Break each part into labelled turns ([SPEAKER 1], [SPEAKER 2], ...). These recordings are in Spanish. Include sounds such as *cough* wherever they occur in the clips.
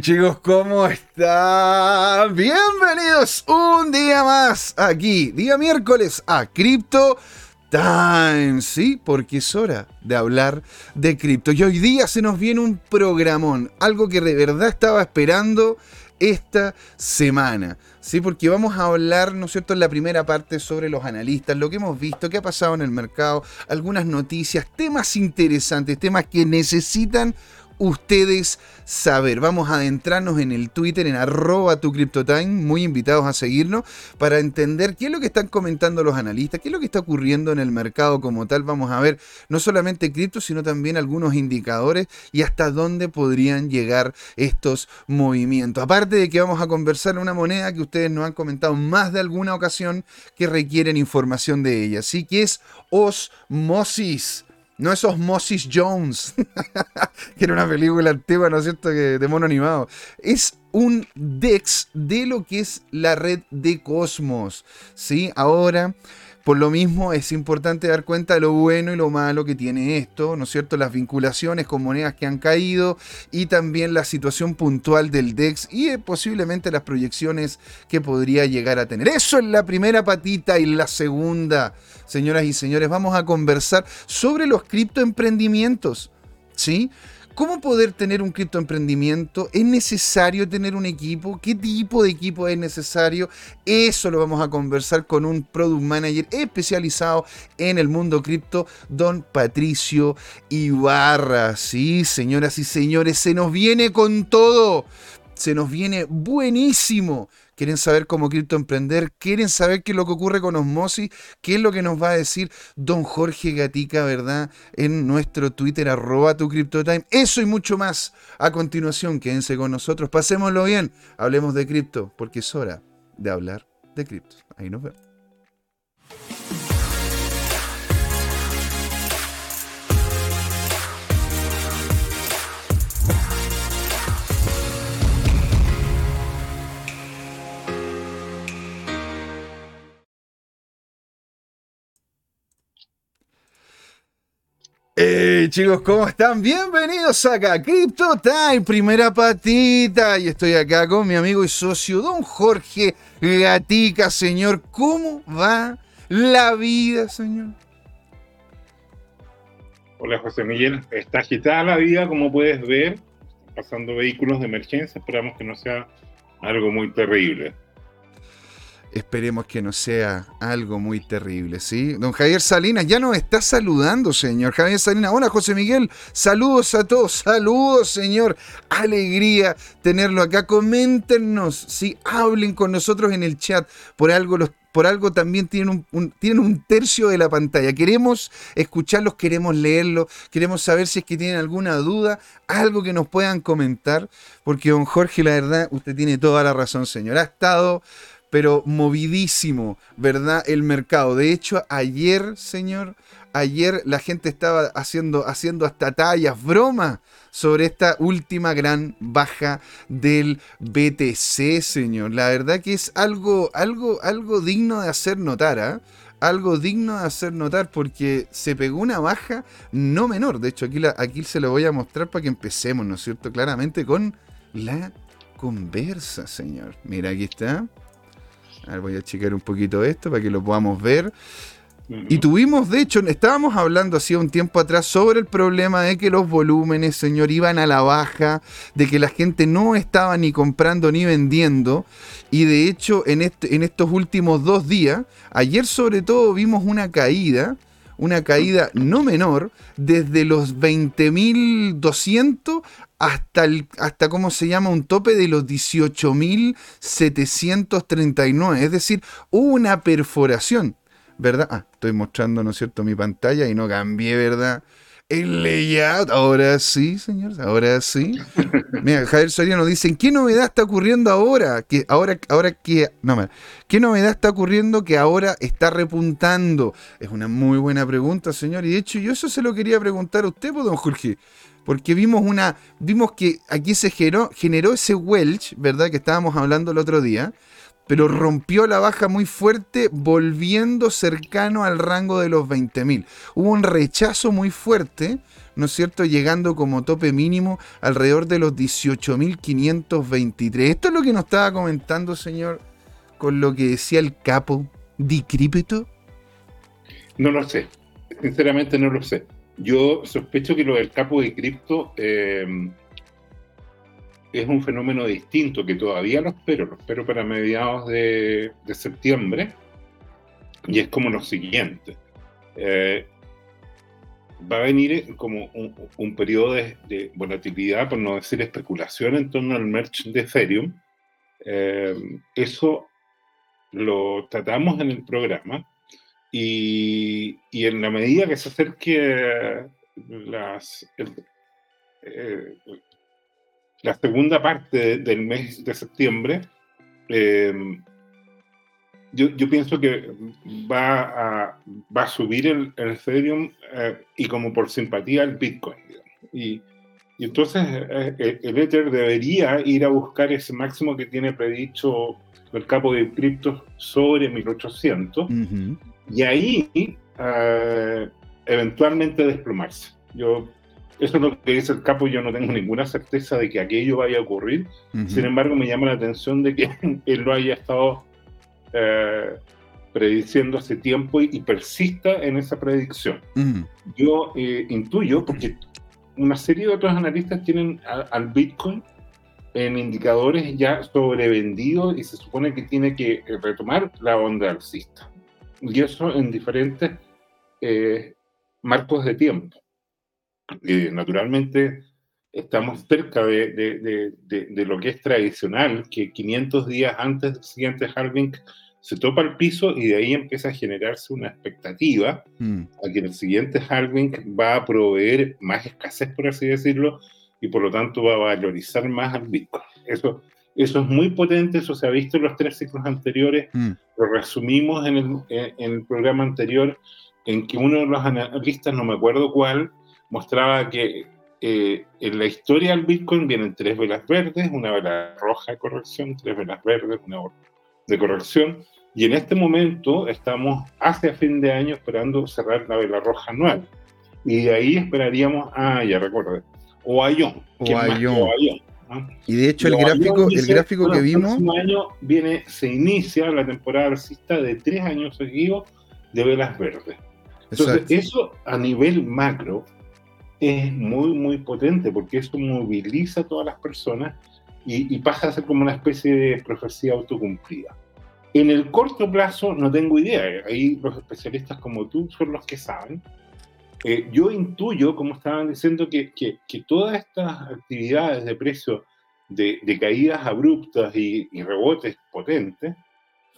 [SPEAKER 1] Chicos, ¿cómo están? Bienvenidos un día más aquí, día miércoles, a Crypto Time. Sí, porque es hora de hablar de cripto. Y hoy día se nos viene un programón, algo que de verdad estaba esperando esta semana. Sí, porque vamos a hablar, ¿no es cierto?, en la primera parte sobre los analistas, lo que hemos visto, qué ha pasado en el mercado, algunas noticias, temas interesantes, temas que necesitan ustedes saber. Vamos a adentrarnos en el Twitter, en arroba tu CryptoTime, muy invitados a seguirnos, para entender qué es lo que están comentando los analistas, qué es lo que está ocurriendo en el mercado como tal. Vamos a ver no solamente cripto, sino también algunos indicadores y hasta dónde podrían llegar estos movimientos. Aparte de que vamos a conversar una moneda que ustedes nos han comentado más de alguna ocasión que requieren información de ella. Así que es Osmosis. No es Osmosis Jones, *laughs* que era una película antigua, ¿no es cierto?, de mono animado. Es un DEX de lo que es la red de Cosmos. ¿sí? Ahora por lo mismo es importante dar cuenta de lo bueno y lo malo que tiene esto, ¿no es cierto? Las vinculaciones con monedas que han caído y también la situación puntual del DEX y eh, posiblemente las proyecciones que podría llegar a tener. Eso es la primera patita y la segunda, señoras y señores, vamos a conversar sobre los criptoemprendimientos, ¿sí? ¿Cómo poder tener un criptoemprendimiento? ¿Es necesario tener un equipo? ¿Qué tipo de equipo es necesario? Eso lo vamos a conversar con un product manager especializado en el mundo cripto, don Patricio Ibarra. Sí, señoras y señores, se nos viene con todo. Se nos viene buenísimo quieren saber cómo criptoemprender, quieren saber qué es lo que ocurre con Osmosis, qué es lo que nos va a decir don Jorge Gatica, ¿verdad? En nuestro Twitter, arroba tu CryptoTime. Eso y mucho más. A continuación, quédense con nosotros, pasémoslo bien, hablemos de cripto, porque es hora de hablar de cripto. Ahí nos vemos. Hey chicos, ¿cómo están? Bienvenidos acá, Crypto Time, primera patita. Y estoy acá con mi amigo y socio, don Jorge Gatica, señor. ¿Cómo va la vida, señor?
[SPEAKER 2] Hola, José Miguel. Está agitada la vida, como puedes ver. pasando vehículos de emergencia. Esperamos que no sea algo muy terrible.
[SPEAKER 1] Esperemos que no sea algo muy terrible, ¿sí? Don Javier Salinas ya nos está saludando, señor. Javier Salinas, hola José Miguel, saludos a todos, saludos, señor. Alegría tenerlo acá. Coméntenos, sí, hablen con nosotros en el chat. Por algo los por algo también tienen un, tienen un tercio de la pantalla. Queremos escucharlos, queremos leerlos, queremos saber si es que tienen alguna duda, algo que nos puedan comentar, porque don Jorge, la verdad, usted tiene toda la razón, señor. Ha estado pero movidísimo, ¿verdad? El mercado. De hecho, ayer, señor, ayer la gente estaba haciendo, haciendo hasta tallas, bromas sobre esta última gran baja del BTC, señor. La verdad que es algo, algo, algo digno de hacer notar, ¿ah? Algo digno de hacer notar porque se pegó una baja no menor. De hecho, aquí, aquí se lo voy a mostrar para que empecemos, ¿no es cierto? Claramente con la conversa, señor. Mira, aquí está voy a checar un poquito esto para que lo podamos ver. Y tuvimos, de hecho, estábamos hablando hacía un tiempo atrás sobre el problema de que los volúmenes, señor, iban a la baja, de que la gente no estaba ni comprando ni vendiendo. Y de hecho, en, este, en estos últimos dos días, ayer sobre todo vimos una caída, una caída no menor, desde los 20.200 hasta, el, hasta ¿cómo se llama? Un tope de los 18.739. Es decir, hubo una perforación, ¿verdad? Ah, estoy mostrando, ¿no es cierto?, mi pantalla y no cambié, ¿verdad? El layout, ahora sí, señor, ahora sí. Mira, Javier Soriano dice, ¿qué novedad está ocurriendo ahora? Que ahora, ahora que, no, ¿qué novedad está ocurriendo que ahora está repuntando? Es una muy buena pregunta, señor. Y de hecho, yo eso se lo quería preguntar a usted, pues, don Jorge porque vimos una, vimos que aquí se generó, generó ese Welch, ¿verdad? Que estábamos hablando el otro día, pero rompió la baja muy fuerte, volviendo cercano al rango de los 20.000. Hubo un rechazo muy fuerte, ¿no es cierto?, llegando como tope mínimo alrededor de los 18.523. Esto es lo que nos estaba comentando, señor, con lo que decía el capo di cripto.
[SPEAKER 2] No lo sé, sinceramente no lo sé. Yo sospecho que lo del capo de cripto eh, es un fenómeno distinto que todavía lo espero, lo espero para mediados de, septiembre, y es como lo siguiente. Eh, va a venir como un, periodo de, volatilidad, por no decir especulación, en torno al merch de Ethereum. Eh, eso lo tratamos en el programa y, en la medida que se acerque las, eh, la segunda parte del mes de septiembre, eh, yo, pienso que va a, va a subir el, Ethereum eh, y como por simpatía el Bitcoin. Y, entonces el Ether debería ir a buscar ese máximo que tiene predicho el capo de criptos sobre 1800 y ahí eh, eventualmente desplomarse. Yo, eso es lo que dice el capo, yo no tengo ninguna certeza de que aquello vaya a ocurrir, sin embargo me llama la atención de que *laughs* él lo haya estado eh, prediciendo hace tiempo y, persista en esa predicción. Yo eh, intuyo, porque una serie de otros analistas tienen al Bitcoin en indicadores ya sobrevendidos y se supone que tiene que retomar la onda alcista y eso en diferentes eh, marcos de tiempo. naturalmente, estamos cerca de, de, de, lo que es tradicional, que 500 días antes del siguiente halving se topa el piso y de ahí empieza a generarse una expectativa mm. a que el siguiente halving va a proveer más escasez, por así decirlo, y por lo tanto va a valorizar más al Bitcoin. Eso eso es muy potente, eso se ha visto en los tres ciclos anteriores. Mm. Lo resumimos en el, en el, programa anterior, en que uno de los analistas, no me acuerdo cuál, mostraba que eh, en la historia del Bitcoin vienen tres velas verdes, una vela roja de corrección, tres velas verdes, una de corrección. Y en este momento estamos hacia fin de año esperando cerrar la vela roja anual. Y de ahí esperaríamos, ah, ya recuerdo, o Ayón.
[SPEAKER 1] O Y de hecho el gráfico, el gráfico que vimos...
[SPEAKER 2] El año viene, se inicia la temporada alcista de tres años seguidos de velas verdes. Entonces eso a nivel macro es muy, muy potente porque eso moviliza a todas las personas y, y pasa a ser como una especie de profecía autocumplida. En el corto plazo no tengo idea, ahí los especialistas como tú son los que saben, eh, yo intuyo, como estaban diciendo, que, que, todas estas actividades de precio de, caídas abruptas y, rebotes potentes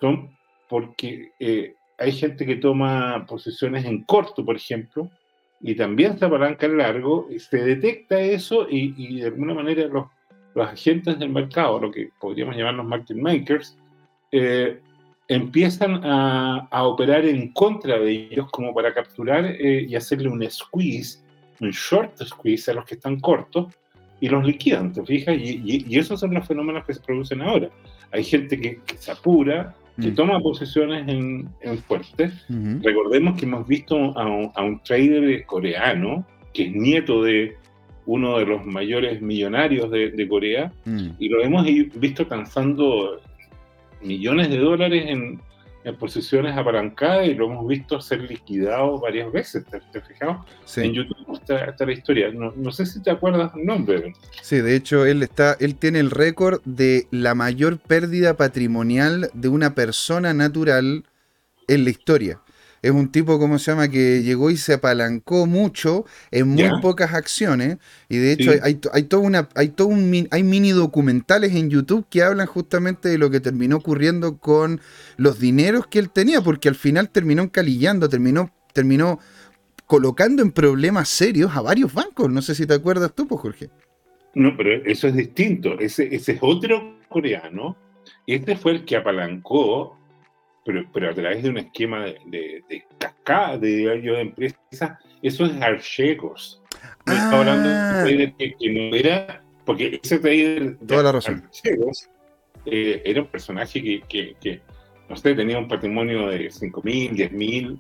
[SPEAKER 2] son porque eh, hay gente que toma posiciones en corto, por ejemplo, y también se apalanca en largo, y se detecta eso y, y de alguna manera los, los, agentes del mercado, lo que podríamos llamar los market makers, eh, empiezan a, operar en contra de ellos como para capturar eh, y hacerle un squeeze, un short squeeze a los que están cortos y los liquidan, ¿te fijas? Y, esos son los fenómenos que se producen ahora. Hay gente que, se apura, que mm. toma posiciones en, en fuerte. Recordemos que hemos visto a un, trader coreano, que es nieto de uno de los mayores millonarios de, Corea, mm. y lo hemos visto cansando millones de dólares en, posiciones apalancadas y lo hemos visto ser liquidado varias veces, ¿te, fijado? En YouTube está, la historia. No, sé si te acuerdas el nombre.
[SPEAKER 1] Sí, de hecho él está, él tiene el récord de la mayor pérdida patrimonial de una persona natural en la historia es un tipo, ¿cómo se llama?, que llegó y se apalancó mucho en muy pocas acciones. Y de hecho, hay, hay, todo una, hay, todo un, hay mini documentales en YouTube que hablan justamente de lo que terminó ocurriendo con los dineros que él tenía, porque al final terminó encalillando, terminó, terminó colocando en problemas serios a varios bancos. No sé si te acuerdas tú, pues, Jorge.
[SPEAKER 2] No, pero eso es distinto. Ese, ese es otro coreano. Este fue el que apalancó pero, pero a través de un esquema de, de, de cascada de, de empresas, eso es Archegos. No está hablando de un ah. trader que, no era, porque ese trader
[SPEAKER 1] Toda la razón.
[SPEAKER 2] eh, era un personaje que, que, no sé, tenía un patrimonio de 5 mil, 10 mil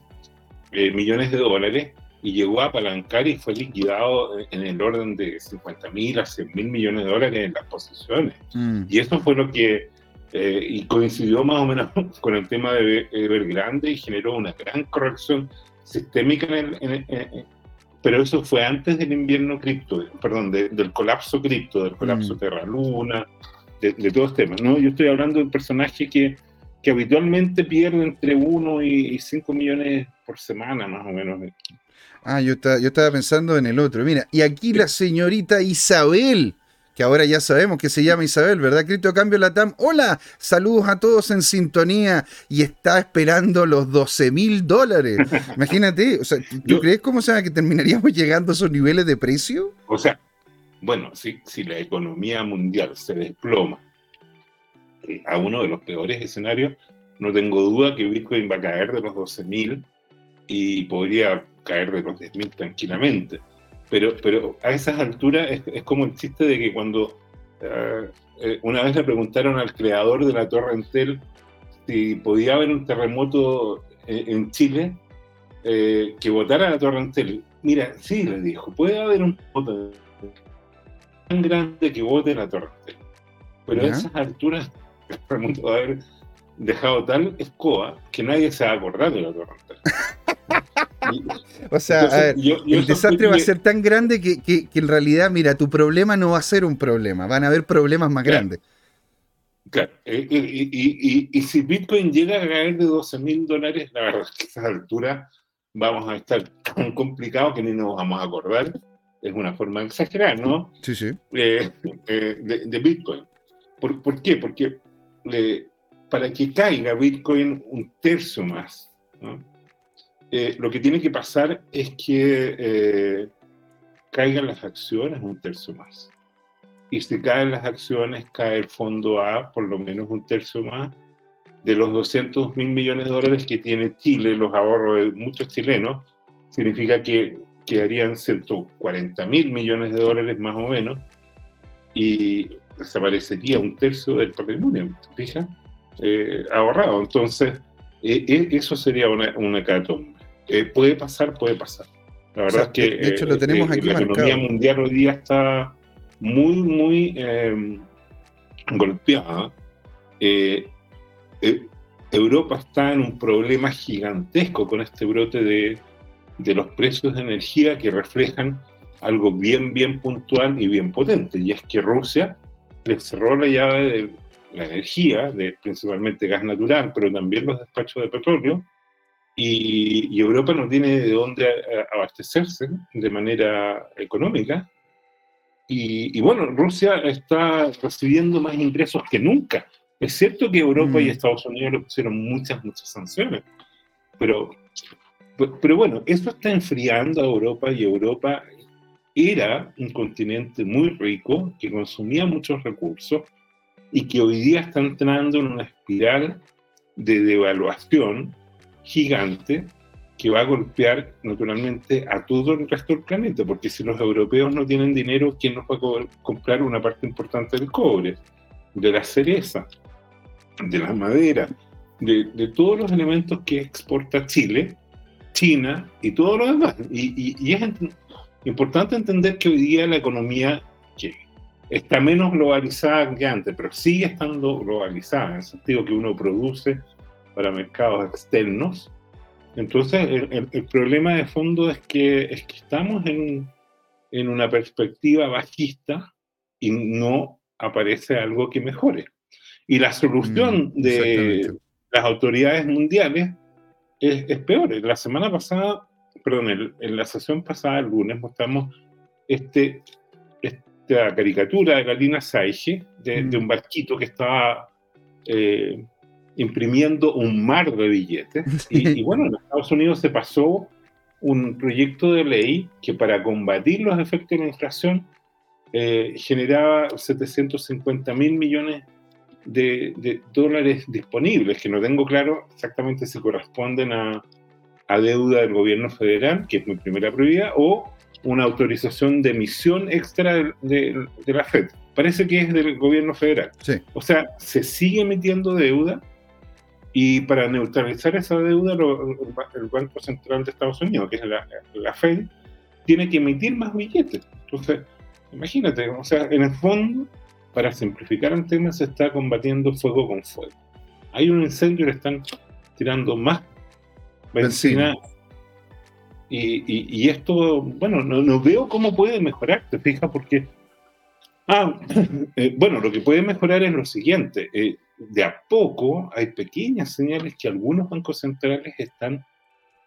[SPEAKER 2] eh, millones de dólares y llegó a apalancar y fue liquidado en el orden de 50 mil a 100 mil millones de dólares en las posiciones. Mm. Y eso fue lo que, eh, y coincidió más o menos *laughs* con el tema de Evergrande y generó una gran corrección sistémica en el, pero eso fue antes del invierno cripto, perdón, del colapso cripto, del colapso mm. Terra Luna, de, de, todos temas. ¿no? Yo estoy hablando de un personaje que, que habitualmente pierde entre 1 y 5 millones por semana, más o menos.
[SPEAKER 1] Ah, yo, yo estaba pensando en el otro. Mira, y aquí la señorita Isabel que ahora ya sabemos que se llama Isabel, ¿verdad? Cripto Cambio Latam. Hola, saludos a todos en sintonía y está esperando los 12 mil dólares. *laughs* Imagínate, o sea, ¿tú crees cómo se que terminaríamos *laughs* llegando a esos niveles de precio?
[SPEAKER 2] O sea, bueno, si, si la economía mundial se desploma eh, a uno de los peores escenarios, no tengo duda que Bitcoin va a caer de los 12 mil y podría caer de los 10 mil tranquilamente. Pero, pero a esas alturas es, como el chiste de que cuando eh, eh, una vez le preguntaron al creador de la Torre Entel si podía haber un terremoto eh, en, Chile que votara la Torre Entel. Mira, sí, le dijo, puede haber un voto tan grande que vote la Torre Entel. Pero a esas alturas el terremoto va a haber dejado tal escoba que nadie se va a acordar de la Torre Entel.
[SPEAKER 1] O sea, el desastre va a ser tan grande que, en realidad, mira, tu problema no va a ser un problema, van a haber problemas más grandes.
[SPEAKER 2] Claro, eh, eh, y, si Bitcoin llega a caer de 12 mil dólares, la verdad es que a esa altura vamos a estar tan complicados que ni nos vamos a acordar. Es una forma de exagerar, ¿no?
[SPEAKER 1] Sí, sí.
[SPEAKER 2] Eh, de, Bitcoin. ¿Por, qué? Porque para que caiga Bitcoin un tercio más, ¿no? Eh, lo que tiene que pasar es que eh, caigan las acciones un tercio más. Y si caen las acciones, cae el fondo A por lo menos un tercio más de los 200 mil millones de dólares que tiene Chile, los ahorros de muchos chilenos, significa que quedarían 140 mil millones de dólares más o menos y desaparecería un tercio del patrimonio, fija, eh, ahorrado. Entonces, eso sería una, una eh, puede pasar, puede pasar. La verdad es que
[SPEAKER 1] de hecho, lo tenemos eh, aquí
[SPEAKER 2] la economía mundial hoy día está muy, muy em, golpeada. Eh, Europa está en un problema gigantesco con este brote de, de los precios de energía que reflejan algo bien, bien puntual y bien potente, y es que Rusia le cerró la llave de la energía, de principalmente gas natural, pero también los despachos de petróleo, y, Europa no tiene de dónde abastecerse de manera económica. Y, bueno, Rusia está recibiendo más ingresos que nunca. Es cierto que Europa y mm. Estados Unidos le pusieron muchas, muchas sanciones, pero, pero bueno, eso está enfriando a Europa y Europa era un continente muy rico que consumía muchos recursos y que hoy día está entrando en una espiral de devaluación gigante que va a golpear naturalmente a todo el resto del planeta, porque si los europeos no tienen dinero, ¿quién nos va a comprar una parte importante del cobre, de la cereza, de la madera, de, todos los elementos que exporta Chile, China y todo lo demás? Y, es importante entender que hoy día la economía que está menos globalizada que antes, pero sigue estando globalizada, en el sentido que uno produce para mercados externos. Entonces, el, problema de fondo es que, es que estamos en, en una perspectiva bajista y no aparece algo que mejore. Y la solución mm, de las autoridades mundiales es, es, peor. La semana pasada, perdón, en la sesión pasada, el lunes, mostramos este, esta caricatura de Galina Saige, de, de mm. un barquito que estaba eh, imprimiendo un mar de billetes. *laughs* Y, bueno, en Estados Unidos se pasó un proyecto de ley que para combatir los efectos de la inflación eh, generaba 750 mil millones de, dólares disponibles, que no tengo claro exactamente si corresponden a, a deuda del gobierno federal, que es mi primera prioridad, o una autorización de emisión extra de, de, la FED. parece que es del gobierno federal. O sea, se sigue emitiendo deuda y para neutralizar esa deuda el Banco Central de Estados Unidos, que es la, la Fed, tiene que emitir más billetes. Entonces, imagínate, o sea, en el fondo, para simplificar el tema, se está combatiendo fuego con fuego. Hay un incendio y le están tirando más benzina. Y, esto, bueno, no, veo cómo puede mejorar, te fijas, porque. Ah, *coughs* eh, bueno, lo que puede mejorar es lo siguiente. Eh, de a poco hay pequeñas señales que algunos bancos centrales están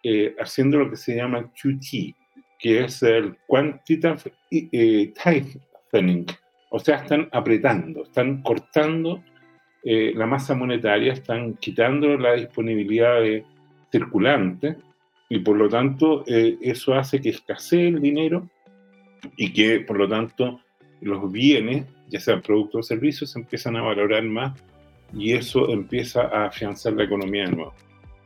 [SPEAKER 2] eh, haciendo lo que se llama QT, que es el Quantitative eh, Tightening. O sea, están apretando, están cortando eh, la masa monetaria, están quitando la disponibilidad de circulante y por lo tanto eh, eso hace que escasee el dinero y que por lo tanto los bienes, ya sean productos o servicios, se empiezan a valorar más y eso empieza a afianzar la economía de nuevo.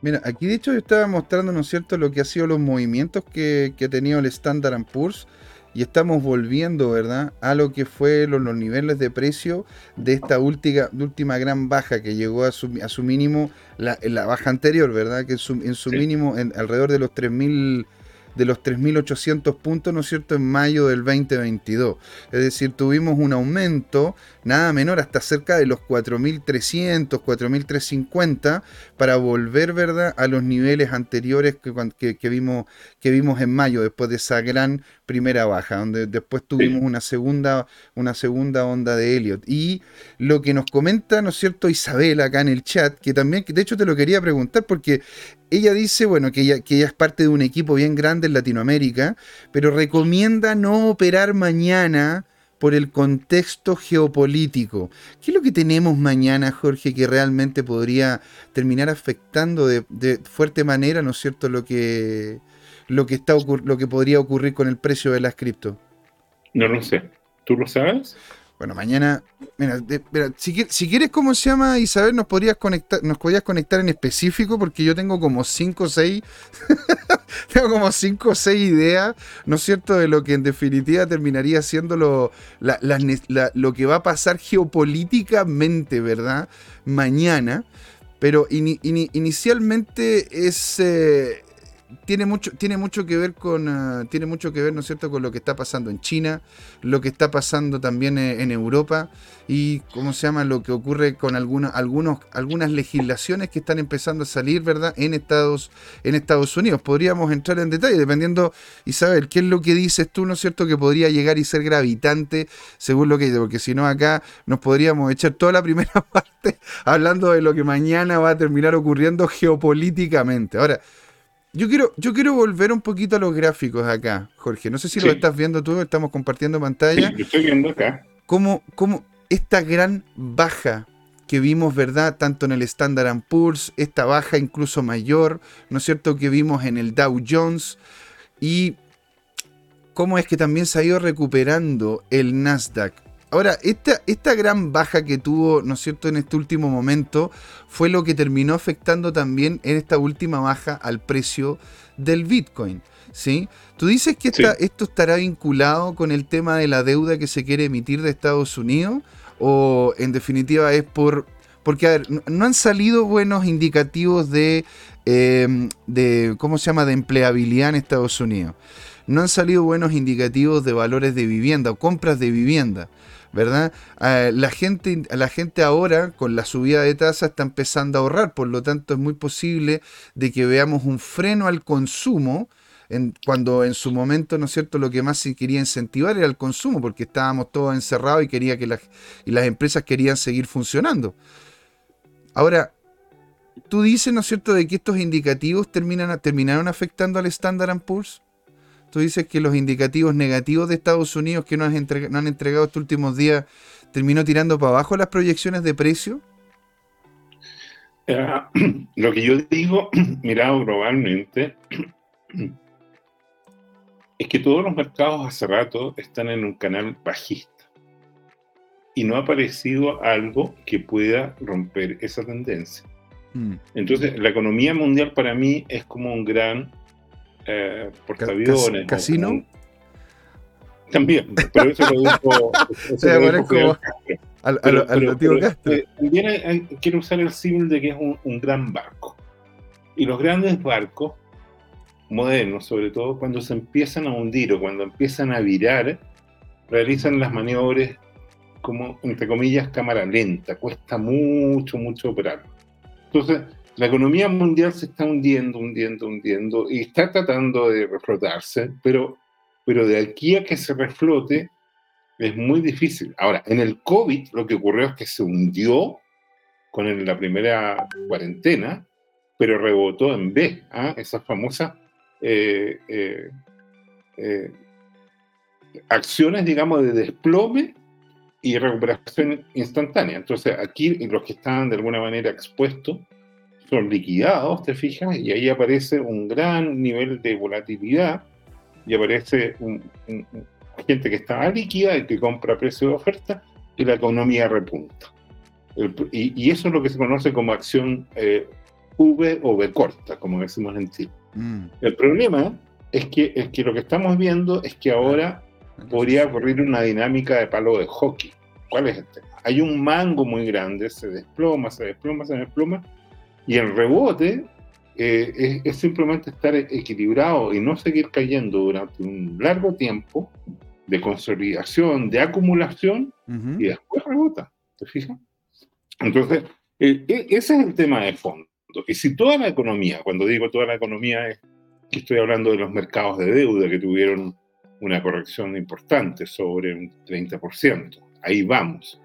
[SPEAKER 1] Mira, aquí de hecho yo estaba mostrando, ¿no es cierto?, lo que ha sido los movimientos que, ha tenido el Standard Poor's y estamos volviendo, ¿verdad?, a lo que fue los, niveles de precio de esta última, última gran baja que llegó a su, a su mínimo, la, la baja anterior, ¿verdad?, que en su, en su mínimo en, alrededor de los 3.000 de los 3.800 puntos, ¿no es cierto?, en mayo del 2022. Es decir, tuvimos un aumento nada menor hasta cerca de los 4.300, 4.350 para volver, ¿verdad?, a los niveles anteriores que, que, vimos, que vimos en mayo, después de esa gran primera baja, donde después tuvimos una segunda, una segunda onda de Elliot. Y lo que nos comenta, ¿no es cierto?, Isabel acá en el chat, que también, de hecho te lo quería preguntar porque ella dice, bueno, que ella, que ella es parte de un equipo bien grande en Latinoamérica, pero recomienda no operar mañana por el contexto geopolítico. ¿Qué es lo que tenemos mañana, Jorge, que realmente podría terminar afectando de, fuerte manera, ¿no es cierto?, lo que, lo que, está lo que podría ocurrir con el precio de las cripto.
[SPEAKER 2] No lo sé. ¿Tú lo sabes?
[SPEAKER 1] Bueno, mañana, mira, si, quieres, ¿cómo se llama, Isabel? Nos podrías conectar, nos podrías conectar en específico, porque yo tengo como 5 o 6, *laughs* tengo como 5 o 6 ideas, ¿no es cierto?, de lo que en definitiva terminaría siendo lo, lo que va a pasar geopolíticamente, ¿verdad? Mañana. Pero inicialmente es, eh, tiene mucho, tiene mucho que ver con, ah, tiene mucho que ver, ¿no es cierto?, con lo que está pasando en China, lo que está pasando también eh, en Europa y, ¿cómo se llama?, lo que ocurre con algunos, algunas legislaciones que están empezando a salir, ¿verdad?, en Estados, en Estados Unidos. Podríamos entrar en detalle, dependiendo, Isabel, qué es lo que dices tú, ¿no es cierto?, que podría llegar y ser gravitante, según lo que dice, porque si no acá nos podríamos echar toda la primera *laughs* parte hablando de lo que mañana va a terminar ocurriendo geopolíticamente. Ahora, yo quiero, yo quiero volver un poquito a los gráficos acá, Jorge. No sé si lo estás viendo tú, estamos compartiendo pantalla.
[SPEAKER 2] Sí, lo estoy viendo acá.
[SPEAKER 1] Cómo, cómo esta gran baja que vimos, ¿verdad? Tanto en el Standard Poor's, esta baja incluso mayor, ¿no es cierto? Que vimos en el Dow Jones. Y cómo es que también se ha ido recuperando el Nasdaq. Ahora, esta, esta gran baja que tuvo, ¿no es cierto?, en este último momento, fue lo que terminó afectando también en esta última baja al precio del Bitcoin. ¿sí? Tú dices que esto estará vinculado con el tema de la deuda que se quiere emitir de Estados Unidos, o en definitiva es por. Porque, a ver, no han salido buenos indicativos de, em, de. ¿Cómo se llama?, de empleabilidad en Estados Unidos. No han salido buenos indicativos de valores de vivienda o compras de vivienda. ¿verdad? Ah, la, gente, la gente ahora, con la subida de tasa, está empezando a ahorrar, por lo tanto es muy posible de que veamos un freno al consumo, cuando en su momento, ¿no es cierto?, lo que más se quería incentivar era el consumo, porque estábamos todos encerrados y, quería que las, y las empresas querían seguir funcionando. Ahora, tú dices, ¿no es cierto?, de que estos indicativos terminan, terminaron afectando al Standard Poor's. Tú dices que los indicativos negativos de Estados Unidos que no han, entregado estos últimos días terminó tirando para abajo las proyecciones de precio.
[SPEAKER 2] Eh, *clears throat* lo que yo digo, *clears throat* mirado globalmente, *clears throat* es que todos los mercados hace rato están en un canal bajista y no ha aparecido algo que pueda romper esa tendencia. Mm. Entonces, la economía mundial para mí es como un gran eh, portaaviones.
[SPEAKER 1] ¿Casino?
[SPEAKER 2] También, *laughs* pero eso lo dijo. *laughs*
[SPEAKER 1] al, Castro.
[SPEAKER 2] Eh, también quiero usar el símil de que es un, gran barco. Y los grandes barcos, modernos sobre todo, cuando se empiezan a hundir o cuando empiezan a virar, realizan las maniobras como, entre comillas, cámara lenta. Cuesta mucho, mucho operar. Entonces, la economía mundial se está hundiendo, hundiendo, hundiendo y está tratando de reflotarse, pero pero de aquí a que se reflote es muy difícil. Ahora, en el COVID lo que ocurrió es que se hundió con la primera cuarentena, pero rebotó en B, ¿ah? esas famosas eh, eh, eh, acciones, digamos, de desplome y recuperación instantánea. Entonces, aquí los que estaban de alguna manera expuestos son liquidados, te fijas, y ahí aparece un gran nivel de volatilidad y aparece un, gente que está líquida y que compra precio de oferta y la economía repunta. y, eso es lo que se conoce como acción eh, V o V corta, como decimos en Chile. Mm. El problema es que, es que lo que estamos viendo es que ahora podría ocurrir una dinámica de palo de hockey. ¿Cuál es este? Hay un mango muy grande, se desploma, se desploma, se desploma, y el rebote eh, es, simplemente estar equilibrado y no seguir cayendo durante un largo tiempo de consolidación, de acumulación y después rebota. ¿Te fijas? Entonces, eh, e, ese es el tema de fondo. Y si toda la economía, cuando digo toda la economía, es que estoy hablando de los mercados de deuda que tuvieron una corrección importante sobre un 30%. Ahí vamos.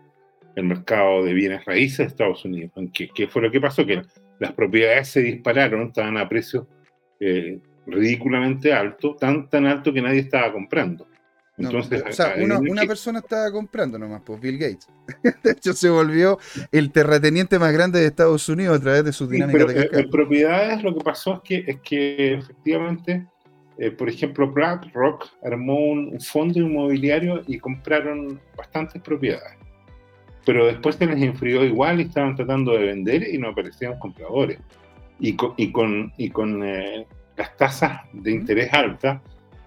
[SPEAKER 2] El mercado de bienes raíces de Estados Unidos. ¿Qué, qué fue lo que pasó? Que las propiedades se dispararon, estaban a precios eh, ridículamente altos, tan, tan alto que nadie estaba comprando.
[SPEAKER 1] Entonces, o sea, una, persona estaba comprando nomás, pues Bill Gates. *laughs* de hecho, se volvió el terrateniente más grande de Estados Unidos a través de sus dinámicas de
[SPEAKER 2] cascada. En propiedades lo que pasó es que, es que efectivamente, eh, por ejemplo, BlackRock armó un fondo inmobiliario y compraron bastantes propiedades pero después se les enfrió igual y estaban tratando de vender y no aparecían compradores. Y con, y con, y con eh, las tasas de interés altas,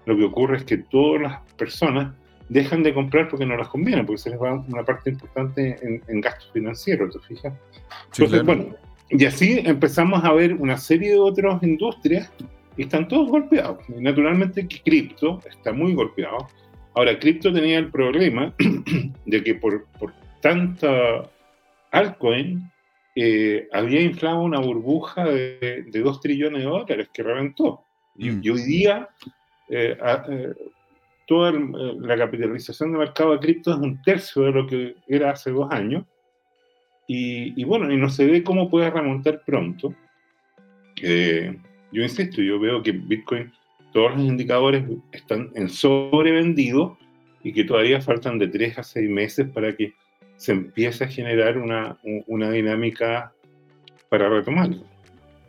[SPEAKER 2] lo que ocurre es que todas las personas dejan de comprar porque no les conviene, porque se les va una parte importante en, gastos financieros, ¿te fijas? Entonces, bueno, y así empezamos a ver una serie de otras industrias y están todos golpeados. Y naturalmente cripto está muy golpeado. Ahora, cripto tenía el problema *clears throat* de que por, por tanta altcoin, eh, había inflado una burbuja de, de 2 trillones de dólares que reventó. Y, mm. hoy día eh, eh, toda la capitalización de mercado de cripto es un tercio de lo que era hace dos años. Y, bueno, y no se ve cómo puede remontar pronto. Yo insisto, yo veo que Bitcoin, todos los indicadores están en sobrevendido y que todavía faltan de 3 a 6 meses para que se empieza a generar una, una dinámica para retomar,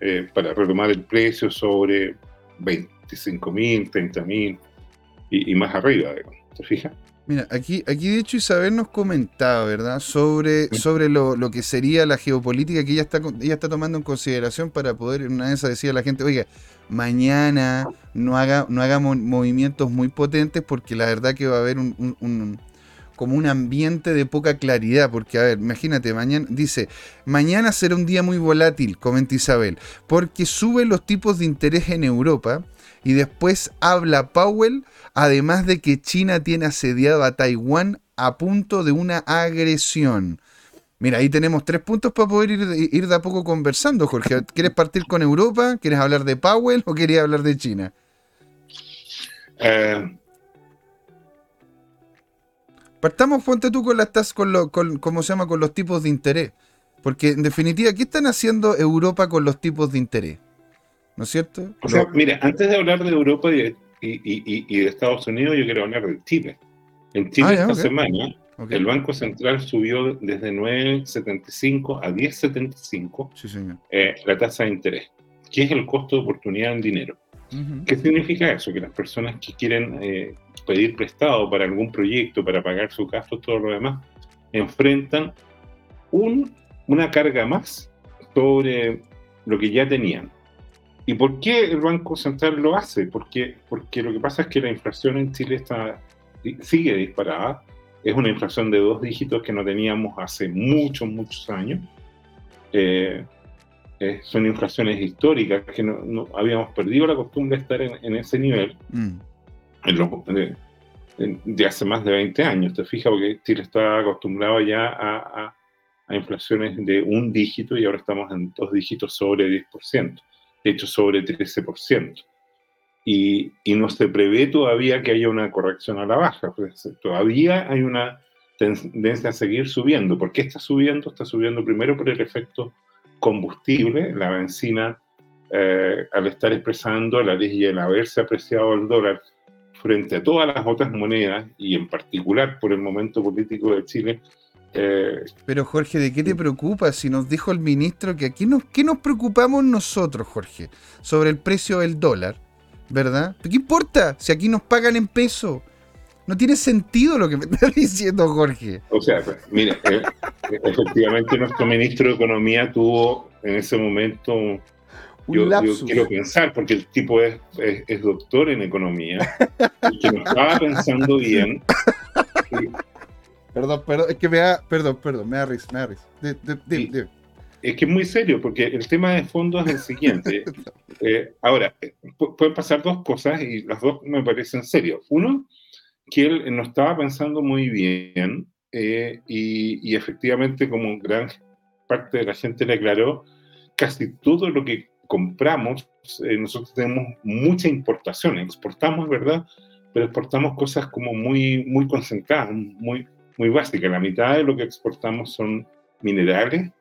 [SPEAKER 2] eh, para retomar el precio sobre 25 mil, 30 mil y, más arriba, ¿te fijas?
[SPEAKER 1] Mira, aquí, aquí de hecho Isabel nos comentaba, ¿verdad? Sobre, sobre lo, lo, que sería la geopolítica que ella está, ella está tomando en consideración para poder, en una vez decir a la gente, oiga, mañana no haga, no haga movimientos muy potentes porque la verdad que va a haber un, como un ambiente de poca claridad, porque a ver, imagínate, mañana dice, mañana será un día muy volátil, comenta Isabel, porque suben los tipos de interés en Europa y después habla Powell, además de que China tiene asediado a Taiwán a punto de una agresión. Mira, ahí tenemos tres puntos para poder ir, de a poco conversando, Jorge. ¿Quieres partir con Europa? ¿Quieres hablar de Powell o querías hablar de China? Eh, Partamos, ponte tú con las con, lo, con, ¿cómo se llama? Con los tipos de interés. Porque en definitiva, ¿qué están haciendo Europa con los tipos de interés? ¿No es cierto?
[SPEAKER 2] O sea, mira, antes de hablar de Europa y de, Estados Unidos, yo quiero hablar de Chile. En Chile ah, esta semana, el Banco Central subió desde 9,75 a 10,75 eh, la tasa de interés, que es el costo de oportunidad en dinero. ¿Qué significa eso? Que las personas que quieren eh, pedir prestado para algún proyecto, para pagar sus gastos, todo lo demás, enfrentan un, una carga más sobre lo que ya tenían. ¿Y por qué el Banco Central lo hace? Porque, porque lo que pasa es que la inflación en Chile está sigue disparada. Es una inflación de dos dígitos que no teníamos hace muchos, muchos años. Eh, eh, son inflaciones históricas que no, habíamos perdido la costumbre de estar en, ese nivel mm. de, hace más de 20 años. Te fijas, porque Chile está acostumbrado ya a, a, inflaciones de un dígito y ahora estamos en dos dígitos sobre 10%, hecho sobre 13%. Y, y no se prevé todavía que haya una corrección a la baja, pues, todavía hay una tendencia a seguir subiendo. ¿Por qué está subiendo? Está subiendo primero por el efecto combustible, la benzina, eh, al estar expresando la ley y el haberse apreciado el dólar frente a todas las otras monedas y en particular por el momento político de Chile.
[SPEAKER 1] Eh, Pero Jorge, ¿de qué te preocupas? Si nos dijo el ministro que aquí nos, ¿qué nos preocupamos nosotros, Jorge? Sobre el precio del dólar, ¿verdad? ¿Qué importa si aquí nos pagan en peso? No tiene sentido lo que me *laughs* está diciendo Jorge.
[SPEAKER 2] O sea, mire, eh, efectivamente nuestro ministro de Economía tuvo en ese momento un yo, quiero pensar, porque el tipo es, es, doctor en economía, y que no estaba pensando bien. *laughs*
[SPEAKER 1] Perdón, perdón, es que me da, perdón, perdón, me da risa, me da risa.
[SPEAKER 2] es que es muy serio, porque el tema de fondo es el siguiente. *laughs* Eh, ahora, eh, pueden pasar dos cosas y las dos me parecen serias. Uno, que él no estaba pensando muy bien eh, y, efectivamente como gran parte de la gente le aclaró, casi todo lo que compramos, eh, nosotros tenemos mucha importación, exportamos, ¿verdad? Pero exportamos cosas como muy, muy concentradas, muy, muy básicas. La mitad de lo que exportamos son minerales,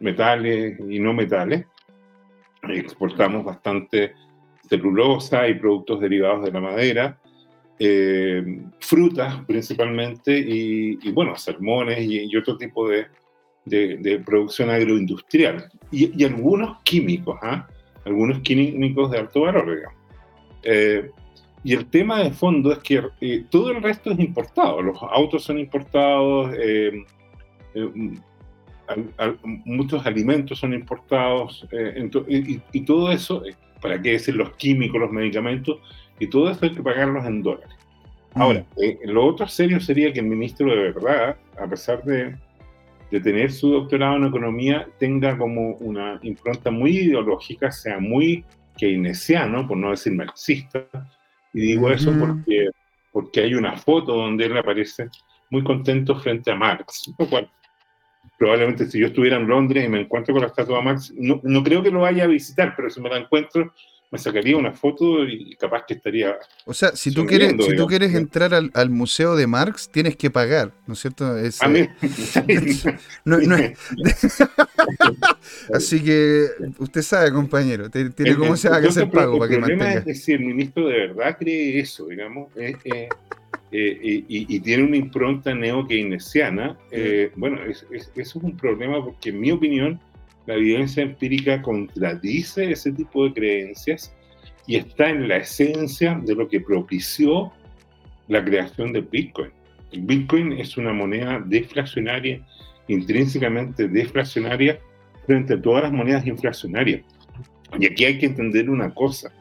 [SPEAKER 2] metales y no metales. Exportamos bastante celulosa y productos derivados de la madera eh, frutas principalmente y, bueno, salmones y, otro tipo de, de, producción agroindustrial y, algunos químicos, ¿ah? algunos químicos de alto valor, digamos. Eh, y el tema de fondo es que eh, todo el resto es importado, los autos son importados, muchos alimentos son importados, y, y, todo eso, ¿para qué decir los químicos, los medicamentos? y todo esto hay que pagarlos en dólares. Mm. Ahora, eh, lo otro serio sería que el ministro de verdad, a pesar de, de, tener su doctorado en economía, tenga como una impronta muy ideológica, sea muy keynesiano, por no decir marxista. Y digo eso porque, porque hay una foto donde él aparece muy contento frente a Marx, lo cual probablemente si yo estuviera en Londres y me encuentro con la estatua de Marx, no, no creo que lo vaya a visitar, pero si me la encuentro, me sacaría una foto y capaz que estaría.
[SPEAKER 1] O sea, si tú quieres, si tú quieres entrar al, museo de Marx, tienes que pagar, ¿no es cierto? Es, *laughs* *laughs* Así que usted sabe, compañero, tiene cómo se va a hacer pago para que mantenga. El
[SPEAKER 2] problema es si el ministro de verdad cree eso, digamos, eh, eh, y, tiene una impronta neo-keynesiana, eh, bueno, eso es un problema porque, en mi opinión, la evidencia empírica contradice ese tipo de creencias y está en la esencia de lo que propició la creación del Bitcoin. Bitcoin es una moneda deflacionaria, intrínsecamente deflacionaria, frente a todas las monedas inflacionarias. Y aquí hay que entender una cosa.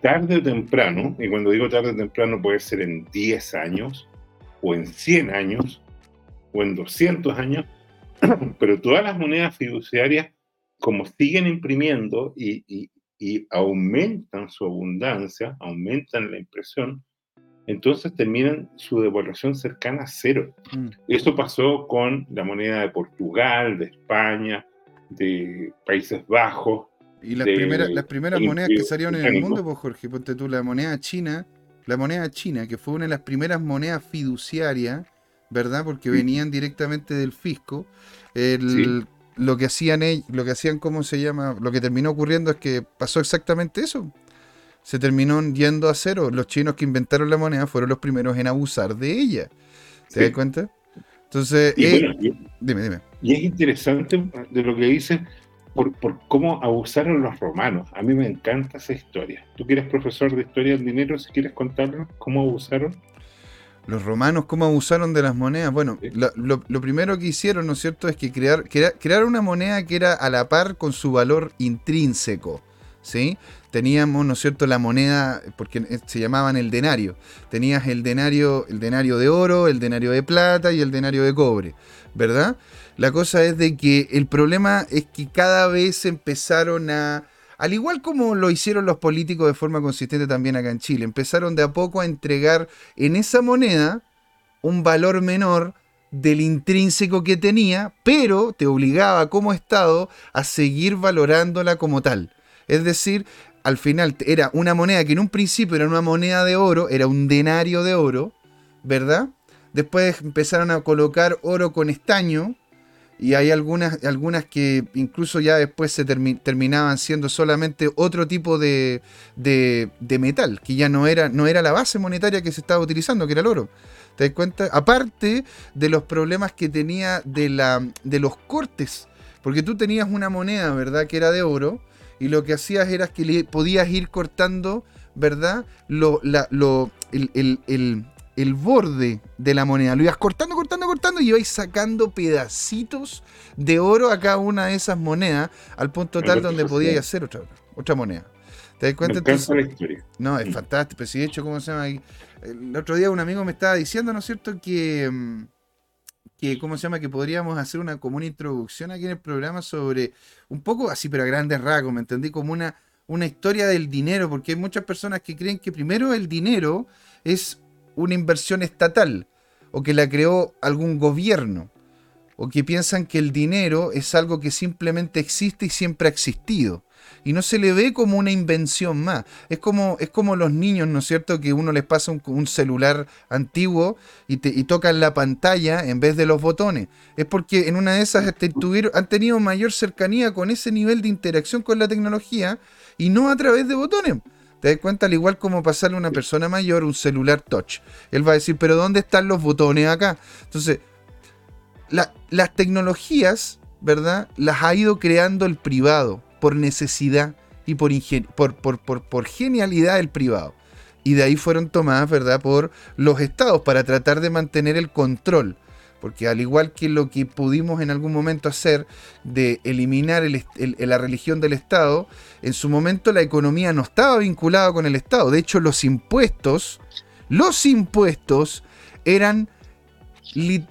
[SPEAKER 2] Tarde o temprano, y cuando digo tarde o temprano puede ser en 10 años, o en 100 años, o en 200 años, *coughs* pero todas las monedas fiduciarias como siguen imprimiendo y, aumentan su abundancia, aumentan la impresión, entonces terminan su devaluación cercana a cero. Mm. Eso pasó con la moneda de Portugal, de España, de Países Bajos.
[SPEAKER 1] Y las, primeras, las primeras monedas que salieron en el mundo, pues Jorge, ponte tú, la moneda china, la moneda china, que fue una de las primeras monedas fiduciarias, ¿verdad? Porque venían directamente del fisco. El, lo que hacían ellos, lo que hacían, ¿cómo se llama? Lo que terminó ocurriendo es que pasó exactamente eso. Se terminó yendo a cero. Los chinos que inventaron la moneda fueron los primeros en abusar de ella. ¿Te das cuenta? Entonces, eh,
[SPEAKER 2] dime, dime. Y es interesante de lo que dice por, por, cómo abusaron los romanos. A mí me encanta esa historia. Tú que eres profesor de historia del dinero, si quieres contarnos cómo abusaron.
[SPEAKER 1] Los romanos, ¿cómo abusaron de las monedas? Bueno, lo, primero que hicieron, ¿no es cierto?, es que crear, crear, una moneda que era a la par con su valor intrínseco, ¿sí? teníamos, ¿no es cierto?, la moneda, porque se llamaban el denario. Tenías el denario, el denario de oro, el denario de plata y el denario de cobre, ¿verdad? La cosa es de que el problema es que cada vez empezaron a, al igual como lo hicieron los políticos de forma consistente también acá en Chile, empezaron de a poco a entregar en esa moneda un valor menor del intrínseco que tenía, pero te obligaba como Estado a seguir valorándola como tal. Es decir, al final era una moneda que en un principio era una moneda de oro, era un denario de oro, ¿verdad? Después empezaron a colocar oro con estaño, y hay algunas, algunas que incluso ya después se terminaban siendo solamente otro tipo de, de, metal, que ya no era, no era la base monetaria que se estaba utilizando, que era el oro. ¿Te das cuenta? Aparte de los problemas que tenía de, la, de los cortes, porque tú tenías una moneda, ¿verdad?, que era de oro, y lo que hacías era que le podías ir cortando, ¿verdad?, lo, lo, el, el borde de la moneda. Lo ibas cortando, cortando, cortando y ibais sacando pedacitos de oro a cada una de esas monedas al punto tal donde podíais hacer otra, otra moneda. ¿Te das cuenta? No, es fantástico. Si de hecho, ¿cómo se llama? El otro día un amigo me estaba diciendo, ¿no es cierto?, que, mm, que, ¿cómo se llama? Que podríamos hacer una como una introducción aquí en el programa sobre un poco así, pero a grandes rasgos, ¿me entendí? Como una, una historia del dinero, porque hay muchas personas que creen que primero el dinero es una inversión estatal o que la creó algún gobierno o que piensan que el dinero es algo que simplemente existe y siempre ha existido y no se le ve como una invención más. Es como, es como los niños, ¿no es cierto? Que uno les pasa un, celular antiguo y, te, y tocan la pantalla en vez de los botones. Es porque en una de esas tuvieron, han tenido mayor cercanía con ese nivel de interacción con la tecnología y no a través de botones. Te das cuenta, al igual como pasarle a una persona mayor un celular touch. Él va a decir, pero ¿dónde están los botones acá? Entonces, las tecnologías, ¿verdad? Las ha ido creando el privado por necesidad y por, por, por, por genialidad del privado. Y de ahí fueron tomadas, ¿verdad?, por los estados para tratar de mantener el control porque al igual que lo que pudimos en algún momento hacer de eliminar la religión del Estado, en su momento la economía no estaba vinculada con el Estado. De hecho, los impuestos, los impuestos eran,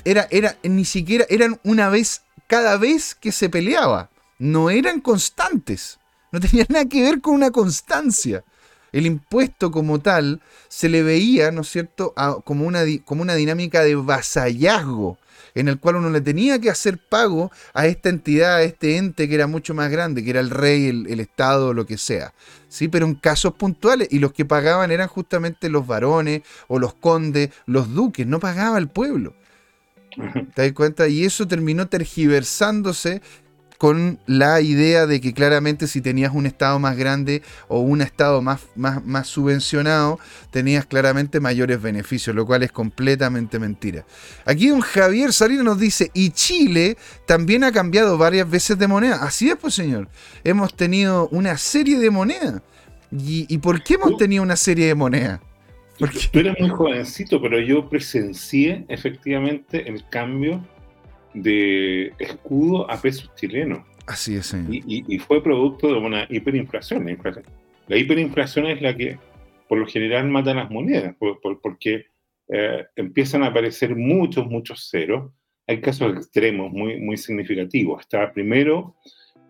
[SPEAKER 1] era, era, ni siquiera eran una vez cada vez que se peleaba. No eran constantes. No tenían nada que ver con una constancia. El impuesto como tal se le veía, ¿no es cierto?, como, una, como una dinámica de vasallazgo, en el cual uno le tenía que hacer pago a esta entidad, a este ente que era mucho más grande, que era el rey, el, Estado, lo que sea. Sí, pero en casos puntuales, y los que pagaban eran justamente los varones o los condes, los duques, no pagaba el pueblo. *laughs* ¿Te das cuenta? Y eso terminó tergiversándose con la idea de que claramente si tenías un estado más grande o un estado más, más, más subvencionado, tenías claramente mayores beneficios, lo cual es completamente mentira. Aquí un Javier Salinas nos dice, y Chile también ha cambiado varias veces de moneda. Así es, pues señor, hemos tenido una serie de monedas. ¿Y, por qué hemos tenido una serie de monedas?
[SPEAKER 2] Porque... Tú eres muy jovencito, pero yo presencié efectivamente el cambio de escudo a pesos chilenos.
[SPEAKER 1] Así es,
[SPEAKER 2] Y, fue producto de una hiperinflación. La, hiperinflación es la que, por lo general, mata las monedas, porque eh, empiezan a aparecer muchos, muchos ceros. Hay casos extremos muy, muy significativos. Está primero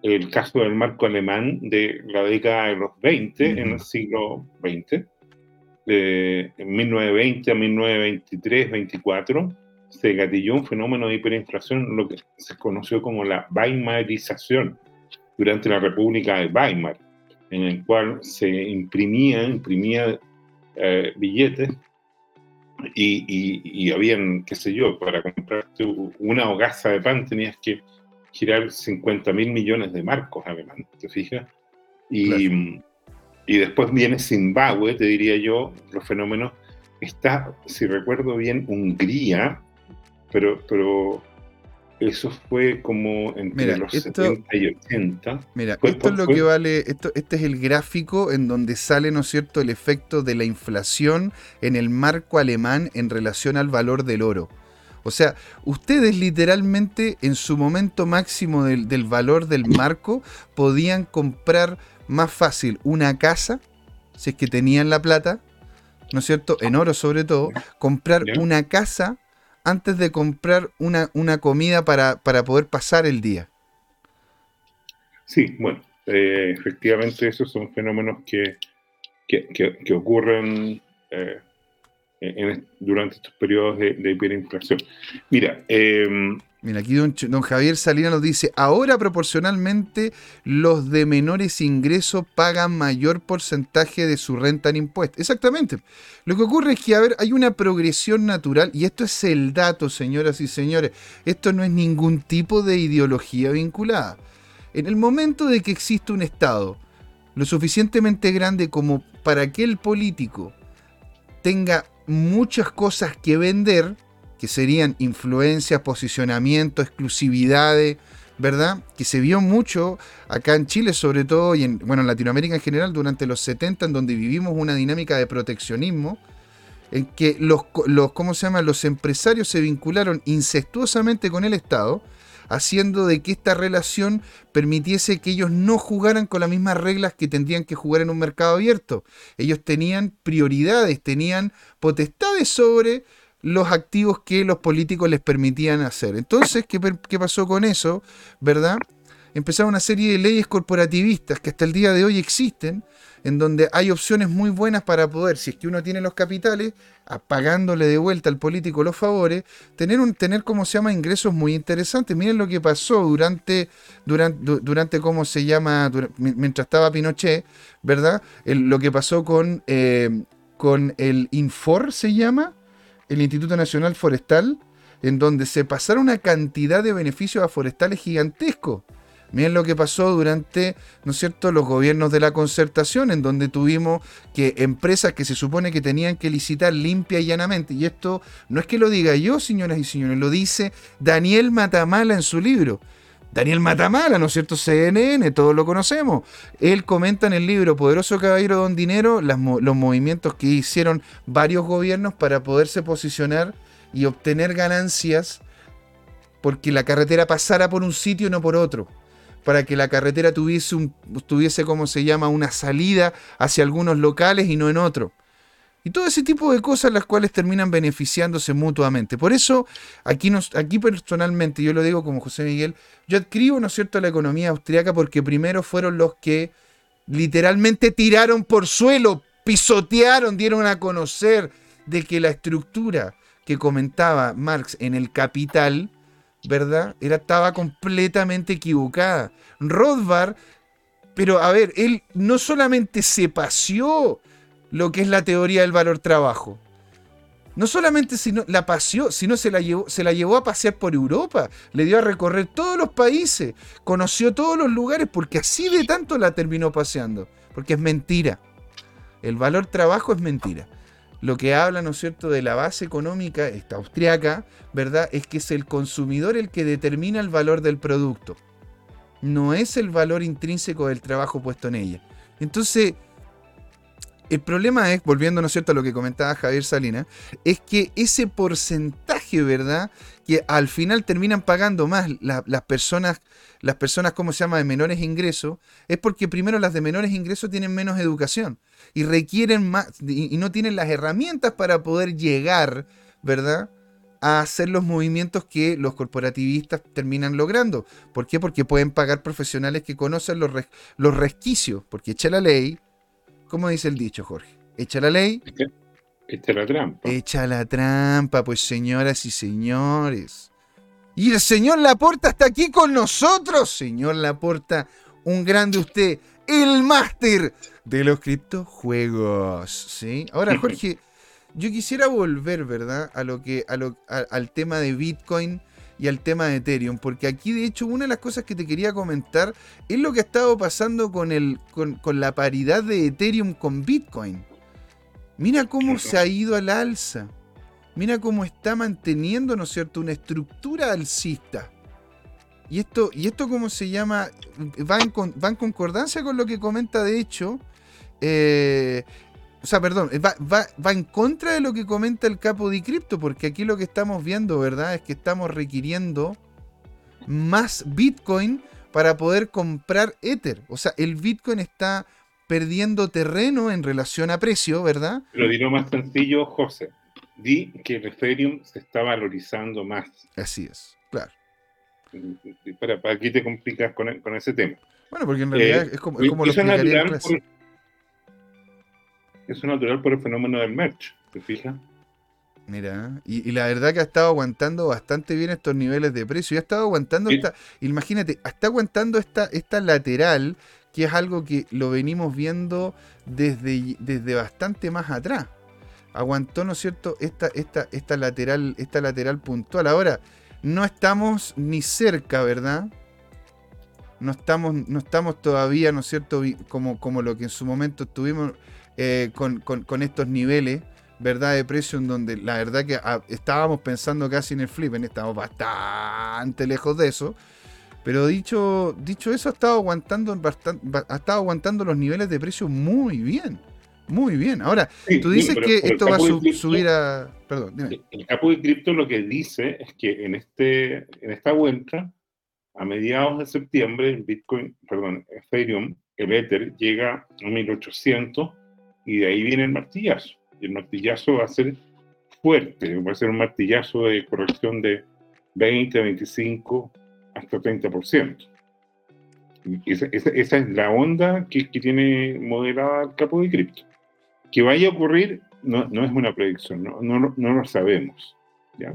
[SPEAKER 2] el caso del marco alemán de la década de los 20, en el siglo XX, de, en 1920 a 1923, 24 se gatilló un fenómeno de hiperinflación, lo que se conoció como la Weimarización, durante la República de Weimar, en el cual se imprimía, imprimía eh, billetes y, y, habían, qué sé yo, para comprarte una hogaza de pan tenías que girar 50 mil millones de marcos alemanes, ¿te fijas? Y, y después viene Zimbabue, te diría yo, los fenómenos. Está, si recuerdo bien, Hungría, pero, pero eso fue como entre los 70 y 80.
[SPEAKER 1] Mira, esto es lo que vale, esto, este es el gráfico en donde sale, ¿no es cierto?, el efecto de la inflación en el marco alemán en relación al valor del oro. O sea, ustedes literalmente en su momento máximo del, del valor del marco podían comprar más fácil una casa, si es que tenían la plata, ¿no es cierto? En oro sobre todo, comprar una casa antes de comprar una, una comida para, poder pasar el día.
[SPEAKER 2] Sí, bueno, eh, efectivamente esos son fenómenos que, que, ocurren eh, durante estos periodos de, de hiperinflación. Mira,
[SPEAKER 1] eh, Mira, aquí don, Javier Salinas nos dice, ahora proporcionalmente los de menores ingresos pagan mayor porcentaje de su renta en impuestos. Exactamente. Lo que ocurre es que, a ver, hay una progresión natural, y esto es el dato, señoras y señores, esto no es ningún tipo de ideología vinculada. En el momento de que existe un Estado lo suficientemente grande como para que el político tenga muchas cosas que vender, que serían influencias, posicionamiento, exclusividades, ¿verdad? Que se vio mucho acá en Chile, sobre todo, y en, bueno, en Latinoamérica en general, durante los 70, en donde vivimos una dinámica de proteccionismo, en que los, los, ¿cómo se llama? los empresarios se vincularon incestuosamente con el Estado, haciendo de que esta relación permitiese que ellos no jugaran con las mismas reglas que tendrían que jugar en un mercado abierto. Ellos tenían prioridades, tenían potestades sobre los activos que los políticos les permitían hacer. Entonces, ¿qué, ¿qué, pasó con eso? ¿Verdad? Empezaron una serie de leyes corporativistas que hasta el día de hoy existen, en donde hay opciones muy buenas para poder, si es que uno tiene los capitales, pagándole de vuelta al político los favores, tener, un, tener como se llama, ingresos muy interesantes. Miren lo que pasó durante, durante, durante ¿cómo se llama? mientras estaba Pinochet, ¿verdad? lo que pasó con, eh, con el Infor, se llama, el Instituto Nacional Forestal, en donde se pasaron una cantidad de beneficios a forestales gigantescos. Miren lo que pasó durante, ¿no es cierto?, los gobiernos de la concertación, en donde tuvimos que empresas que se supone que tenían que licitar limpia y llanamente, y esto no es que lo diga yo, señoras y señores, lo dice Daniel Matamala en su libro. Daniel Matamala, ¿no es cierto? CNN, todos lo conocemos. Él comenta en el libro Poderoso Caballero Don Dinero los movimientos que hicieron varios gobiernos para poderse posicionar y obtener ganancias porque la carretera pasara por un sitio y no por otro. Para que la carretera tuviese, un, tuviese como se llama, una salida hacia algunos locales y no en otro. Y todo ese tipo de cosas las cuales terminan beneficiándose mutuamente. Por eso, aquí, nos, aquí personalmente, yo lo digo como José Miguel, yo adscribo, ¿no es cierto?, a la economía austriaca porque primero fueron los que literalmente tiraron por suelo, pisotearon, dieron a conocer de que la estructura que comentaba Marx en el Capital, ¿verdad? Era, estaba completamente equivocada. Rothbard, pero a ver, él no solamente se paseó lo que es la teoría del valor trabajo. No solamente sino, la paseó, sino se la, llevó, se la llevó a pasear por Europa, le dio a recorrer todos los países, conoció todos los lugares, porque así de tanto la terminó paseando, porque es mentira. El valor trabajo es mentira. Lo que habla, ¿no es cierto?, de la base económica, esta austriaca, ¿verdad?, es que es el consumidor el que determina el valor del producto. No es el valor intrínseco del trabajo puesto en ella. Entonces, el problema es, volviendo, ¿no es cierto?, a lo que comentaba Javier Salinas, es que ese porcentaje, ¿verdad?, que al final terminan pagando más las personas, las personas, ¿cómo se llama?, de menores ingresos, es porque primero las de menores ingresos tienen menos educación y requieren más, y no tienen las herramientas para poder llegar, ¿verdad?, a hacer los movimientos que los corporativistas terminan logrando. ¿Por qué? Porque pueden pagar profesionales que conocen los, los resquicios, porque echa la ley, ¿Cómo dice el dicho, Jorge? Echa la ley.
[SPEAKER 2] Echa la trampa.
[SPEAKER 1] Echa la trampa, pues señoras y señores. Y el señor Laporta está aquí con nosotros. Señor Laporta, un grande usted, el máster de los criptojuegos. ¿sí? Ahora, *laughs* Jorge, yo quisiera volver, ¿verdad? A lo que, a lo, al tema de Bitcoin y al tema de Ethereum, porque aquí de hecho una de las cosas que te quería comentar es lo que ha estado pasando con, el, con, la paridad de Ethereum con Bitcoin. Mira cómo se ha ido al alza. Mira cómo está manteniendo, ¿no es cierto?, una estructura alcista. Y esto, y esto ¿cómo se llama? Va en, va en concordancia con lo que comenta, de hecho, eh, o sea, perdón, va, en contra de lo que comenta el capo de cripto, porque aquí lo que estamos viendo, ¿verdad? Es que estamos requiriendo más Bitcoin para poder comprar Ether. O sea, el Bitcoin está perdiendo terreno en relación a precio, ¿verdad?
[SPEAKER 2] Lo diré más sencillo, José. Di que el Ethereum se está valorizando más.
[SPEAKER 1] Así es, claro.
[SPEAKER 2] Para, ¿Para qué te complicas con, ese tema?
[SPEAKER 1] Bueno, porque en realidad eh, es como, es como lo
[SPEAKER 2] natural por, Eso es natural por el fenómeno del merch, ¿te fijas?
[SPEAKER 1] Mira, y, la verdad que ha estado aguantando bastante bien estos niveles de precio. Y ha estado aguantando esta, imagínate, está aguantando esta, esta lateral, que es algo que lo venimos viendo desde, desde bastante más atrás. Aguantó, ¿no es cierto?, esta, esta, esta, lateral, esta lateral puntual. Ahora, no estamos ni cerca, ¿verdad? No estamos, no estamos todavía, ¿no es cierto?, como, como lo que en su momento estuvimos eh, con, con estos niveles verdad de precio en donde la verdad que ah, estábamos pensando casi en el flip, estamos bastante lejos de eso. Pero dicho, dicho eso, ha estado aguantando bastante, ha estado aguantando los niveles de precio muy bien. Muy bien. Ahora, tú dices que esto va a subir a. Perdón, dime.
[SPEAKER 2] El capo de cripto lo que dice es que en, este, en esta vuelta, a mediados de septiembre, Bitcoin, perdón, Ethereum, el Ether, llega a 1800 y de ahí viene el martillazo el martillazo va a ser fuerte, va a ser un martillazo de corrección de 20, 25, hasta 30%. Y esa, esa, es la onda que, tiene modelada el capo de cripto. Que vaya a ocurrir no, no es una predicción, no, no, no lo sabemos. ¿ya?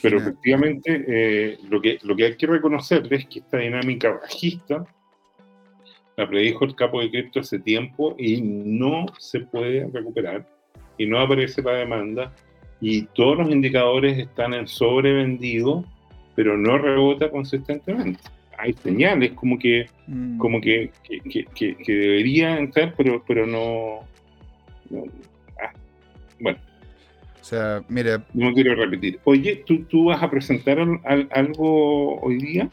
[SPEAKER 2] Pero efectivamente eh, lo, que, lo que hay que reconocer es que esta dinámica bajista la predijo el capo de cripto hace tiempo y no se puede recuperar y no aparece la demanda y todos los indicadores están en sobrevendido, pero no rebota consistentemente. Hay señales como que, mm. como que, que, que, debería entrar, pero, pero no. Ah, bueno.
[SPEAKER 1] O sea, mira.
[SPEAKER 2] No quiero repetir. Oye, ¿tú, tú vas a presentar algo hoy día?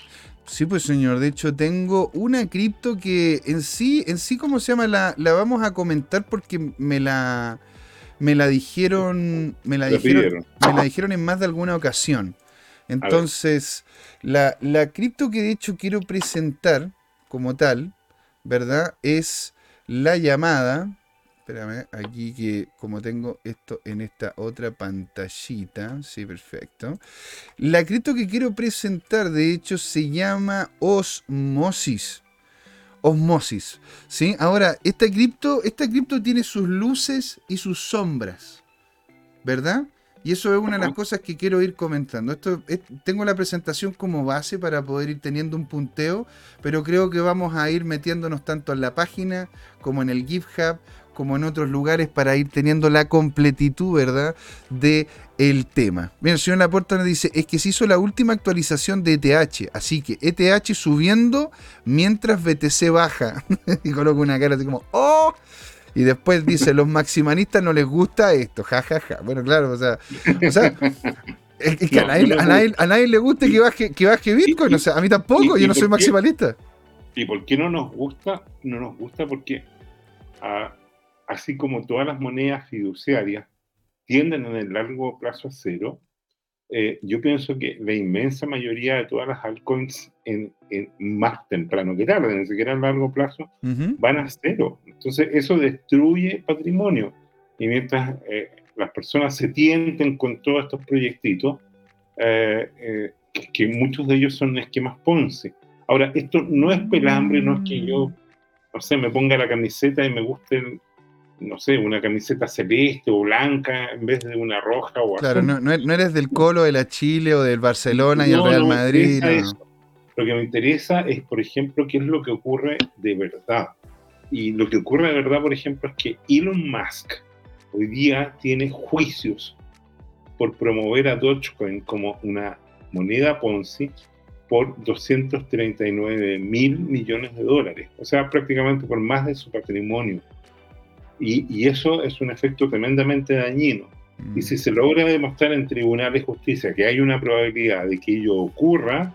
[SPEAKER 1] Sí, pues señor, de hecho tengo una cripto que en sí, en sí, ¿cómo se llama? La, la vamos a comentar porque me la, me la dijeron, me la, dijeron, me la dijeron en más de alguna ocasión. Entonces, la, la cripto que de hecho quiero presentar como tal, ¿verdad? Es la llamada. Espérame, aquí que como tengo esto en esta otra pantallita. Sí, perfecto. La cripto que quiero presentar, de hecho, se llama Osmosis osmosis. ¿sí? Ahora, esta cripto, esta cripto tiene sus luces y sus sombras, ¿verdad? Y eso es una de las cosas que quiero ir comentando. Esto tengo la presentación como base para poder ir teniendo un punteo, pero creo que vamos a ir metiéndonos tanto en la página como en el GitHub como en otros lugares para ir teniendo la completitud, ¿verdad? De el tema. Bien, el señor Laporta nos dice, es que se hizo la última actualización de ETH, así que ETH subiendo mientras BTC baja. *laughs* y coloca una cara así como, ¡oh! Y después dice, los maximalistas no les gusta esto, jajaja. Bueno, claro, o sea, o sea es que a, nadie, le gusta que baje, que baje Bitcoin, o sea, a mí tampoco, yo no soy maximalista.
[SPEAKER 2] ¿Y por qué no nos gusta? No nos gusta porque ah, así como todas las monedas fiduciarias tienden en el largo plazo a cero, eh, yo pienso que la inmensa mayoría de todas las altcoins en, más temprano que tarde, ni siquiera en largo plazo, van a cero. Entonces eso destruye patrimonio. Y mientras eh, las personas se tienten con todos estos proyectitos, eh, que, muchos de ellos son esquemas Ponce. Ahora, esto no es pelambre, no es que yo, no sé, me ponga la camiseta y me guste el, no sé, una camiseta celeste o blanca en vez de una roja o
[SPEAKER 1] Claro, no, no, eres del Colo, de la Chile o del Barcelona y el Real Madrid.
[SPEAKER 2] Lo que me interesa es, por ejemplo, qué es lo que ocurre de verdad. Y lo que ocurre de verdad, por ejemplo, es que Elon Musk hoy día tiene juicios por promover a Dogecoin como una moneda Ponzi por 239 mil millones de dólares, o sea, prácticamente por más de su patrimonio. Y, eso es un efecto tremendamente dañino. Y si mm. se logra demostrar en tribunales de justicia que hay una probabilidad de que ello ocurra,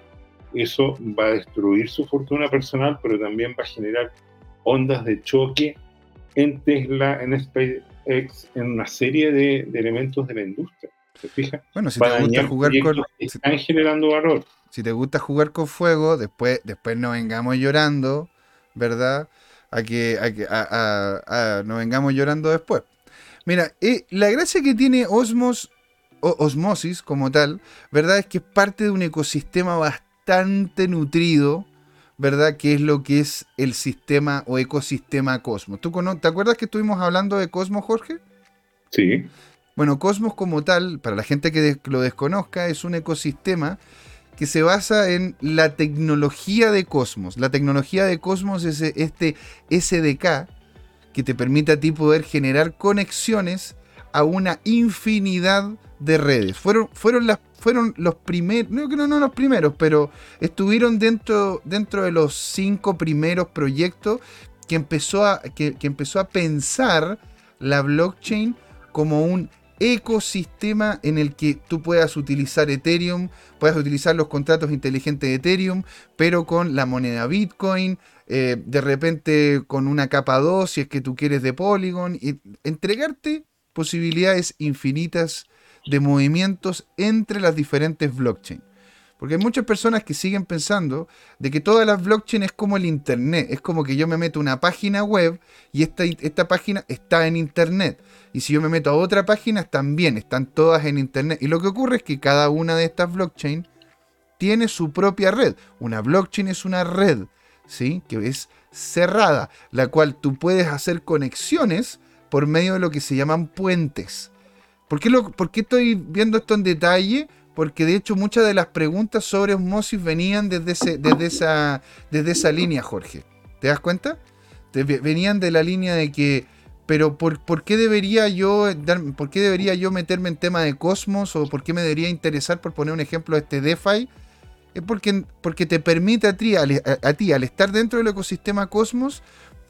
[SPEAKER 2] eso va a destruir su fortuna personal, pero también va a generar ondas de choque en Tesla, en SpaceX, en una serie de, elementos de la industria. ¿Se fija?
[SPEAKER 1] Bueno, si te gusta jugar con.
[SPEAKER 2] Están generando valor.
[SPEAKER 1] Si te gusta jugar con fuego, después, después no vengamos llorando, ¿verdad? A que, a que a, nos vengamos llorando después. Mira, eh, la gracia que tiene Osmos, Osmosis como tal, ¿verdad? Es que es parte de un ecosistema bastante nutrido, ¿verdad? Que es lo que es el sistema o ecosistema Cosmos. ¿Tú ¿Te acuerdas que estuvimos hablando de Cosmos, Jorge?
[SPEAKER 2] Sí.
[SPEAKER 1] Bueno, Cosmos como tal, para la gente que lo desconozca, es un ecosistema que se basa en la tecnología de Cosmos. La tecnología de Cosmos es este SDK que te permite a ti poder generar conexiones a una infinidad de redes. Fueron, fueron, los primeros, no, no, los primeros, pero estuvieron dentro, dentro de los cinco primeros proyectos que empezó a, que empezó a pensar la blockchain como un ecosistema en el que tú puedas utilizar Ethereum, puedas utilizar los contratos inteligentes de Ethereum, pero con la moneda Bitcoin, eh, de repente con una capa 2 si es que tú quieres de Polygon, y entregarte posibilidades infinitas de movimientos entre las diferentes blockchains. Porque hay muchas personas que siguen pensando de que todas las blockchains es como el Internet. Es como que yo me meto a una página web y esta, esta página está en Internet. Y si yo me meto a otra página, también están todas en Internet. Y lo que ocurre es que cada una de estas blockchains tiene su propia red. Una blockchain es una red, ¿sí? Que es cerrada, la cual tú puedes hacer conexiones por medio de lo que se llaman puentes. ¿Por qué, lo, ¿Por qué estoy viendo esto en detalle? Porque de hecho muchas de las preguntas sobre osmosis venían desde, esa, línea, Jorge. ¿Te das cuenta? venían de la línea de que, pero por, qué debería yo por qué debería yo meterme en tema de Cosmos o por qué me debería interesar, por poner un ejemplo, este DeFi? Es porque, te permite a ti, a ti, al estar dentro del ecosistema Cosmos,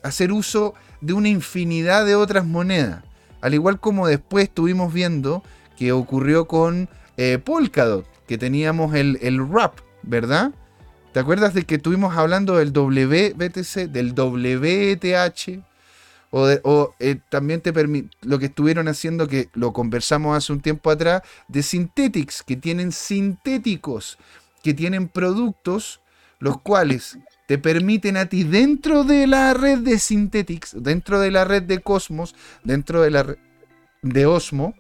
[SPEAKER 1] hacer uso de una infinidad de otras monedas. Al igual como después estuvimos viendo que ocurrió con eh, Polkadot, que teníamos el, el RAP, ¿verdad? ¿Te acuerdas de que estuvimos hablando del WBTC, del WETH? O, eh, también te lo que estuvieron haciendo, que lo conversamos hace un tiempo atrás, de Synthetics, que tienen sintéticos, que tienen productos, los cuales te permiten a ti dentro de la red de Synthetics, dentro de la red de Cosmos, dentro de la red de Osmo,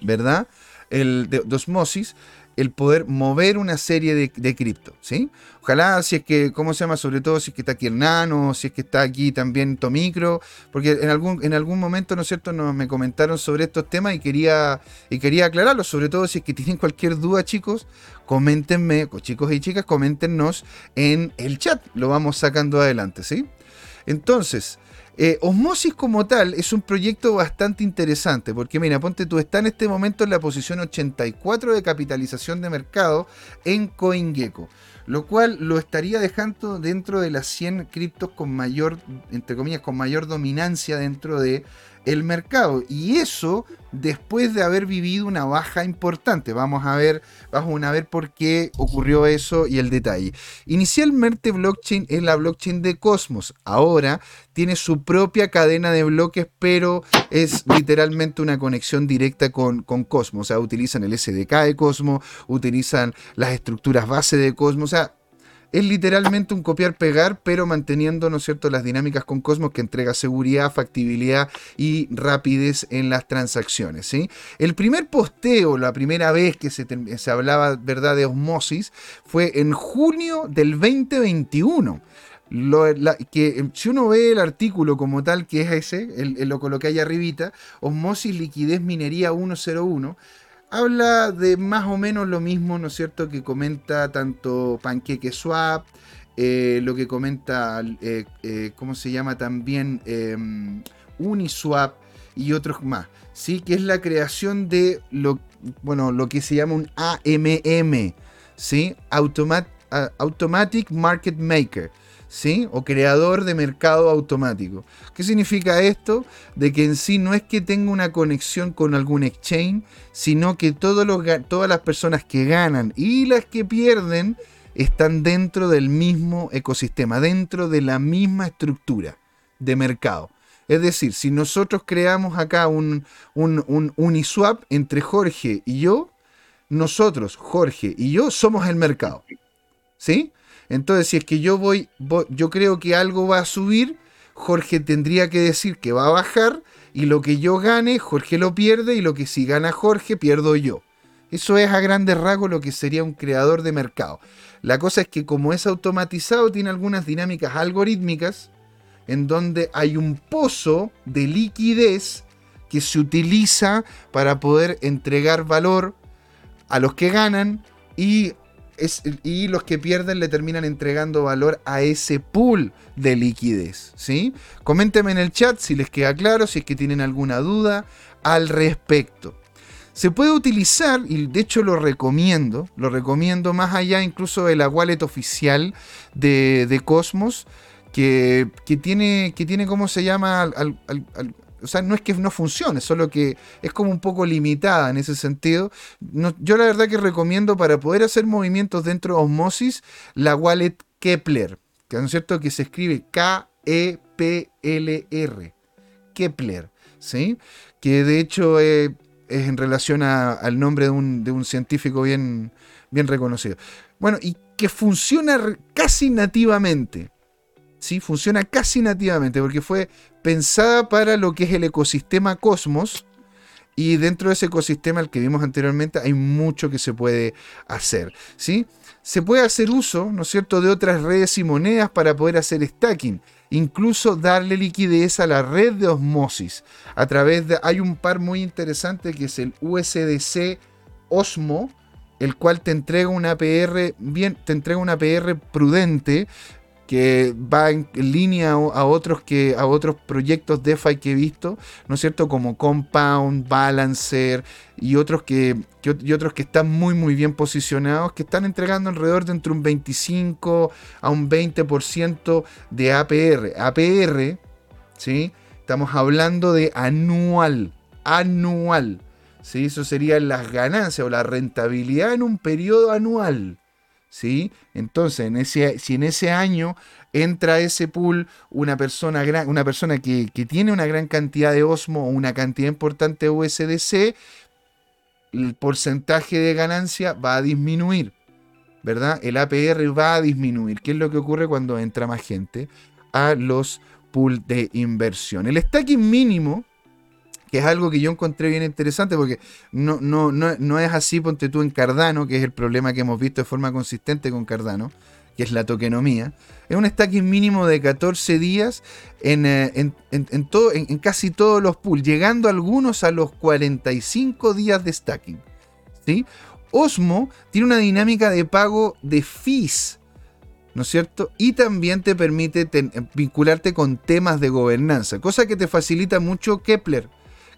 [SPEAKER 1] ¿verdad? El, de, osmosis, el poder mover una serie de, cripto, ¿sí? Ojalá, si es que, ¿cómo se llama? Sobre todo si es que está aquí Hernano, si es que está aquí también Tomicro, porque en algún, en algún momento, ¿no es cierto?, nos, me comentaron sobre estos temas y quería, y quería aclararlos, sobre todo si es que tienen cualquier duda, chicos, coméntenme, chicos y chicas, coméntenos en el chat, lo vamos sacando adelante, ¿sí? Entonces, eh, Osmosis como tal es un proyecto bastante interesante porque mira, ponte tú, está en este momento en la posición 84 de capitalización de mercado en CoinGecko, lo cual lo estaría dejando dentro de las 100 criptos con mayor, entre comillas, con mayor dominancia dentro de el mercado. Y eso después de haber vivido una baja importante. Vamos a ver, vamos a ver por qué ocurrió eso y el detalle. Inicialmente blockchain es la blockchain de Cosmos. Ahora tiene su propia cadena de bloques, pero es literalmente una conexión directa con, con Cosmos. O sea, utilizan el SDK de Cosmos, utilizan las estructuras base de Cosmos. O sea, es literalmente un copiar-pegar, pero manteniendo, ¿no es cierto?, las dinámicas con Cosmos que entrega seguridad, factibilidad y rapidez en las transacciones. ¿sí? El primer posteo, la primera vez que se, hablaba, ¿verdad?, de osmosis, fue en junio del 2021. que si uno ve el artículo como tal, que es ese, lo coloqué ahí arribita, Osmosis Liquidez Minería 101, habla de más o menos lo mismo, ¿no es cierto?, que comenta tanto Pancake Swap, eh, lo que comenta, eh, eh, ¿cómo se llama también? Em, Uniswap y otros más. Sí, que es la creación de lo, bueno, lo que se llama un AMM, ¿sí? Automatic Market Maker. O creador de mercado automático. ¿Qué significa esto? De que en sí no es que tenga una conexión con algún exchange, sino que todas las personas que ganan y las que pierden están dentro del mismo ecosistema, dentro de la misma estructura de mercado. Es decir, si nosotros creamos acá un, un, Uniswap entre Jorge y yo, nosotros, Jorge y yo, somos el mercado. ¿Sí? Entonces, si es que yo voy, yo creo que algo va a subir, Jorge tendría que decir que va a bajar y lo que yo gane, Jorge lo pierde y lo que si gana Jorge, pierdo yo. Eso es a grandes rasgos lo que sería un creador de mercado. La cosa es que como es automatizado, tiene algunas dinámicas algorítmicas en donde hay un pozo de liquidez que se utiliza para poder entregar valor a los que ganan y, y los que pierden le terminan entregando valor a ese pool de liquidez. ¿sí? Coméntenme en el chat si les queda claro, si es que tienen alguna duda al respecto. Se puede utilizar, y de hecho lo recomiendo, lo recomiendo más allá incluso de la wallet oficial de, Cosmos, que, tiene, que tiene, ¿cómo se llama? O sea, no es que no funcione, solo que es como un poco limitada en ese sentido. yo la verdad que recomiendo para poder hacer movimientos dentro de Osmosis la wallet Kepler, que es cierto que se escribe K-E-P-L-R. Kepler, ¿sí? Que de hecho eh, es en relación al nombre de un, científico bien, bien reconocido. Bueno, y que funciona casi nativamente. ¿Sí? Funciona casi nativamente porque fue pensada para lo que es el ecosistema Cosmos. Y dentro de ese ecosistema al que vimos anteriormente hay mucho que se puede hacer. ¿sí? Se puede hacer uso, ¿no es cierto?, de otras redes y monedas para poder hacer stacking incluso darle liquidez a la red de osmosis. A través de, hay un par muy interesante que es el USDC Osmo, el cual te entrega una APR bien, te entrega una APR prudente, que va en línea a otros, que, a otros proyectos DeFi que he visto, ¿no es cierto? Como Compound, Balancer y otros que, y otros que están muy muy bien posicionados, que están entregando alrededor de entre un 25 a un 20% de APR. APR, ¿sí? Estamos hablando de anual, anual. ¿sí? Eso serían las ganancias o la rentabilidad en un periodo anual. ¿Sí? Entonces, en ese, si en ese año entra a ese pool una persona, una persona que, tiene una gran cantidad de Osmo o una cantidad importante de USDC, el porcentaje de ganancia va a disminuir, ¿verdad? El APR va a disminuir. ¿Qué es lo que ocurre cuando entra más gente a los pools de inversión? El stacking mínimo que es algo que yo encontré bien interesante porque no, no, no, es así, ponte tú en Cardano, que es el problema que hemos visto de forma consistente con Cardano, que es la tokenomía. Es un stacking mínimo de 14 días en, eh, en, todo, en, casi todos los pools, llegando algunos a los 45 días de stacking. ¿sí? Osmo tiene una dinámica de pago de fees. ¿no es cierto? Y también te permite vincularte con temas de gobernanza, cosa que te facilita mucho Kepler.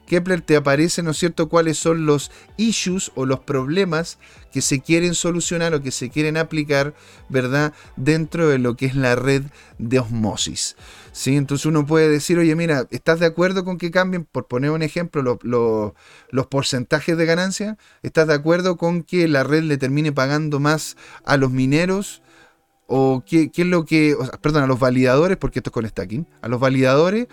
[SPEAKER 1] Kepler te aparece, ¿no es cierto?, cuáles son los issues o los problemas que se quieren solucionar o que se quieren aplicar, ¿verdad?, dentro de lo que es la red de osmosis. ¿Sí? Entonces uno puede decir, oye, mira, ¿estás de acuerdo con que cambien, por poner un ejemplo, los porcentajes de ganancia? ¿Estás de acuerdo con que la red le termine pagando más a los mineros? ¿O qué es lo que, perdón, a los validadores, porque esto es con stacking, a los validadores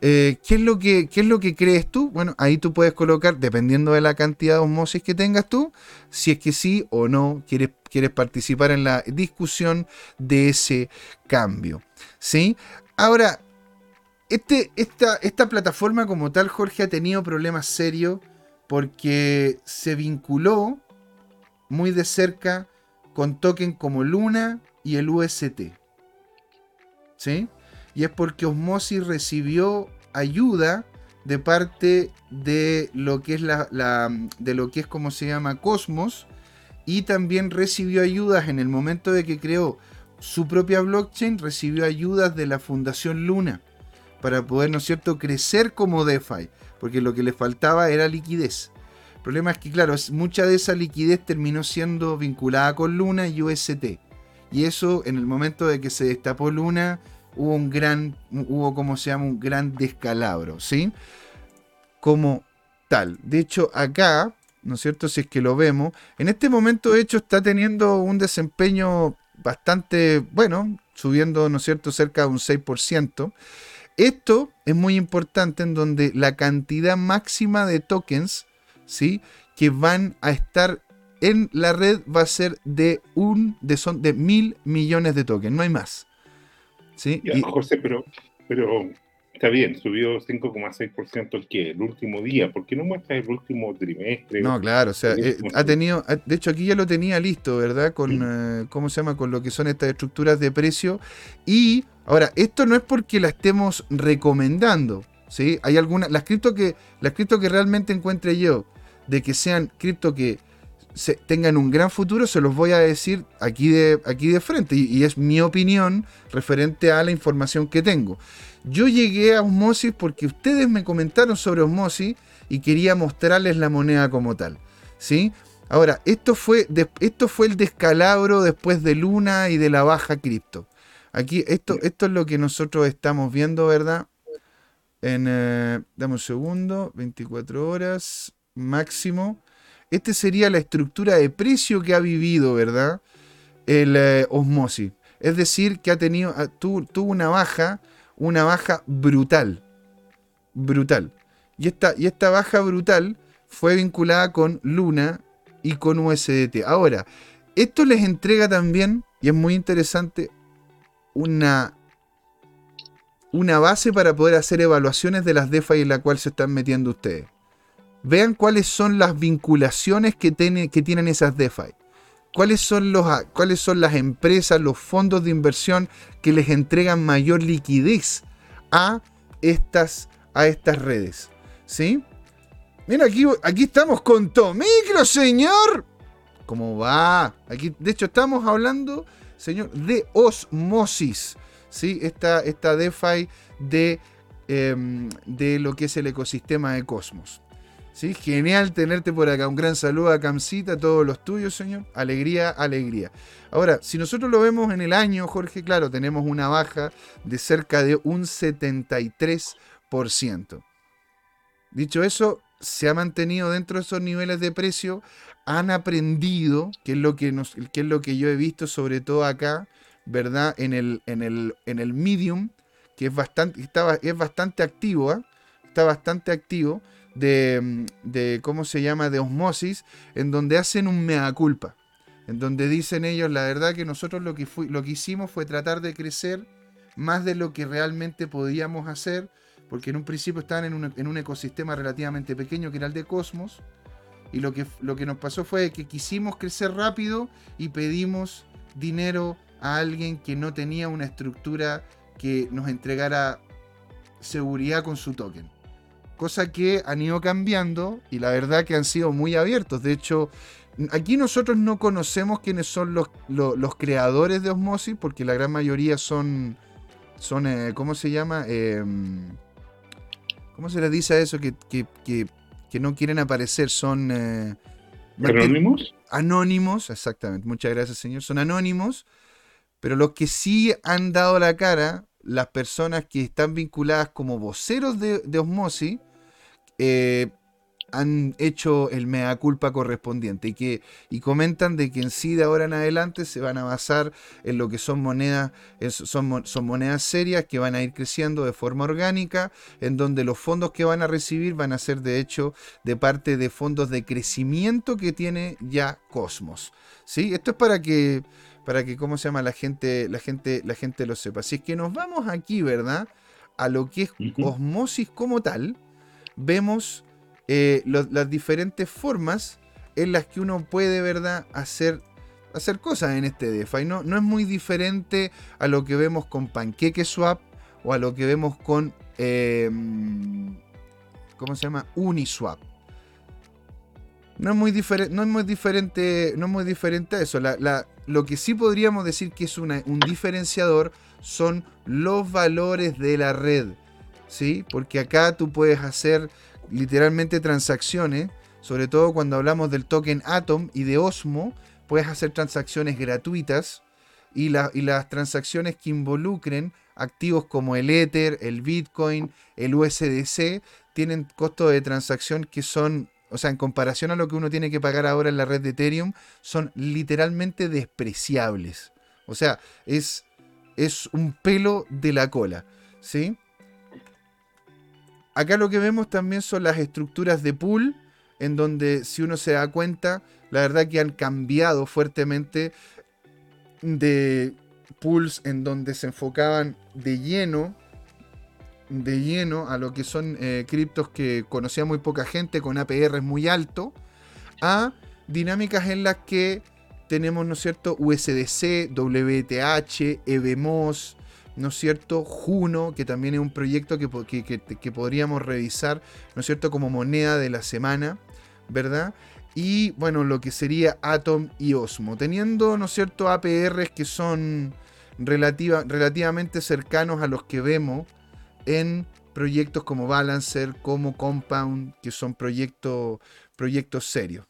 [SPEAKER 1] eh, ¿qué, es lo que, ¿Qué es lo que crees tú? Bueno, ahí tú puedes colocar, dependiendo de la cantidad de osmosis que tengas tú, si es que sí o no quieres, quieres participar en la discusión de ese cambio. ¿Sí? Ahora, este, esta, esta plataforma como tal, Jorge, ha tenido problemas serios porque se vinculó muy de cerca con token como Luna y el UST. ¿Sí? Y es porque Osmosis recibió ayuda de parte de lo que es la, de lo que es como se llama Cosmos y también recibió ayudas en el momento de que creó su propia blockchain, recibió ayudas de la Fundación Luna para poder, ¿no es cierto?, crecer como DeFi, porque lo que le faltaba era liquidez. El problema es que, claro, mucha de esa liquidez terminó siendo vinculada con Luna y UST. Y eso, en el momento de que se destapó Luna, hubo un gran, hubo como se llama, un gran descalabro, ¿sí? Como tal. De hecho, acá, ¿no es cierto? Si es que lo vemos, en este momento, de hecho, está teniendo un desempeño bastante bueno, subiendo, ¿no es cierto?, cerca de un 6%. Esto es muy importante en donde la cantidad máxima de tokens, ¿sí? Que van a estar en la red va a ser de un de son de mil millones de tokens, no hay más. ¿Sí? *laughs*
[SPEAKER 2] José, pero, pero está bien, subió 5,6% el que el último día, ¿por qué no muestras el último trimestre?
[SPEAKER 1] No, claro, o sea, eh, ha tenido, de hecho aquí ya lo tenía listo, ¿verdad? Con, eh, ¿cómo se llama? Con lo que son estas estructuras de precio. Y ahora, esto no es porque la estemos recomendando, ¿sí? Hay algunas, las cripto que, las cripto que realmente encuentre yo, de que sean cripto que tengan un gran futuro, se los voy a decir aquí de, aquí de frente. Y, es mi opinión referente a la información que tengo. Yo llegué a Osmosis porque ustedes me comentaron sobre Osmosis y quería mostrarles la moneda como tal. ¿sí? Ahora, esto fue, esto fue el descalabro después de Luna y de la baja cripto. Aquí, esto, esto es lo que nosotros estamos viendo, ¿verdad? En, eh, dame un segundo, 24 horas máximo. Este sería la estructura de precio que ha vivido, ¿verdad? El eh, Osmosis. Es decir, que ha tenido, ah, tuvo una baja, una baja brutal. Brutal. Y esta, y esta baja brutal fue vinculada con Luna y con USDT. Ahora, esto les entrega también, y es muy interesante, una, una base para poder hacer evaluaciones de las DeFi en la cual se están metiendo ustedes. Vean cuáles son las vinculaciones que, que tienen esas DeFi. ¿Cuáles son, los, ¿Cuáles son las empresas, los fondos de inversión que les entregan mayor liquidez a estas, a estas redes? ¿Sí? Mira, aquí, aquí estamos con Tomicro, señor. ¿Cómo va? Aquí, de hecho, estamos hablando, señor, de osmosis. ¿Sí? Esta, esta DeFi de, em, de lo que es el ecosistema de Cosmos. Genial tenerte por acá. Un gran saludo a Camcita, a todos los tuyos, señor. Alegría, alegría. Ahora, si nosotros lo vemos en el año, Jorge, claro, tenemos una baja de cerca de un 73%. Dicho eso, se ha mantenido dentro de esos niveles de precio. Han aprendido, que es lo que, nos, es lo que yo he visto, sobre todo acá, ¿verdad? En el, en el, en el medium, que es bastante, está, es bastante activo, ¿eh? está bastante activo de, ¿cómo se llama?, de osmosis, en donde hacen un mea culpa, en donde dicen ellos, la verdad que nosotros lo que, lo que hicimos fue tratar de crecer más de lo que realmente podíamos hacer, porque en un principio estaban en un, en un ecosistema relativamente pequeño que era el de Cosmos, y lo que, lo que nos pasó fue que quisimos crecer rápido y pedimos dinero a alguien que no tenía una estructura que nos entregara seguridad con su token cosa que han ido cambiando y la verdad que han sido muy abiertos. De hecho, aquí nosotros no conocemos quiénes son los, los, creadores de Osmosis, porque la gran mayoría son, son eh, ¿cómo se llama? Em, ¿Cómo se les dice a eso que, no quieren aparecer? Son...
[SPEAKER 2] Eh, ¿Anónimos?
[SPEAKER 1] Anónimos, exactamente. Muchas gracias, señor. Son anónimos, pero los que sí han dado la cara, las personas que están vinculadas como voceros de, de Osmosis, eh, han hecho el mea culpa correspondiente y que y comentan de que en sí de ahora en adelante se van a basar en lo que son monedas son, son monedas serias que van a ir creciendo de forma orgánica en donde los fondos que van a recibir van a ser de hecho de parte de fondos de crecimiento que tiene ya Cosmos. ¿sí? esto es para que para que cómo se llama la gente la gente la gente lo sepa. Si es que nos vamos aquí verdad a lo que es osmosis como tal vemos eh, las diferentes formas en las que uno puede, ¿verdad?, hacer, hacer cosas en este DeFi. No, no es muy diferente a lo que vemos con PancakeSwap o a lo que vemos con, em, ¿cómo se llama? Uniswap. No es muy, no es muy diferente, no es muy diferente a eso. lo que sí podríamos decir que es un diferenciador son los valores de la red. ¿Sí? Porque acá tú puedes hacer literalmente transacciones, sobre todo cuando hablamos del token Atom y de Osmo, puedes hacer transacciones gratuitas y, las transacciones que involucren activos como el Ether, el Bitcoin, el USDC, tienen costos de transacción que son, o sea, en comparación a lo que uno tiene que pagar ahora en la red de Ethereum, son literalmente despreciables. O sea, es, es un pelo de la cola, ¿sí? Acá lo que vemos también son las estructuras de pool, en donde si uno se da cuenta, la verdad que han cambiado fuertemente de pools en donde se enfocaban de lleno de lleno a lo que son eh, criptos que conocía muy poca gente con APR muy alto a dinámicas en las que tenemos, ¿no es cierto?, USDC, WTH, EVMOS, ¿no es cierto?, Juno, que también es un proyecto que, que, podríamos revisar, ¿no es cierto?, como moneda de la semana, ¿verdad? Y bueno, lo que sería Atom y Osmo, teniendo, ¿no es cierto?, APRs que son relativa, relativamente cercanos a los que vemos en proyectos como Balancer, como Compound, que son proyectos, proyectos serios.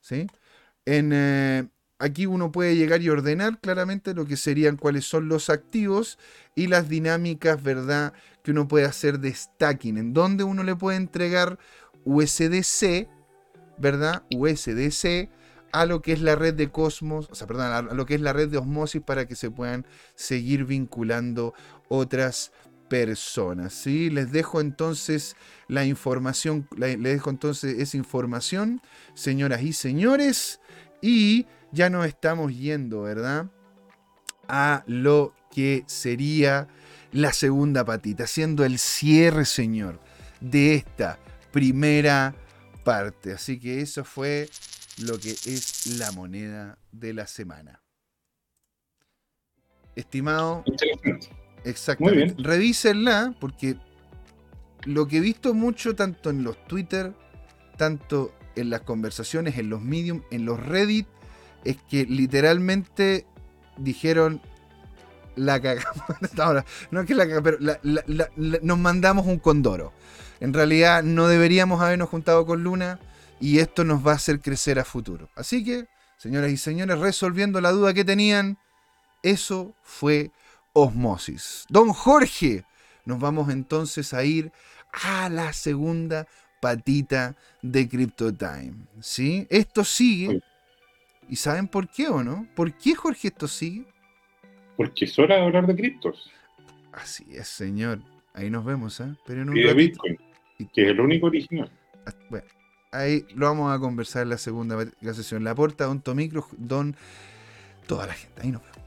[SPEAKER 1] ¿sí? En, eh, aquí uno puede llegar y ordenar claramente lo que serían cuáles son los activos y las dinámicas, ¿verdad? Que uno puede hacer de stacking, en donde uno le puede entregar USDC, ¿verdad? USDC a lo que es la red de Cosmos, o sea, perdón, a lo que es la red de Osmosis para que se puedan seguir vinculando otras personas. ¿sí? Les dejo entonces la información, les dejo entonces esa información, señoras y señores, y ya nos estamos yendo, ¿verdad? A lo que sería la segunda patita, siendo el cierre, señor, de esta primera parte. Así que eso fue lo que es la moneda de la semana. Estimado, Exactamente. Revísenla porque lo que he visto mucho tanto en los Twitter, tanto en las conversaciones, en los Medium, en los Reddit, es que literalmente dijeron la cagamos. *laughs* no es que la cagamos, pero nos mandamos un condoro. En realidad no deberíamos habernos juntado con Luna y esto nos va a hacer crecer a futuro. Así que, señoras y señores, resolviendo la duda que tenían, eso fue osmosis. Don Jorge, nos vamos entonces a ir a la segunda patita de CryptoTime. ¿sí? Esto sigue. ¿Y saben por qué o no? ¿Por qué, Jorge, esto sigue?
[SPEAKER 2] Porque es hora de hablar de criptos.
[SPEAKER 1] Así es, señor. Ahí nos vemos, ¿eh?
[SPEAKER 2] Pero en un y de Bitcoin, que es el único original.
[SPEAKER 1] Ah, bueno, ahí lo vamos a conversar en la segunda sesión. La porta, Don Tomicro, Don... Toda la gente. Ahí nos vemos.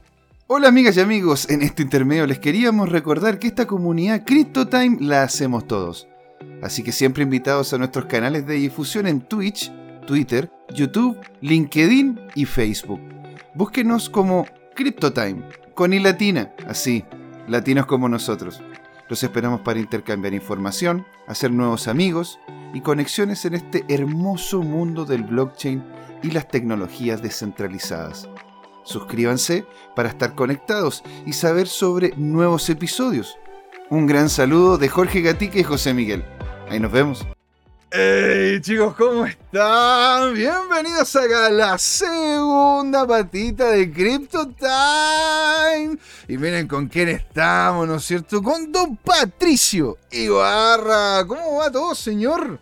[SPEAKER 1] Hola amigas y amigos, en este intermedio les queríamos recordar que esta comunidad CryptoTime la hacemos todos. Así que siempre invitados a nuestros canales de difusión en Twitch, Twitter, YouTube, LinkedIn y Facebook. Búsquenos como CryptoTime, con i latina, así, latinos como nosotros. Los esperamos para intercambiar información, hacer nuevos amigos y conexiones en este hermoso mundo del blockchain y las tecnologías descentralizadas. Suscríbanse para estar conectados y saber sobre nuevos episodios. Un gran saludo de Jorge Gatique y José Miguel. Ahí nos vemos. Hey chicos, ¿cómo están? Bienvenidos a la segunda patita de Crypto Time. Y miren con quién estamos, ¿no es cierto? Con Don Patricio Ibarra. ¿Cómo va todo, señor?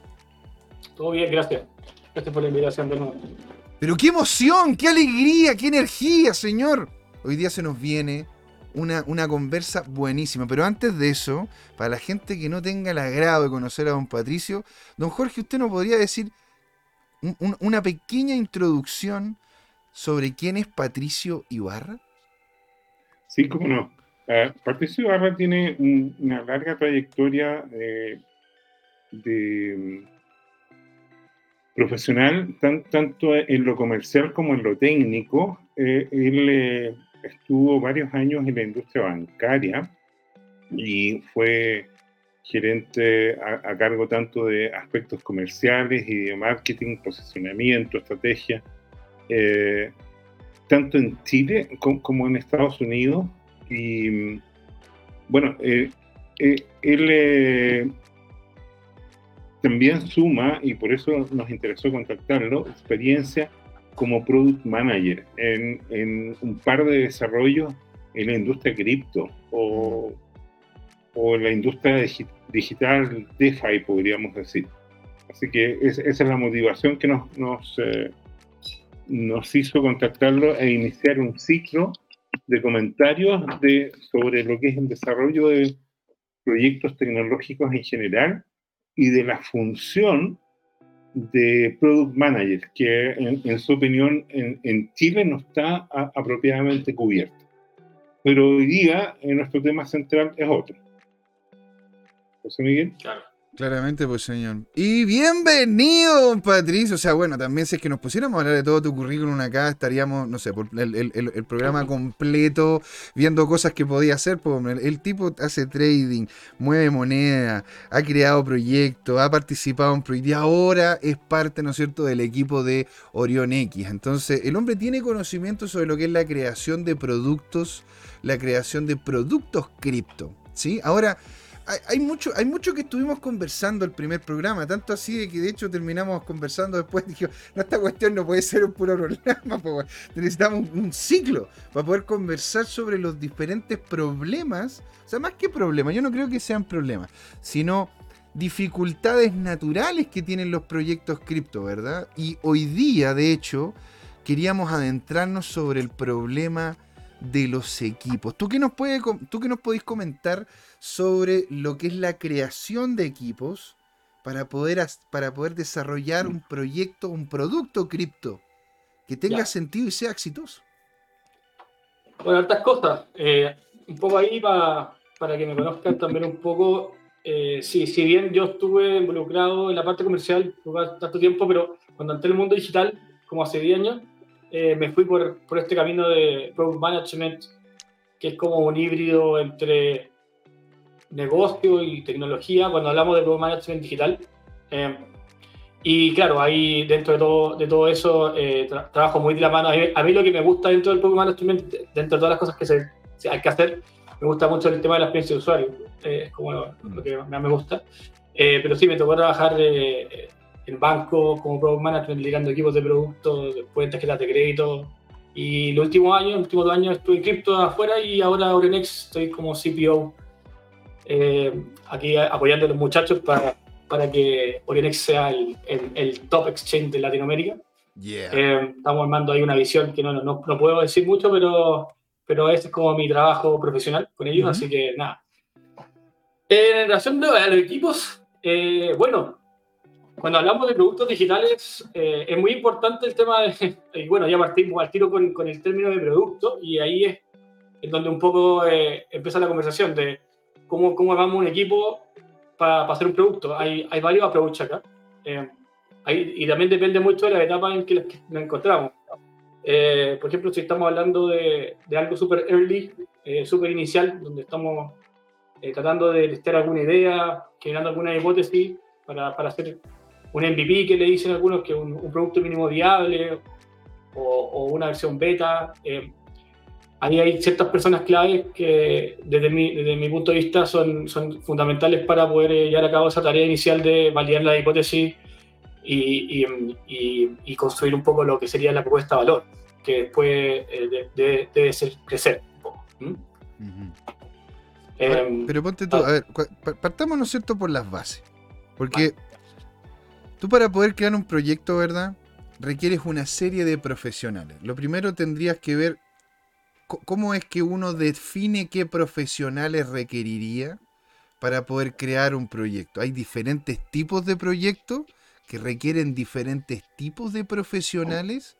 [SPEAKER 3] Todo bien, gracias. Gracias por la invitación de nuevo.
[SPEAKER 1] Pero qué emoción, qué alegría, qué energía, señor. Hoy día se nos viene una, una, conversa buenísima. Pero antes de eso, para la gente que no tenga el agrado de conocer a don Patricio, don Jorge, ¿usted nos podría decir una pequeña introducción sobre quién es Patricio Ibarra?
[SPEAKER 2] Sí, cómo no. Uh, Patricio Ibarra tiene una larga trayectoria eh, de profesional, tanto en lo comercial como en lo técnico. Eh, él eh, estuvo varios años en la industria bancaria y fue gerente a, cargo tanto de aspectos comerciales y de marketing, posicionamiento, estrategia, eh, tanto en Chile como, en Estados Unidos. Y bueno, él también suma, y por eso nos interesó contactarlo, experiencia como product manager en, un par de desarrollos en la industria cripto o, o la industria digital DeFi, podríamos decir. Así que esa es la motivación que nos, nos, eh, nos hizo contactarlo e iniciar un ciclo de comentarios de, sobre lo que es el desarrollo de proyectos tecnológicos en general y de la función de Product Manager, que en, su opinión en, Chile no está apropiadamente cubierto. Pero hoy día nuestro tema central es otro. José Miguel.
[SPEAKER 1] Claro. Claramente, pues señor. Y bienvenido, Patricio. O sea, bueno, también si es que nos pusiéramos a hablar de todo tu currículum acá, estaríamos, no sé, por el, programa completo, viendo cosas que podía hacer. Pues, el tipo hace trading, mueve moneda, ha creado proyectos, ha participado en proyectos y ahora es parte, ¿no es cierto?, del equipo de Orion X. Entonces, el hombre tiene conocimiento sobre lo que es la creación de productos, la creación de productos cripto. ¿Sí? Ahora hay, mucho, hay mucho que estuvimos conversando el primer programa, tanto así de que de hecho terminamos conversando después. *laughs* Dije, no, esta cuestión no puede ser un puro programa, *laughs* necesitamos un, ciclo para poder conversar sobre los diferentes problemas. O sea, más que problemas, yo no creo que sean problemas, sino dificultades naturales que tienen los proyectos cripto, ¿verdad? Y hoy día, de hecho, queríamos adentrarnos sobre el problema de los equipos. ¿Tú qué nos, puede, tú qué nos podéis comentar sobre lo que es la creación de equipos para poder, para poder desarrollar un proyecto, un producto cripto que tenga sentido y sea exitoso?
[SPEAKER 3] Bueno, hartas cosas. Eh, un poco ahí para, para que me conozcan también un poco. Eh, sí, si bien yo estuve involucrado en la parte comercial por tanto tiempo, pero cuando entré en el mundo digital, como hace 10 años, eh, me fui por, por, este camino de Product Management, que es como un híbrido entre negocio y tecnología cuando hablamos de Product Management digital. Eh, y claro, ahí dentro de todo, de todo eso eh, trabajo muy de la mano. A mí, lo que me gusta dentro del Product Management, dentro de todas las cosas que se, hay que hacer, me gusta mucho el tema de la experiencia de usuario, es como lo, que más me gusta. pero sí, me tocó trabajar en banco como Product Management, liderando equipos de productos, cuentas que de crédito. Y los últimos años, los últimos dos años estuve en cripto afuera y ahora Orenex estoy como CPO eh, aquí apoyando a los muchachos para, para que Orenex sea el, el, top exchange de Latinoamérica. Eh, estamos armando ahí una visión que no, no, no, puedo decir mucho, pero, pero ese es como mi trabajo profesional con ellos, así que nada. En relación a los equipos, eh, bueno, cuando hablamos de productos digitales, eh, es muy importante el tema de, *laughs* y bueno, ya partimos al tiro con, con, el término de producto, y ahí es, en donde un poco eh, empieza la conversación de cómo, cómo armamos un equipo para, hacer un producto. Hay, hay varios approaches acá, eh, y también depende mucho de la etapa en que nos encontramos. por ejemplo, si estamos hablando de, de algo súper early, súper inicial, donde estamos tratando de testear alguna idea, generando alguna hipótesis para, para hacer un MVP que le dicen algunos que es un, producto mínimo viable o, una versión beta. Ahí hay ciertas personas claves que desde mi, desde mi punto de vista son, son fundamentales para poder eh, llevar a cabo esa tarea inicial de validar la hipótesis y, y, construir un poco lo que sería la propuesta de valor, que después eh, debe, ser crecer un poco.
[SPEAKER 1] pero ponte tú, ah. a ver, partamos, ¿no es cierto?, por las bases. Porque Tú para poder crear un proyecto, ¿verdad? Requieres una serie de profesionales. Lo primero tendrías que ver cómo es que uno define qué profesionales requeriría para poder crear un proyecto. Hay diferentes tipos de proyectos que requieren diferentes tipos de profesionales.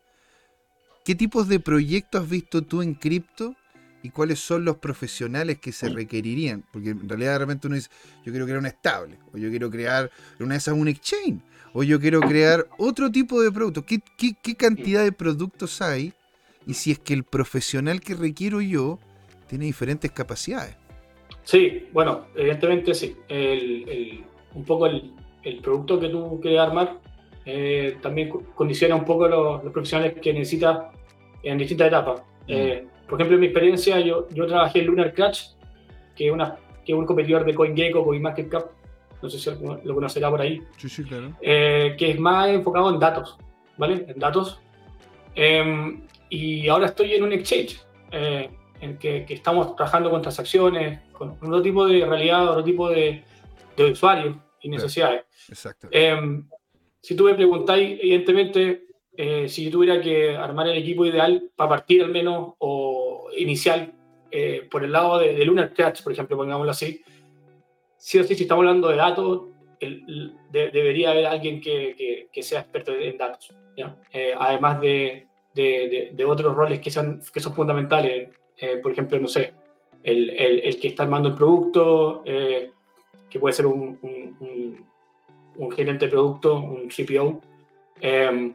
[SPEAKER 1] ¿Qué tipos de proyectos has visto tú en cripto y cuáles son los profesionales que se requerirían? Porque en realidad de repente uno dice, yo quiero crear una estable o yo quiero crear una de esas un exchange o yo quiero crear otro tipo de producto. ¿Qué, qué, cantidad de productos hay? Y si es que el profesional que requiero yo tiene diferentes capacidades.
[SPEAKER 3] Sí, bueno, evidentemente sí. un poco el, producto que tú quieres armar eh, también condiciona un poco los, profesionales que necesitas en distintas etapas. Mm. Eh, por ejemplo, en mi experiencia, yo, yo trabajé en Lunar Crash, que, una, que es un competidor de CoinGecko, CoinMarketCap, no sé si lo conocerá por ahí,
[SPEAKER 1] sí, sí, claro.
[SPEAKER 3] Eh, que es más enfocado en datos, ¿vale? En datos. Em, y ahora estoy en un exchange, eh, en que, que, estamos trabajando con transacciones, con otro tipo de realidad, otro tipo de, de usuarios y necesidades.
[SPEAKER 1] Exacto.
[SPEAKER 3] Em, si tú me preguntáis, evidentemente, eh, si yo tuviera que armar el equipo ideal para partir al menos o inicial por el lado de, de Lunar Catch, por ejemplo, pongámoslo así, sí o sí, si estamos hablando de datos, debería haber alguien que, que, sea experto en datos, eh, además de, de, otros roles que son, que son fundamentales, eh, por ejemplo, no sé, el, el, que está armando el producto, eh, que puede ser un, un, un, gerente de producto, un CPO. Em,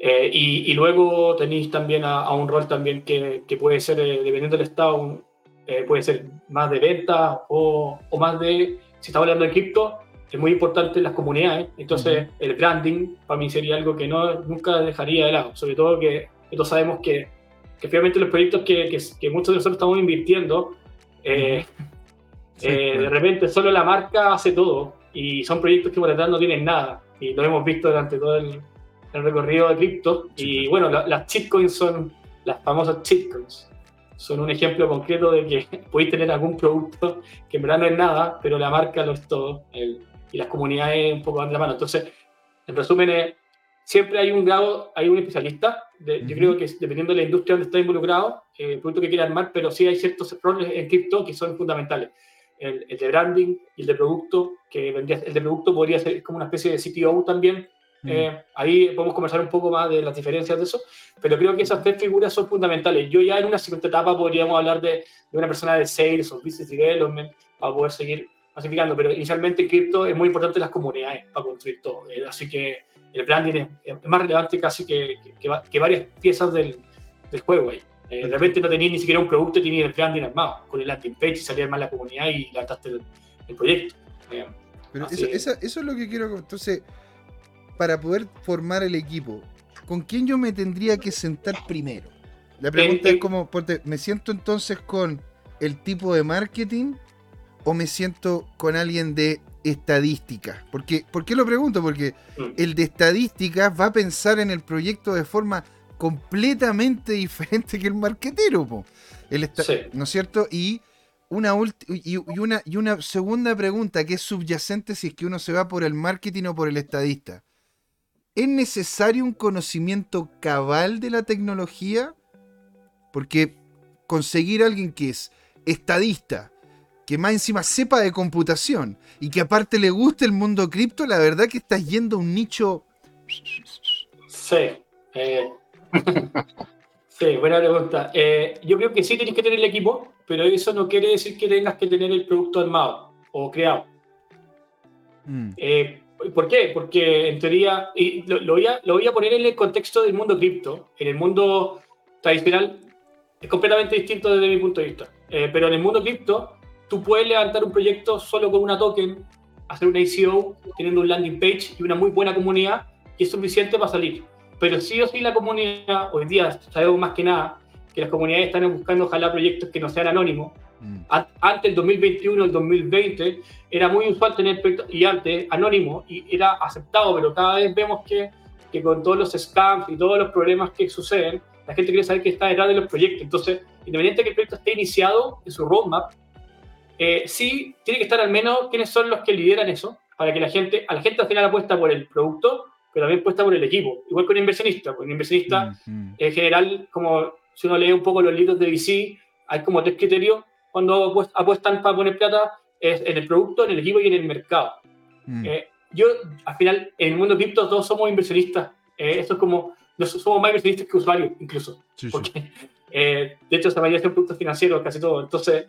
[SPEAKER 3] y, y, luego tenéis también a, un rol también que, que puede ser, dependiendo del estado, puede ser más de venta o, o más de, si estamos hablando de cripto, es muy importante en las comunidades. Entonces, el branding para mí sería algo que no, nunca dejaría de lado. Sobre todo que todos sabemos que, que finalmente los proyectos que, que, muchos de nosotros estamos invirtiendo, eh, eh, de repente solo la marca hace todo. Y son proyectos que por detrás no tienen nada. Y lo hemos visto durante todo el, recorrido de cripto. Y bueno, las chitcoins son las famosas chitcoins son un ejemplo concreto de que *laughs* podéis tener algún producto que en verdad no es nada, pero la marca lo es todo y las comunidades un poco van de la mano. Entonces, en resumen, siempre hay un grado, hay un especialista. Yo creo que dependiendo de la industria donde está involucrado, eh, el producto que quiera armar, pero sí hay ciertos roles en cripto que son fundamentales. El, de branding y el de producto, que vendría, el de producto podría ser como una especie de CTO también. Eh, ahí podemos conversar un poco más de las diferencias de eso, pero creo que esas tres figuras son fundamentales. Yo ya en una siguiente etapa podríamos hablar de, de una persona de sales o business development para poder seguir pero inicialmente en cripto es muy importante las comunidades para construir todo. Eh, así que el branding es, más relevante casi que, que, varias piezas del, del juego ahí. Eh, de repente no tenías ni siquiera un producto, tenías el branding armado, con el landing page salía más la comunidad y levantaste el, el proyecto.
[SPEAKER 1] Eh, pero eso, eso, eso, es lo que quiero. Entonces, para poder formar el equipo, ¿con quién yo me tendría que sentar primero? La pregunta es como, me siento entonces con el tipo de marketing o me siento con alguien de estadística? Porque, ¿Por qué lo pregunto? Porque mm. el de estadística va a pensar en el proyecto de forma completamente *laughs* diferente que el marquetero, El ¿no es cierto? Y una, y, una, y una segunda pregunta que es subyacente si es que uno se va por el marketing o por el estadista. ¿Es necesario un conocimiento cabal de la tecnología? Porque conseguir a alguien que es estadista, que más encima sepa de computación y que aparte le guste el mundo cripto, la verdad que estás yendo a un nicho.
[SPEAKER 3] Sí. Eh, sí, buena pregunta. Eh, yo creo que sí tienes que tener el equipo, pero eso no quiere decir que tengas que tener el producto armado o creado. Mm. Eh, ¿Por qué? Porque en teoría, y lo, voy a, lo voy a poner en el contexto del mundo cripto, en el mundo tradicional es completamente distinto desde mi punto de vista. pero en el mundo cripto, tú puedes levantar un proyecto solo con una token, hacer una ICO, teniendo un landing page y una muy buena comunidad, y es suficiente para salir. Pero sí o sí la comunidad, hoy día sabemos más que nada que las comunidades están buscando ojalá proyectos que no sean anónimos. Mm. Antes del 2021, el 2020, era muy usual tener proyectos, y antes, anónimos, y era aceptado, pero cada vez vemos que, que con todos los scams y todos los problemas que suceden, la gente quiere saber qué está detrás de los proyectos. Entonces, independiente de que el proyecto esté iniciado en su roadmap, eh, sí tiene que estar al menos quiénes son los que lideran eso, para que la gente, a la gente al final apuesta por el producto, pero también apuesta por el equipo. Igual que un inversionista, porque un inversionista en general, como si uno lee un poco los libros de VC, hay como tres criterios cuando apuestan para poner plata, es en el producto, en el equipo y en el mercado. Mm. Eh, yo, al final, en el mundo cripto todos somos inversionistas. Eh, esto es como, somos más inversionistas que usuarios, incluso. porque, *laughs* de hecho, se mayoría de productos financieros, casi todo. Entonces,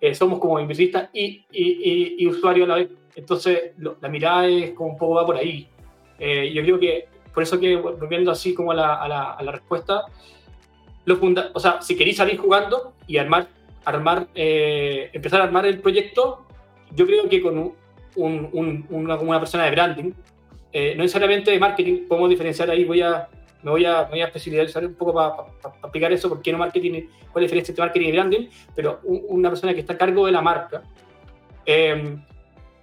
[SPEAKER 3] eh, somos como inversionistas y, y, y, usuarios a la vez. Entonces, la mirada es como un poco va por ahí. Eh, yo creo que, por eso que, volviendo así como a la, a la, a la respuesta, lo funda o sea, si queréis salir jugando y armar, armar eh, empezar a armar el proyecto, yo creo que con un, un, una, una, persona de branding, no necesariamente de marketing, podemos diferenciar ahí, voy a, me voy a, voy a especializar un poco para explicar eso, por qué no marketing, cuál es la diferencia entre marketing y branding, pero una persona que está a cargo de la marca, em,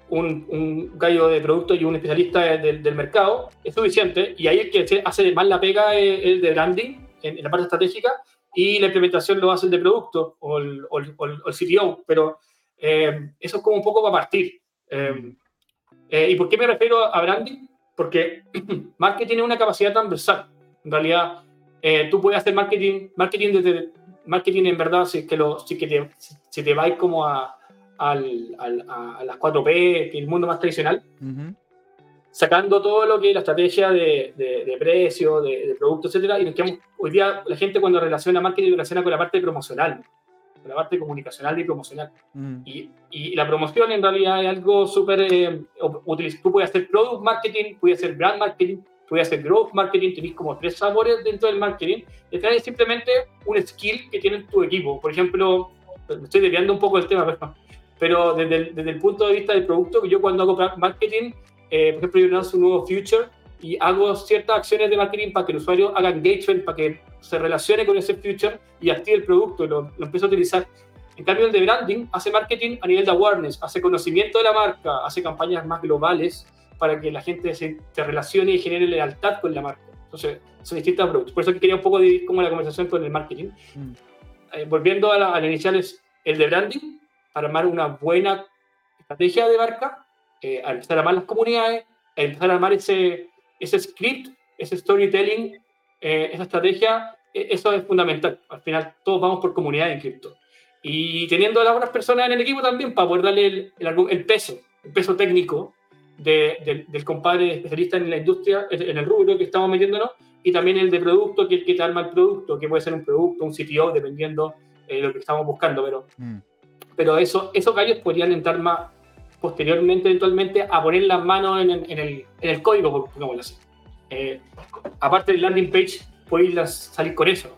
[SPEAKER 3] un, un, gallo de producto y un especialista del mercado es suficiente, y ahí el que hace más la pega es el de branding, en, la parte estratégica, y la implementación lo hace el de producto o el, o el, CTO, pero em, eso es como un poco para partir. Em, eh, ¿Y por qué me refiero a branding? Porque *clears throat* marketing tiene una capacidad transversal. En realidad, eh, tú puedes hacer marketing, marketing desde marketing en verdad, si, que lo, si, que te, si te vais como a, al, al, a, las 4P, que es el mundo más tradicional, sacando todo lo que es la estrategia de, de, precio, de, de, producto, etcétera, y nos quedamos, hoy día la gente cuando relaciona marketing relaciona con la parte promocional, con la parte comunicacional y promocional. Mm. Y, y, la promoción en realidad es algo súper, eh, tú puedes hacer product marketing, puedes hacer brand marketing, puedes hacer growth marketing, tenéis como tres sabores dentro del marketing, y es simplemente un skill que tiene tu equipo. Por ejemplo, me estoy desviando un poco del tema, pero desde el, desde el punto de vista del producto, yo cuando hago marketing, eh, por ejemplo, yo lanzo un nuevo future y hago ciertas acciones de marketing para que el usuario haga engagement, para que se relacione con ese future y active el producto lo, lo empiece a utilizar. En cambio, el de branding hace marketing a nivel de awareness, hace conocimiento de la marca, hace campañas más globales para que la gente se, relacione y genere lealtad con la marca. Entonces, son distintos approaches. Por eso quería un poco dividir como la conversación con el marketing. Mm. Eh, volviendo a la, a inicial, es el de branding, para armar una buena estrategia de marca, eh, a empezar a armar las comunidades, a empezar a armar ese, ese script, ese storytelling, eh, esa estrategia, e, eso es fundamental. Al final, todos vamos por comunidad en cripto. Y teniendo a las buenas personas en el equipo también para poder darle el, el, peso, el peso técnico de, del compadre especialista en la industria, en el rubro que estamos metiéndonos, y también el de producto, que es el que te arma el producto, que puede ser un producto, un CTO, dependiendo de eh, lo que estamos buscando. Pero, mm. pero eso, esos gallos podrían entrar más posteriormente, eventualmente, a poner las manos en, en, el, en el, código, pongámoslo así. Eh, aparte del landing page, puedes salir con eso,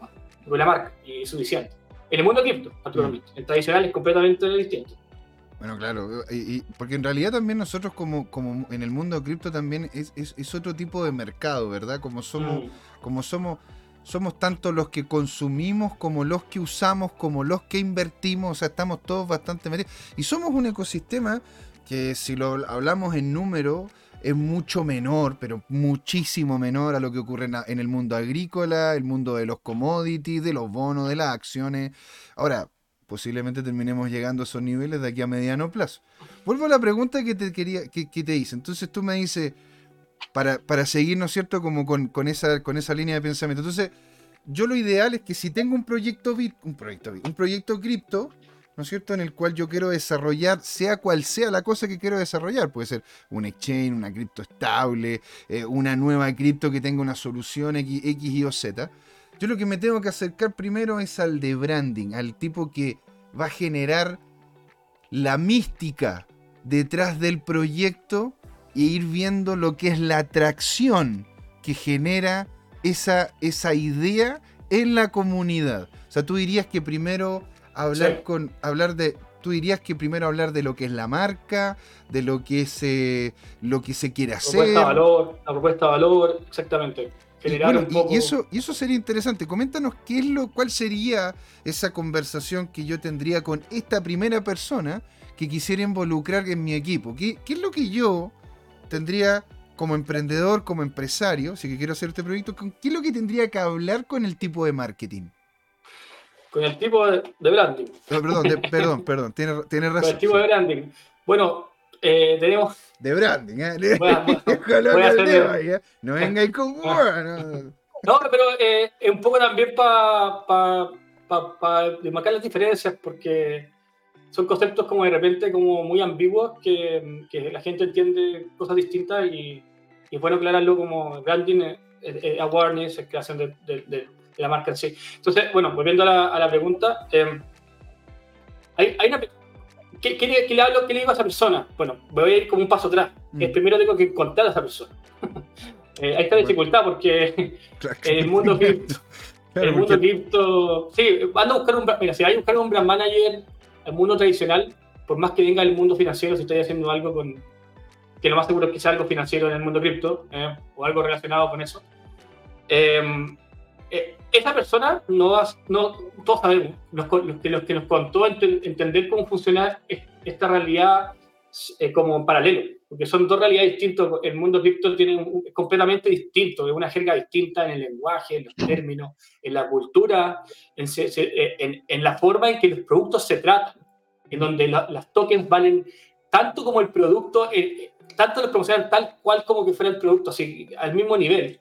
[SPEAKER 3] con la marca, y es suficiente. En el mundo cripto, particularmente. Mm. El tradicional es completamente distinto.
[SPEAKER 1] Bueno, claro, y, porque en realidad también nosotros como, como en el mundo cripto también es, es, es, otro tipo de mercado, ¿verdad? Como somos, mm. como somos, somos tanto los que consumimos como los que usamos, como los que invertimos, o sea, estamos todos bastante metidos. Y somos un ecosistema que si lo hablamos en número, es mucho menor, pero muchísimo menor a lo que ocurre en, el mundo agrícola, el mundo de los commodities, de los bonos, de las acciones. Ahora, posiblemente terminemos llegando a esos niveles de aquí a mediano plazo. Vuelvo a la pregunta que te quería, que, te hice. Entonces tú me dices, para, para seguir, ¿no es cierto?, como con, con, esa, con esa línea de pensamiento. Entonces, yo lo ideal es que si tengo un proyecto bit, un proyecto un proyecto cripto, ¿no es cierto?, en el cual yo quiero desarrollar, sea cual sea la cosa que quiero desarrollar, puede ser un exchange, una cripto estable, eh, una nueva cripto que tenga una solución X, X, Y o Z. Yo lo que me tengo que acercar primero es al de branding, al tipo que va a generar la mística detrás del proyecto e ir viendo lo que es la atracción que genera esa, esa idea en la comunidad. O sea, tú dirías que primero hablar con hablar de tú dirías que primero hablar de lo que es la marca, de lo que es eh, lo que se quiere hacer.
[SPEAKER 3] Propuesta valor, la propuesta de valor, exactamente.
[SPEAKER 1] Y, eso, y eso sería interesante. Coméntanos qué es lo, cuál sería esa conversación que yo tendría con esta primera persona que quisiera involucrar en mi equipo. ¿Qué, qué es lo que yo tendría como emprendedor, como empresario, si que quiero hacer este proyecto, ¿qué es lo que tendría que hablar con el tipo de marketing?
[SPEAKER 3] con el tipo de, branding.
[SPEAKER 1] perdón, *laughs* perdón, perdón, tiene, tiene razón.
[SPEAKER 3] Con el tipo de branding. Bueno, eh, tenemos.
[SPEAKER 1] De branding, ¿eh? Voy a, *laughs* voy ¿eh? No venga con.
[SPEAKER 3] no. no, pero eh, un poco también para pa, pa, pa, demarcar las diferencias, porque son conceptos como de repente como muy ambiguos que, que la gente entiende cosas distintas y, y es bueno aclararlo como branding, awareness, creación de, de la marca en sí. Entonces, bueno, volviendo a la, a la pregunta, eh, hay, hay, una... ¿Qué, qué, qué le hablo, ¿Qué le digo a esa persona? Bueno, voy a ir como un paso atrás. Mm. primero tengo que encontrar a esa persona. *laughs* eh, hay esta dificultad porque *laughs* en el mundo cripto, *laughs* el mundo cripto, sí, ando a buscar un, mira, si hay a buscar un brand manager, el mundo tradicional, por más que venga el mundo financiero, si estoy haciendo algo con, que lo más seguro es que sea algo financiero en el mundo cripto, eh, o algo relacionado con eso. Eh, eh, esa persona no, no todos sabemos, los, que, los que nos contó entender cómo funciona esta realidad eh, como paralelo, porque son dos realidades distintas. El mundo cripto tiene es completamente distinto, es una jerga distinta en el lenguaje, en los términos, en la cultura, en, en, en la forma en que los productos se tratan, en donde las tokens valen tanto como el producto, eh, tanto los promocionan tal cual como que fuera el producto, así, al mismo nivel.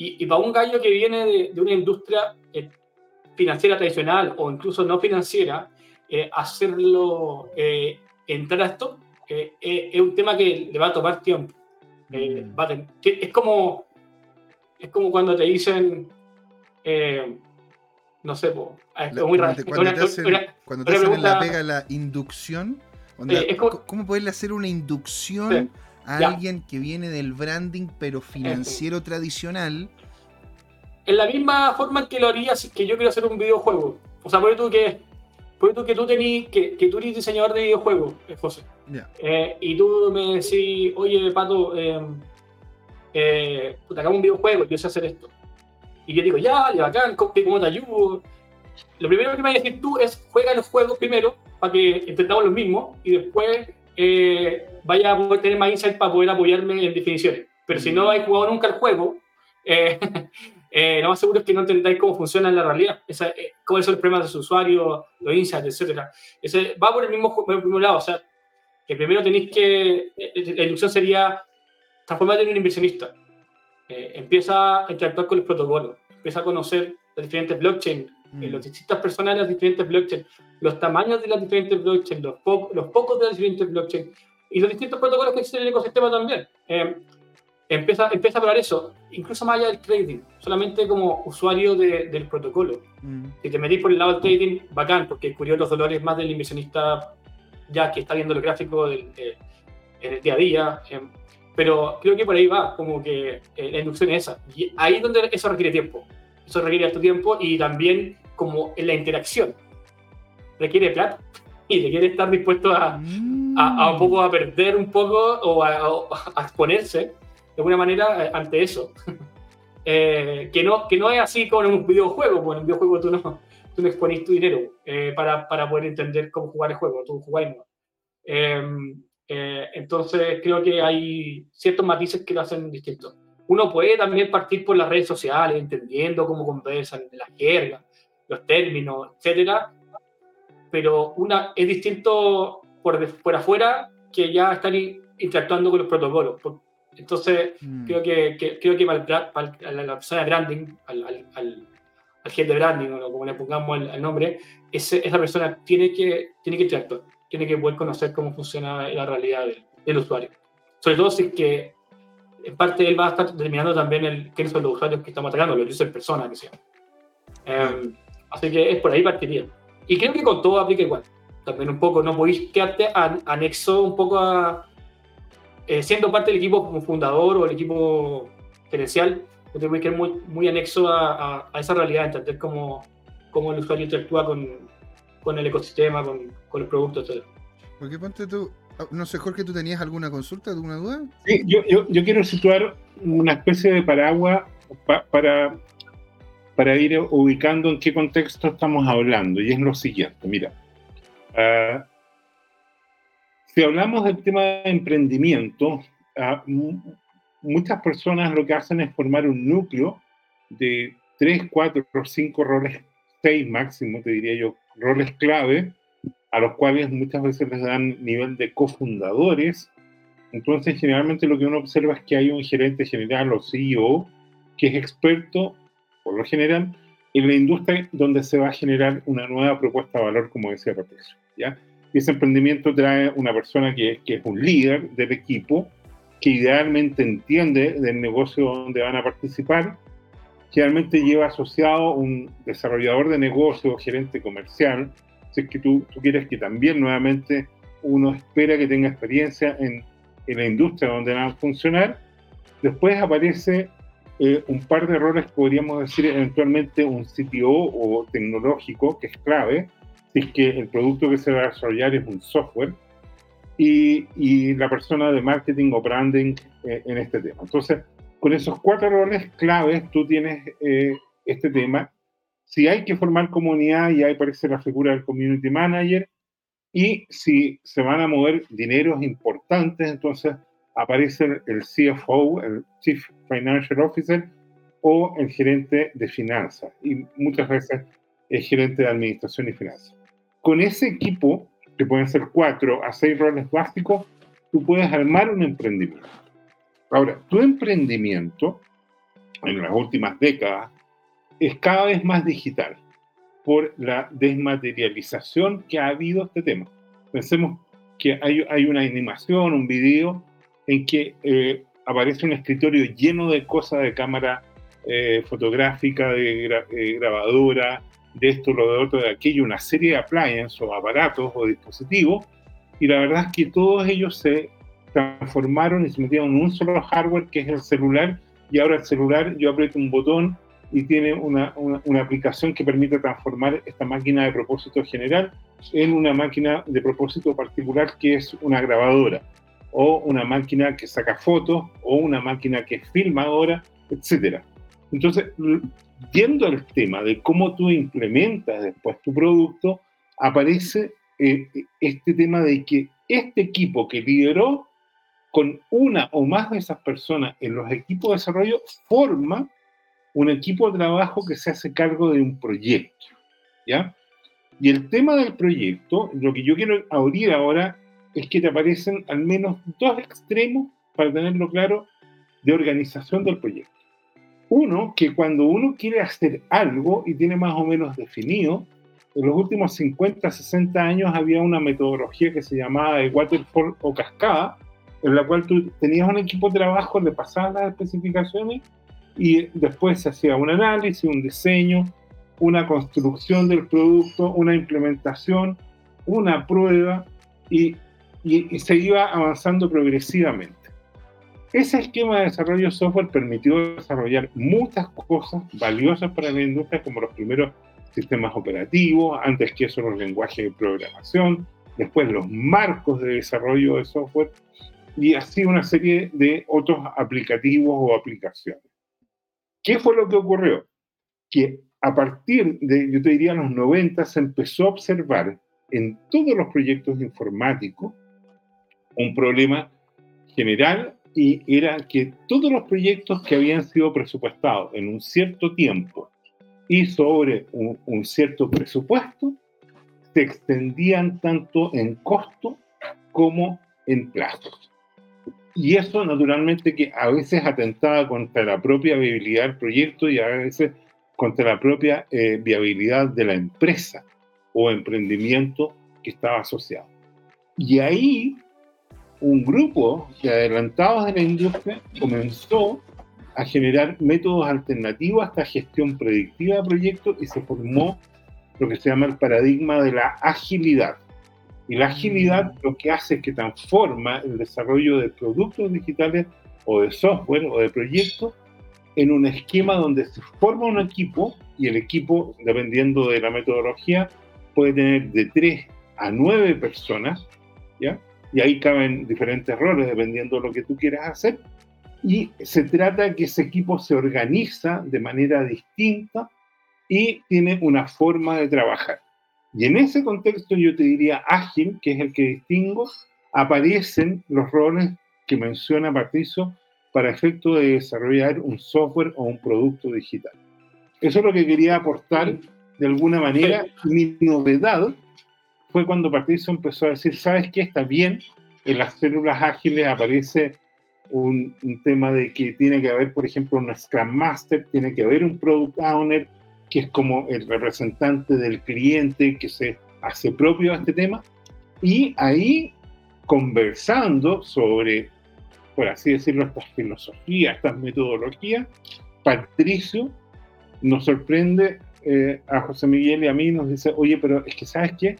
[SPEAKER 3] Y, para un gallo que viene de, una industria eh, financiera tradicional o incluso no financiera, eh, hacerlo eh, entrar a esto es un tema que le va a tomar tiempo. Mm. es como es como cuando te dicen no sé,
[SPEAKER 1] es muy raro. Cuando te hacen, cuando te hacen la pega la inducción, ¿cómo poderle hacer una inducción a alguien que viene del branding pero financiero tradicional?
[SPEAKER 3] En la misma forma en que lo haría si que yo quiero hacer un videojuego. O sea, por tú que por tú que tú tenés, que, que, tú eres diseñador de videojuegos, eh, José. Eh, y tú me decís, oye, Pato, eh, eh, hagamos un videojuego, yo sé hacer esto. Y yo digo, ya, ya, bacán, ¿cómo te ayudo? Lo primero que me vas a decir tú es, juega los juegos primero, para que intentamos los mismos, y después eh, vaya a poder tener más insight para poder apoyarme en definiciones. Pero si no hay jugado nunca el juego, eh, *laughs* eh, lo más seguro es que no entendáis cómo funciona en la realidad, Esa, eh, cómo son los problemas de su usuario, los insights, etc. Ese, va por el mismo, por el mismo lado, o sea, que primero tenéis que, la inducción sería transformarte en un inversionista. empieza a interactuar con los protocolos, empieza a conocer las diferentes blockchains, mm. las distintas personas de las diferentes blockchains, los tamaños de las diferentes blockchains, los, los pocos de las diferentes blockchains y los distintos protocolos que existen en el ecosistema también. Eh, empieza, empieza a probar eso, incluso más allá del trading, solamente como usuario del protocolo. Mm. Si te metís por el lado del trading, bacán, porque cubrió los dolores más del inversionista ya que está viendo el gráfico del, en el día a día. Eh, pero creo que por ahí va, como que eh, la inducción es esa. Y ahí es donde eso requiere tiempo. Eso requiere harto tiempo y también como en la interacción requiere plata y requiere estar dispuesto a, a, un poco a perder un poco o a, exponerse de alguna manera eh, ante eso. *laughs* Eh, que, no, que no es así con un videojuego, porque en un videojuego tú no, tú no expones tu dinero eh, para, para, poder entender cómo jugar el juego, tú jugáis no. Em, entonces creo que hay ciertos matices que lo hacen distinto. Uno puede también partir por las redes sociales, entendiendo cómo conversan, las jergas, los términos, etcétera, pero una es distinto por, por afuera que ya estar interactuando con los protocolos. Entonces, mm. creo que, creo que para, la persona de branding, al, al, al, de branding, o como le pongamos el, nombre, ese, esa persona tiene que, tiene que interactuar, tiene que poder conocer cómo funciona la realidad del, usuario. Sobre todo si es que en parte él va a estar determinando también el, quiénes son los usuarios que estamos atacando, los user personas que sean. Em, así que es por ahí partiría. Y creo que con todo aplica igual. También un poco, no podéis quedarte anexo un poco a. Eh, siendo parte del equipo como fundador o el equipo gerencial, te podéis quedar muy, muy anexo a, a, esa realidad, entender cómo, cómo el usuario interactúa con, con el ecosistema, con, con los productos, etc.
[SPEAKER 1] Porque ponte tú, ah, no sé, Jorge, ¿tú tenías alguna consulta, alguna duda?
[SPEAKER 2] Sí, yo, yo, yo quiero situar una especie de paraguas para para ir ubicando en qué contexto estamos hablando. Y es lo siguiente, mira. Uh, si hablamos del tema de emprendimiento, uh, muchas personas lo que hacen es formar un núcleo de tres, cuatro o cinco roles, seis máximo, te diría yo, roles clave, a los cuales muchas veces les dan nivel de cofundadores. Entonces, generalmente lo que uno observa es que hay un gerente general o CEO que es experto por lo general, en la industria donde se va a generar una nueva propuesta de valor, como decía Patricio. ¿ya? Y ese emprendimiento trae una persona que, que es un líder del equipo, que idealmente entiende del negocio donde van a participar, generalmente lleva asociado un desarrollador de negocio, gerente comercial, si es que tú, tú quieres que también nuevamente uno espera que tenga experiencia en, en la industria donde van a funcionar. Después aparece eh, un par de errores, podríamos decir eventualmente un CTO o tecnológico, que es clave, si es que el producto que se va a desarrollar es un software, y, la persona de marketing o branding eh, en este tema. Entonces, con esos cuatro roles claves, tú tienes eh, este tema. Si hay que formar comunidad, y ahí aparece la figura del community manager, y si se van a mover dineros importantes, entonces aparece el CFO, el Chief Financial Officer, o el gerente de finanzas, y muchas veces el gerente de administración y finanzas. Con ese equipo, que pueden ser cuatro a seis roles básicos, tú puedes armar un emprendimiento. Ahora, tu emprendimiento, en las últimas décadas, es cada vez más digital. por la desmaterialización que ha habido este tema. Pensemos que hay, hay una animación, un video en que eh, aparece un escritorio lleno de cosas de cámara eh, fotográfica, de eh, grabadora, de esto, lo de otro, de aquello, una serie de appliances o aparatos o dispositivos, y la verdad es que todos ellos se transformaron y se metieron en un solo hardware que es el celular, y ahora el celular yo aprieto un botón y tiene una, una, aplicación que permite transformar esta máquina de propósito general en una máquina de propósito particular que es una grabadora o una máquina que saca fotos o una máquina que filma ahora, etc. Entonces, viendo el tema de cómo tú implementas después tu producto, aparece eh, este tema de que este equipo que lideró con una o más de esas personas en los equipos de desarrollo forma un equipo de trabajo que se hace cargo de un proyecto, ¿ya? Y el tema del proyecto, lo que yo quiero abrir ahora es que te aparecen al menos dos extremos, para tenerlo claro, de organización del proyecto. Uno, que cuando uno quiere hacer algo y tiene más o menos definido, en los últimos 50, 60 años había una metodología que se llamaba de waterfall o cascada, en la cual tú tenías un equipo de trabajo, le pasabas las especificaciones y después se hacía un análisis, un diseño, una construcción del producto, una implementación, una prueba y, y, se iba avanzando progresivamente. Ese esquema de desarrollo de software permitió desarrollar muchas cosas valiosas para la industria, como los primeros sistemas operativos, antes que eso los lenguajes de programación, después los marcos de desarrollo de software y así una serie de otros aplicativos o aplicaciones. ¿Qué fue lo que ocurrió? Que a partir de, yo te diría, los 90 se empezó a observar en todos los proyectos informáticos un problema general y era que todos los proyectos que habían sido presupuestados en un cierto tiempo y sobre un, cierto presupuesto se extendían tanto en costo como en plazos. Y eso naturalmente que a veces atentaba contra la propia viabilidad del proyecto y a veces contra la propia eh, viabilidad de la empresa o emprendimiento que estaba asociado. Y ahí un grupo de adelantados de la industria comenzó a generar métodos alternativos a esta gestión predictiva de proyectos y se formó lo que se llama el paradigma de la agilidad. Y la agilidad lo que hace es que transforma el desarrollo de productos digitales o de software o de proyectos en un esquema donde se forma un equipo y el equipo, dependiendo de la metodología, puede tener de 3 a 9 personas, ¿ya? Y ahí caben diferentes roles dependiendo de lo que tú quieras hacer. Y se trata de que ese equipo se organiza de manera distinta y tiene una forma de trabajar. Y en ese contexto yo te diría ágil, que es el que distingo, aparecen los roles que menciona Patricio para efecto de desarrollar un software o un producto digital. Eso es lo que quería aportar de alguna manera. Mi novedad fue cuando Patricio empezó a decir, ¿sabes qué? Está bien, en las células ágiles aparece un, un, tema de que tiene que haber, por ejemplo, un Scrum Master, tiene que haber un Product Owner, que es como el representante del cliente que se hace propio a este tema, y ahí conversando sobre, por así decirlo, estas filosofías, estas metodologías, Patricio nos sorprende eh, a José Miguel y a mí, nos dice, oye, pero es que sabes qué,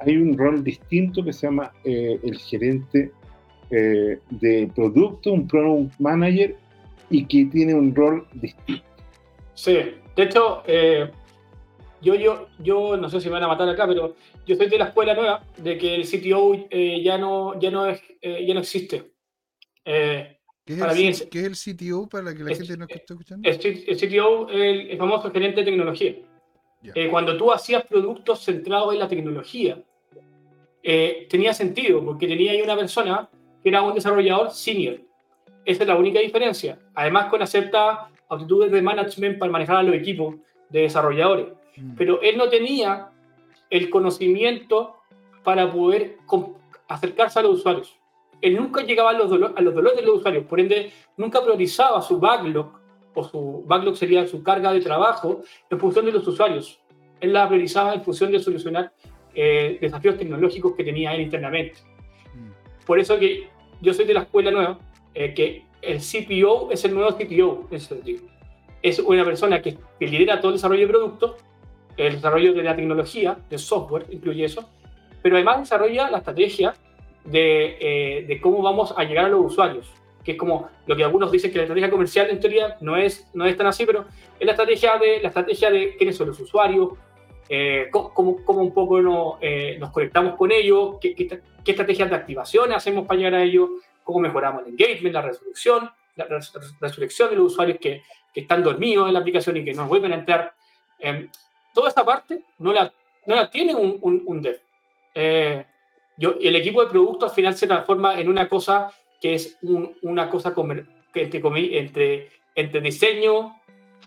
[SPEAKER 2] hay un rol distinto que se llama eh, el gerente eh, de producto, un product manager, y que tiene un rol distinto.
[SPEAKER 3] Sí, de hecho, eh, yo, yo, yo no sé si me van a matar acá, pero yo soy de la escuela nueva de que el CTO eh, ya, no, ya, no es, eh, ya no existe.
[SPEAKER 1] ¿Qué, es el, CTO para que la gente no esté escuchando?
[SPEAKER 3] El, CTO es el, famoso gerente de tecnología. cuando tú hacías productos centrados en la tecnología, tenía sentido, porque tenía ahí una persona que era un desarrollador senior. Esa es la única diferencia. Además, con acepta aptitudes de management para manejar a los equipos de desarrolladores. Mm. Pero él no tenía el conocimiento para poder acercarse a los usuarios. Él nunca llegaba a los, a los dolores de los usuarios, por ende, nunca priorizaba su backlog, o su backlog sería su carga de trabajo, en función de los usuarios. él la priorizaba en función de solucionar eh, desafíos tecnológicos que tenía él internamente. Mm. Por eso que yo soy de la escuela nueva, eh, que el CPO es el nuevo CTO en ese sentido. Es una persona que, que lidera todo el desarrollo de productos, el desarrollo de la tecnología, de software, incluye eso, pero además desarrolla la estrategia de, eh, de, cómo vamos a llegar a los usuarios, que es como lo que algunos dicen que la estrategia comercial en teoría no es, no es tan así, pero es la estrategia de, la estrategia de quiénes son los usuarios, eh, cómo, cómo, un poco no, eh, nos conectamos con ellos, qué, qué, estrategias de activación hacemos para llegar a ellos, cómo mejoramos el engagement, la resolución, la, resurrección de los usuarios que, que, están dormidos en la aplicación y que no vuelven a entrar. Em, toda esta parte no la, no la tiene un, un, un dev. Eh, yo, el equipo de producto al final se transforma en una cosa que es una cosa entre, entre, entre diseño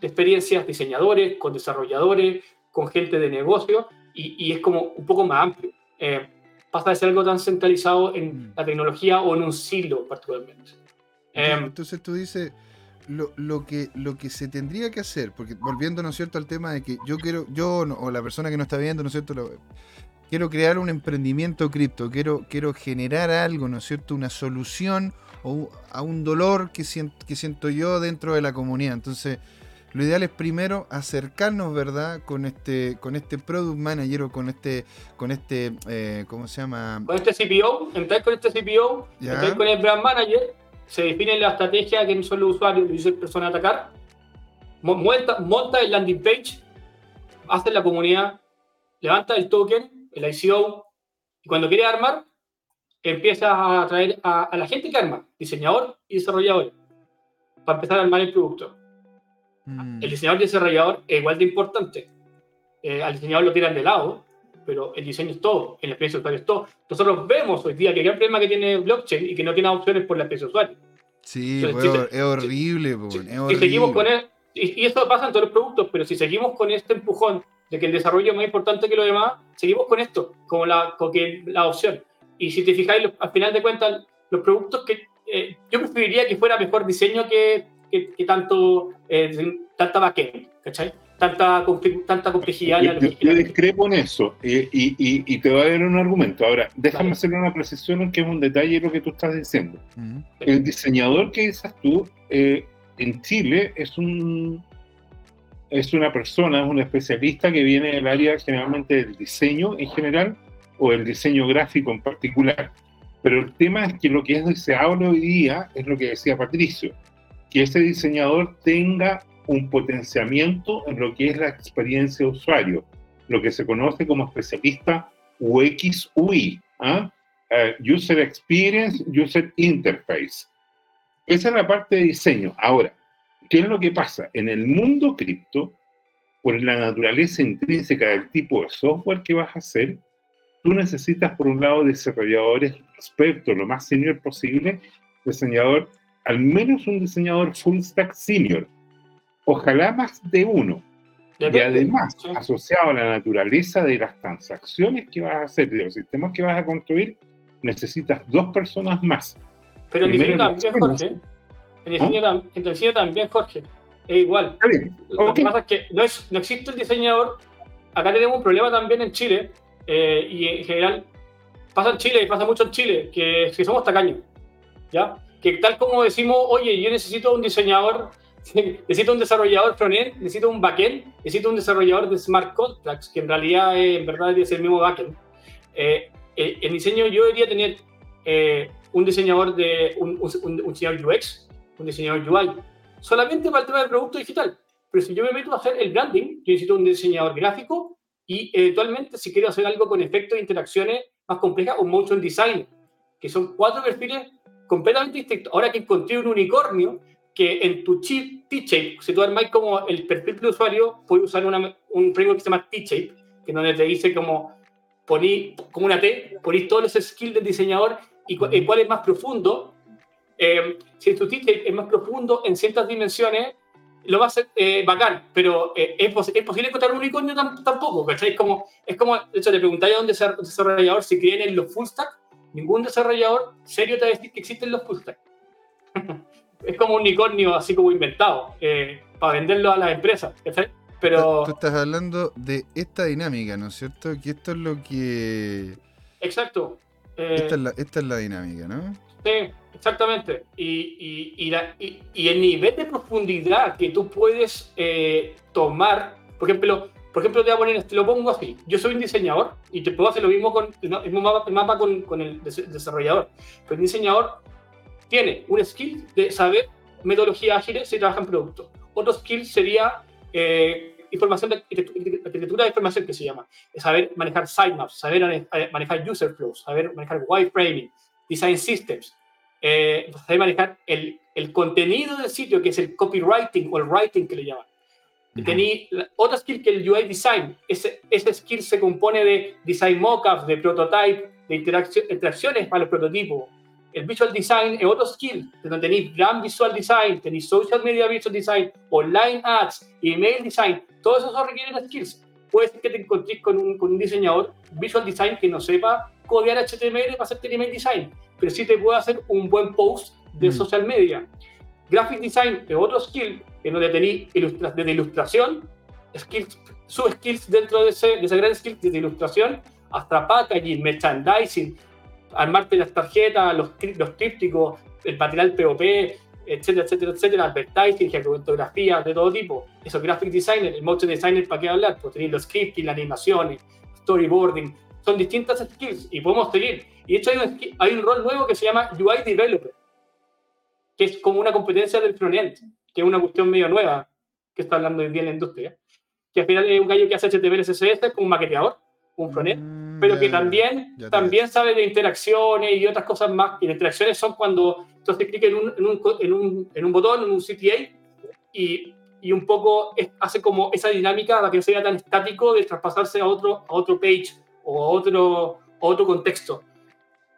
[SPEAKER 3] experiencias, diseñadores, con desarrolladores, con gente de negocio, y, es como un poco más amplio. Eh, pasa de ser algo tan centralizado en mm. la tecnología o en un silo particularmente.
[SPEAKER 1] Entonces em, tú dices, lo, lo, que, lo que se tendría que hacer, porque volviendo, ¿no es cierto?, al tema de que yo quiero, yo o la persona que no está viendo, ¿no es cierto?, quiero crear un emprendimiento cripto, quiero, quiero generar algo, ¿no es cierto?, una solución o a un dolor que siento, que siento yo dentro de la comunidad. Entonces, lo ideal es primero acercarnos, ¿verdad?, con este, con este product manager o con este, con este, eh, ¿cómo se llama?
[SPEAKER 3] Con este CPO, entrar con este CPO, entrar con el brand manager, se define la estrategia que son los usuarios, los personas a atacar, monta, monta el landing page, hace la comunidad, levanta el token, el ICO, y cuando quiere armar, empieza a traer a, la gente que arma, diseñador y desarrollador, para empezar a armar el producto. Mm. El diseñador y desarrollador es igual de importante. Eh, al diseñador lo tiran de lado, pero el diseño es todo, el experiencia de usuario es todo. Nosotros vemos hoy día que hay un problema que tiene blockchain y que no tiene opciones por la experiencia de usuario.
[SPEAKER 1] Sí, es horrible, es horrible.
[SPEAKER 3] seguimos con y, y, esto pasa en todos los productos, pero si seguimos con este empujón de que el desarrollo es más importante que lo demás, seguimos con esto, como la, con que, la opción. Y si te fijáis, al final de cuentas, los productos que eh, yo preferiría que fuera mejor diseño que, que, tanto, eh, tanta backend, ¿cachai? Tanta, tanta complejidad.
[SPEAKER 2] Yo, yo, discrepo en eso y, y, y, te voy a dar un argumento. Ahora, déjame hacer una precisión que es un detalle de lo que tú estás diciendo. El diseñador que dices tú eh, en Chile es un es una persona, es un especialista que viene del área generalmente del diseño en general o el diseño gráfico en particular. Pero el tema es que lo que es deseable hoy día es lo que decía Patricio, que ese diseñador tenga un potenciamiento en lo que es la experiencia usuario, lo que se conoce como especialista UX UI, ¿ah? eh, User Experience, User Interface. Esa es la parte de diseño. Ahora, ¿qué es lo que pasa? En el mundo cripto, por la naturaleza intrínseca del tipo de software que vas a hacer, tú necesitas, por un lado, desarrolladores expertos, lo más senior posible, diseñador, al menos un diseñador full stack senior, ojalá más de uno. Y además, asociado a la naturaleza de las transacciones que vas a hacer, de los sistemas que vas a construir, necesitas dos personas más.
[SPEAKER 3] Pero en diseño también, Jorge. En diseño, también, Jorge. Es igual. Lo que pasa es que no, es, no existe el diseñador. Acá tenemos un problema también en Chile, eh, y en general pasa en Chile y pasa mucho en Chile, que, que somos tacaños. ¿Ya? Que tal como decimos, oye, yo necesito un diseñador *laughs* necesito un desarrollador frontend, necesito un backend, necesito un desarrollador de smart contracts, que en realidad eh, en verdad es el mismo backend. Eh, eh, en diseño yo debería tener un diseñador de un, un, diseñador UX, un diseñador UI, solamente para el tema del producto digital. Pero si yo me meto a hacer el branding, yo necesito un diseñador gráfico y eventualmente si quiero hacer algo con efectos de interacciones más complejas, un motion design, que son cuatro perfiles completamente distintos. Ahora que encontré un unicornio, que en tu chip T-Shape, si tú armáis como el perfil de usuario, puedes usar un framework que se llama T-Shape, que donde te dice como poní como una T, ponís todos los skills del diseñador y cuál es más profundo. Eh, si tu T-Shape es más profundo en ciertas dimensiones, lo va a hacer eh, bacán, pero eh, ¿es, ¿es, posible encontrar un unicornio tampoco, ¿cachai? Es como, es como, de hecho, le preguntáis a un desarrollador si creen en los full stack, ningún desarrollador serio te va a decir que existen los stack. *laughs* es como un unicornio así como inventado, eh, para venderlo a las empresas, Pero...
[SPEAKER 1] Tú estás hablando de esta dinámica, ¿no es cierto? Que esto es lo que...
[SPEAKER 3] Exacto.
[SPEAKER 1] Eh, esta, es la, dinámica, ¿no?
[SPEAKER 3] Sí, exactamente. Y, y, el nivel de profundidad que tú puedes eh, tomar, por ejemplo, por ejemplo, te voy a poner, lo pongo así. Yo soy un diseñador y te puedo hacer lo mismo con el mapa, con, con, el desarrollador. Pero el diseñador tiene un skill de saber metodología ágiles si trabaja en producto. Otro skill sería eh, información de arquitectura de información que se llama. saber manejar sitemaps, saber manejar user flows, saber manejar wireframing, design systems, eh, saber manejar el, el, contenido del sitio, que es el copywriting o el writing que le llaman. Uh otra skill que el UI design. Ese, ese skill se compone de design mockups, de prototype, de interacciones para los prototipos, el visual design es otro skill, donde tenéis brand visual design, tenéis social media visual design, online ads, email design, todo eso requieren skills. Puede ser que te encontres con un, con un diseñador visual design que no sepa codear HTML para hacerte email design, pero sí te puede hacer un buen post de mm. social media. Graphic design es otro skill, en donde tenéis ilustra desde ilustración, skills, sub-skills dentro de ese, de ese gran skill, desde ilustración hasta packaging, merchandising, armarte las tarjetas, los, los trípticos, el material POP, etcétera, etcétera, etcétera, advertising, fotografías de todo tipo. Eso, graphic designer, el motion designer, ¿para qué hablar? Pues tener los scripting, las animaciones, storyboarding, son distintas skills y podemos seguir. Y de hecho hay un, hay un rol nuevo que se llama UI Developer, que es como una competencia del frontend, que es una cuestión medio nueva que está hablando hoy día en la industria, que al final es un gallo que hace HTML, CSS como un maqueteador, un frontend, mm, pero que también, también sabe de interacciones y otras cosas más. Y las interacciones son cuando haces clic en un, en, un, en, un, en un botón, en un CTA, y, y un poco hace como esa dinámica para que no sea tan estático de traspasarse a otro, a otro page o a otro, otro contexto.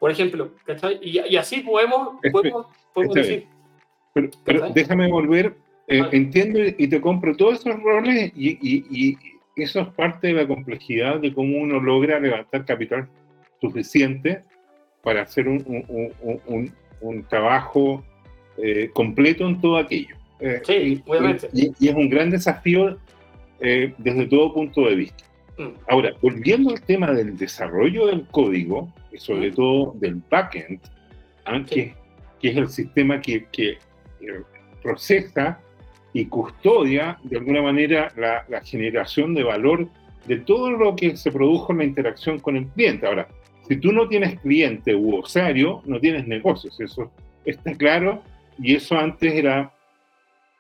[SPEAKER 3] Por ejemplo, y, y, así podemos, podemos, podemos decir.
[SPEAKER 2] Pero, déjame volver, eh, entiendo y te compro todos esos roles y, y eso es parte de la complejidad de cómo uno logra levantar capital suficiente para hacer un, un, trabajo eh, completo en todo aquello.
[SPEAKER 3] Eh, sí, obviamente.
[SPEAKER 2] Y, es un gran desafío desde todo punto de vista. Mm. Ahora, volviendo al tema del desarrollo del código, y sobre mm. todo del backend, ¿ah? que, es el sistema que, que procesa y custodia de alguna manera la, generación de valor de todo lo que se produjo en la interacción con el cliente. Ahora, si tú no tienes cliente u usuario, no tienes negocios, eso está claro, y eso antes era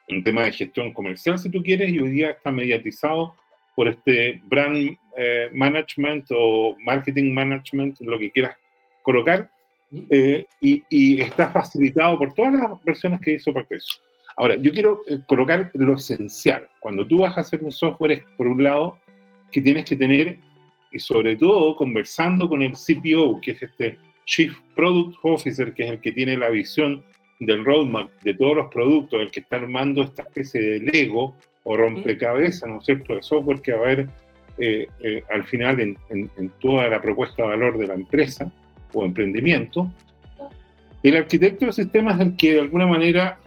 [SPEAKER 2] un tema de gestión comercial, si tú quieres, y hoy día está mediatizado por este brand eh, management o marketing management, lo que quieras colocar, eh, y, y, está facilitado por todas las versiones que hizo para eso. Ahora, yo quiero eh, colocar lo esencial. Cuando tú vas a hacer un software, es por un lado que tienes que tener, y sobre todo conversando con el CPO, que es este Chief Product Officer, que es el que tiene la visión del roadmap de todos los productos, el que está armando esta especie de Lego o rompecabezas, ¿no es cierto?, de software que va a haber eh, eh, al final en, en, toda la propuesta de valor de la empresa o emprendimiento. El arquitecto de sistemas es el que de alguna manera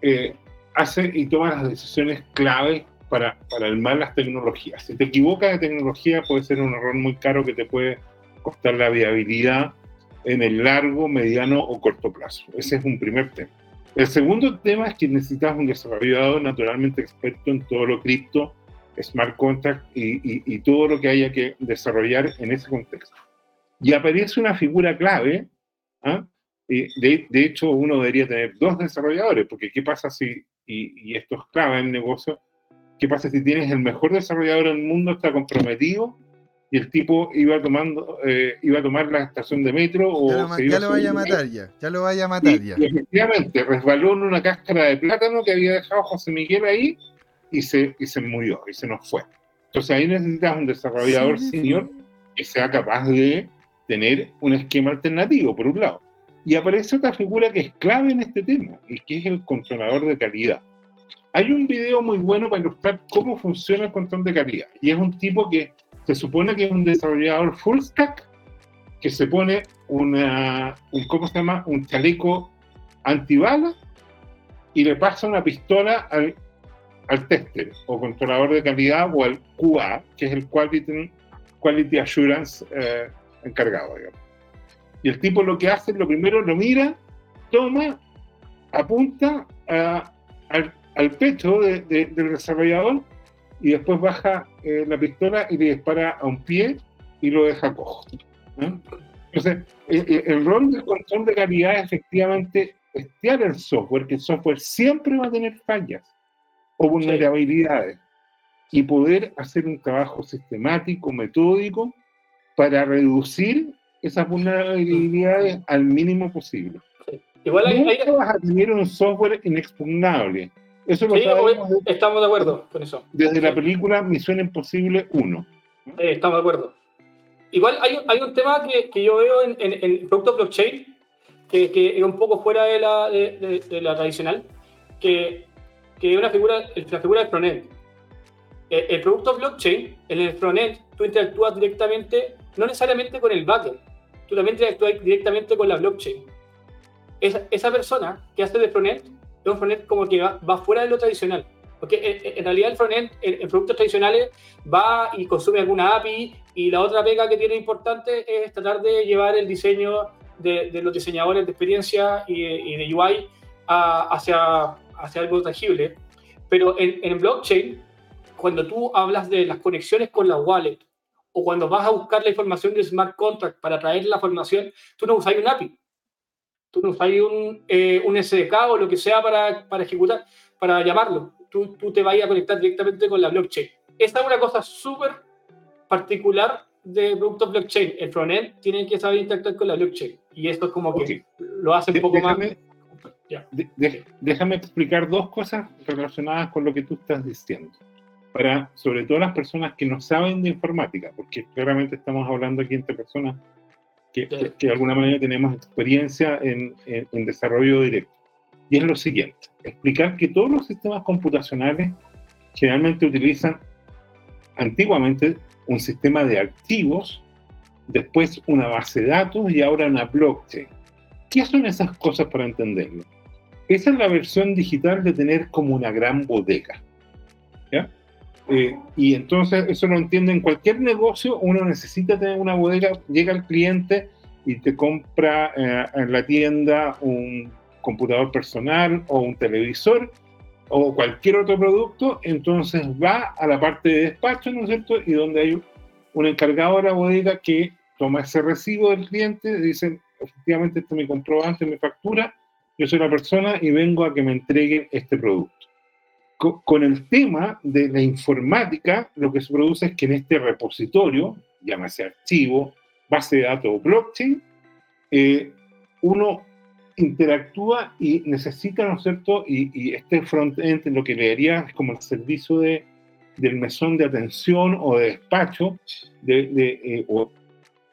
[SPEAKER 2] eh, hace y toma las decisiones clave para, para armar las tecnologías. Si te equivocas de tecnología puede ser un error muy caro que te puede costar la viabilidad en el largo, mediano o corto plazo. Ese es un primer tema. El segundo tema es que necesitas un desarrollador naturalmente experto en todo lo cripto, smart contract y, todo lo que haya que desarrollar en ese contexto. Y aparece una figura clave ¿ah? de, hecho, uno debería tener dos desarrolladores, porque ¿qué pasa si, y, esto es clave en el negocio, qué pasa si tienes el mejor desarrollador del mundo, está comprometido, y el tipo iba tomando eh, iba a tomar la estación de metro o
[SPEAKER 1] ya lo, vaya a matar ya ya lo vaya a matar ya.
[SPEAKER 2] efectivamente resbaló en una cáscara de plátano que había dejado José Miguel ahí y se, y se murió y se nos fue. Entonces ahí necesitas un desarrollador senior que sea capaz de tener un esquema alternativo por un lado. Y aparece otra figura que es clave en este tema, y que es el controlador de calidad. Hay un video muy bueno para ilustrar cómo funciona el control de calidad. Y es un tipo que se supone que es un desarrollador full stack, que se pone una, un, ¿cómo se llama? Un chaleco antibala y le pasa una pistola al, al tester o controlador de calidad o al QA, que es el Quality, quality Assurance eh, encargado, digamos. Y el tipo lo que hace, lo primero lo mira, toma, apunta al, pecho del desarrollador y después baja eh, la pistola y le dispara a un pie y lo deja cojo. Entonces, el, rol del control de calidad es efectivamente testear el software, que el software siempre va a tener fallas o vulnerabilidades, y poder hacer un trabajo sistemático, metódico, para reducir esas vulnerabilidades al mínimo posible. Igual hay, vas a tener un software inexpugnable. Eso lo sabemos
[SPEAKER 3] estamos de acuerdo con eso.
[SPEAKER 2] Desde la película Misión Imposible 1.
[SPEAKER 3] estamos de acuerdo. Igual hay, hay un tema que, que yo veo en, en, productos blockchain, que, que, es un poco fuera de la, de, de, la tradicional, que, que es una figura, la figura del frontend. El, el, producto blockchain, en el frontend, tú interactúas directamente, no necesariamente con el backend, tú también interactúas directamente con la blockchain. Esa, esa persona que hace de frontend es un frontend como que va, va fuera de lo tradicional. Porque eh, eh, en, realidad el frontend en, productos tradicionales va y consume alguna API y la otra pega que tiene importante es tratar de llevar el diseño de, los diseñadores de experiencia y, de UI hacia, hacia algo tangible. Pero en, en blockchain, cuando tú hablas de las conexiones con la wallet o cuando vas a buscar la información de smart contract para traer la información, tú no usas un API. Tú no usas un, eh, un SDK o lo que sea para, para ejecutar, para llamarlo tú, tú te vayas a conectar directamente con la blockchain. Esta es una cosa súper particular de productos blockchain. El frontend tiene que saber interactuar con la blockchain. Y esto es como que lo hace un poco más.
[SPEAKER 2] déjame explicar dos cosas relacionadas con lo que tú estás diciendo. Para, sobre todo las personas que no saben de informática, porque claramente estamos hablando aquí entre personas que, que, de alguna manera tenemos experiencia en, en desarrollo directo. Y es lo siguiente, explicar que todos los sistemas computacionales generalmente utilizan antiguamente un sistema de archivos, después una base de datos y ahora una blockchain. ¿Qué son esas cosas para entenderlo? Esa es la versión digital de tener como una gran bodega. Eh, y entonces eso lo entiende en cualquier negocio, uno necesita tener una bodega, llega el cliente y te compra eh, en la tienda un computador personal o un televisor o cualquier otro producto, entonces va a la parte de despacho, ¿no es cierto? Y donde hay un encargado de la bodega que toma ese recibo del cliente, dice, efectivamente, este es mi comprobante, mi factura, yo soy la persona y vengo a que me entreguen este producto. Con, el tema de la informática, lo que se produce es que en este repositorio, llámese archivo, base de datos o blockchain, eh, uno interactúa y necesita, ¿no es cierto? Y, este front-end lo que le es como el servicio de, del mesón de atención o de despacho, de, eh,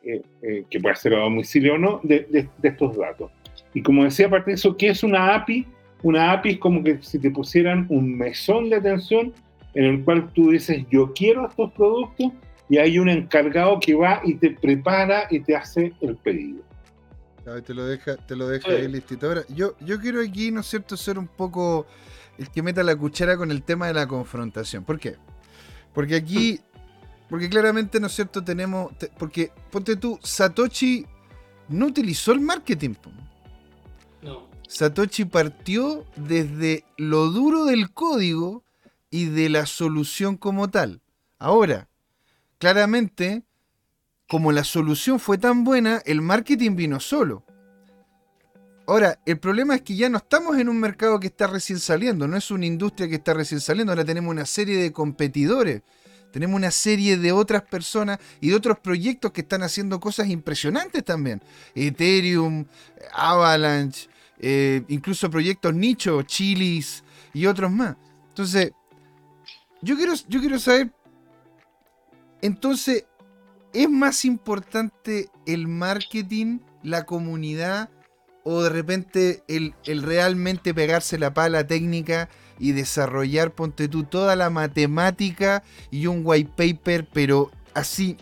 [SPEAKER 2] eh, eh, que puede ser a domicilio o no, de, estos datos. Y como decía, aparte de eso, ¿qué es una API? Una API es como que si te pusieran un mesón de atención en el cual tú dices, yo quiero estos productos, y hay un encargado que va y te prepara y te hace el pedido
[SPEAKER 1] te lo deja, te lo deja ahí listito. Ahora, yo, yo quiero aquí, ¿no es cierto?, ser un poco el que meta la cuchara con el tema de la confrontación. ¿Por qué? Porque aquí, porque claramente, ¿no es cierto?, tenemos, porque, ponte tú, Satoshi no utilizó el marketing. Satoshi partió desde lo duro del código y de la solución como tal. Ahora, claramente, como la solución fue tan buena, el marketing vino solo. Ahora, el problema es que ya no estamos en un mercado que está recién saliendo, no es una industria que está recién saliendo, ahora tenemos una serie de competidores, tenemos una serie de otras personas y de otros proyectos que están haciendo cosas impresionantes también. Ethereum, Avalanche, eh, incluso proyectos nicho, Chilis y otros más. Entonces, yo quiero, yo quiero saber, entonces, ¿Es más importante el marketing, la comunidad, o de repente el, realmente pegarse la pala técnica y desarrollar, ponte tú, toda la matemática y un white paper, pero así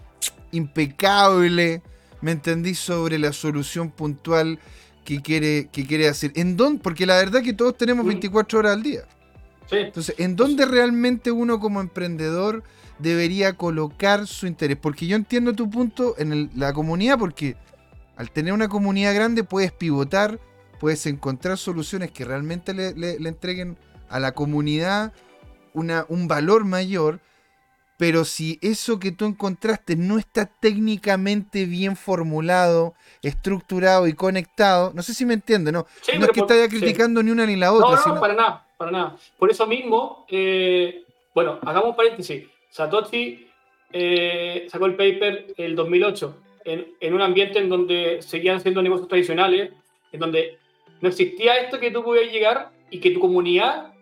[SPEAKER 1] impecable, ¿me entendí? Sobre la solución puntual que quiere, que quiere hacer. ¿En dónde? Porque la verdad que todos tenemos 24 horas al día. Entonces, ¿en dónde realmente uno como emprendedor debería colocar su interés? Porque yo entiendo tu punto en la comunidad, porque al tener una comunidad grande puedes pivotar, puedes encontrar soluciones que realmente le, entreguen a la comunidad una, un valor mayor, pero si eso que tú encontraste no está técnicamente bien formulado, estructurado y conectado, no sé si me entiende, ¿no? no es que esté criticando ni una ni la otra.
[SPEAKER 3] No, no, para nada, para nada. Por eso mismo, eh, bueno, hagamos un paréntesis. Satoshi eh, sacó el paper el 2008 en, en, un ambiente en donde seguían siendo negocios tradicionales, en donde no existía esto que tú podías llegar y que tu comunidad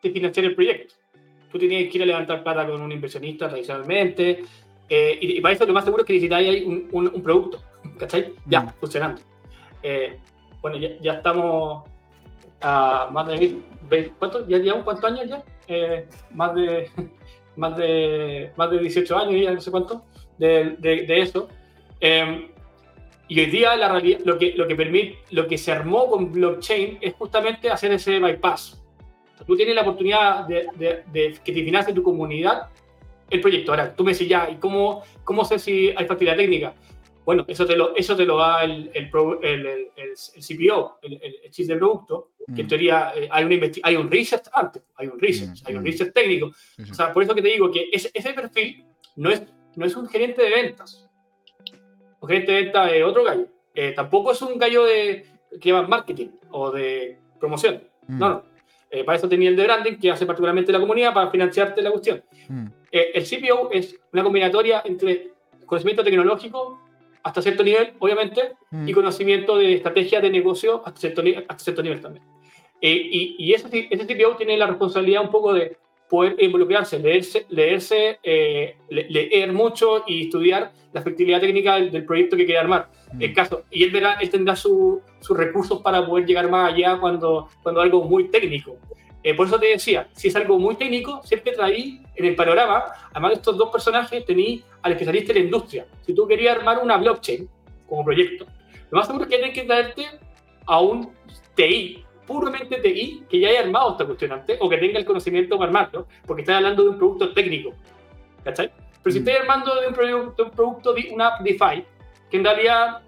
[SPEAKER 3] te financiara el proyecto. Tú tenías que ir a levantar plata con un inversionista tradicionalmente, eh, y, para eso lo más seguro es que necesitáis un, un, producto, ¿cachai? Ya, mm. funcionando. Eh, bueno, ya, ya, estamos a más de... ¿Cuántos? ¿Ya llevamos cuántos años ya? Eh, más de... *laughs* Más de, más de 18 años, ya no sé cuánto, de, de, de eso. Eh, y hoy día la realidad, lo que, lo que permite, lo que se armó con blockchain es justamente hacer ese bypass. Tú tienes la oportunidad de, de, que te financie tu comunidad el proyecto. Ahora, tú me decís ya, ¿y cómo, cómo sé si hay facilidad técnica? Bueno, eso te lo, eso te lo da el, el, el, el CPO, el, chip de producto, que en mm. teoría eh, hay, un hay un research antes, hay un research, mm, hay un mm. research técnico. O sea, por eso que te digo que ese, ese perfil no es, no es un gerente de ventas, un gerente de venta es otro gallo. Eh, tampoco es un gallo de que llama marketing o de promoción. No, no. Eh, para eso tenía el de branding, que hace particularmente la comunidad para financiarte la cuestión. Mm. Eh, el CPO es una combinatoria entre conocimiento tecnológico hasta cierto nivel, obviamente, mm. y conocimiento de estrategia de negocio hasta cierto, hasta cierto nivel también. y, y ese, ese CPO tiene la responsabilidad un poco de poder involucrarse, leerse, leerse eh, leer mucho y estudiar la efectividad técnica del, proyecto que quiere armar. Mm. El caso, y él verá, él tendrá sus recursos para poder llegar más allá cuando, cuando algo muy técnico. Eh, por eso te decía, si es algo muy técnico, siempre traí en el panorama, además de estos dos personajes, tení al especialista en la industria. Si tú querías armar una blockchain como proyecto, lo más seguro es que tienes que traerte a un TI, puramente TI que ya haya armado esta cuestión antes o que tenga el conocimiento para armarlo, porque estás hablando de un producto técnico. ¿Cachai? Pero si mm. estás armando de un, producto, un producto, una app DeFi, que en realidad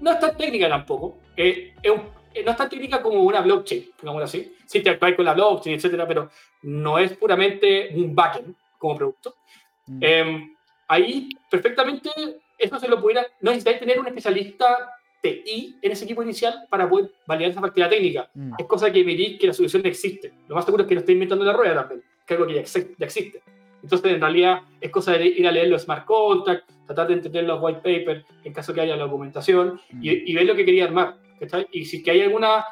[SPEAKER 3] no es tan técnica tampoco, eh, eh, no es tan técnica como una blockchain, digamos así. Sí te con la blockchain, etcétera, pero no es puramente un backend como producto. Mm. Em, ahí perfectamente eso se lo pudiera, no necesitáis tener un especialista TI en ese equipo inicial para poder validar esa partida técnica. Mm. Es cosa que me que la solución existe. Lo más seguro es que no estoy inventando la rueda también, que es algo que ya, existe. Entonces, en realidad, es cosa de ir a leer los smart contracts, tratar de entender los white papers en caso que haya la documentación y, mm. ver lo que quería armar. Y si que hay alguna,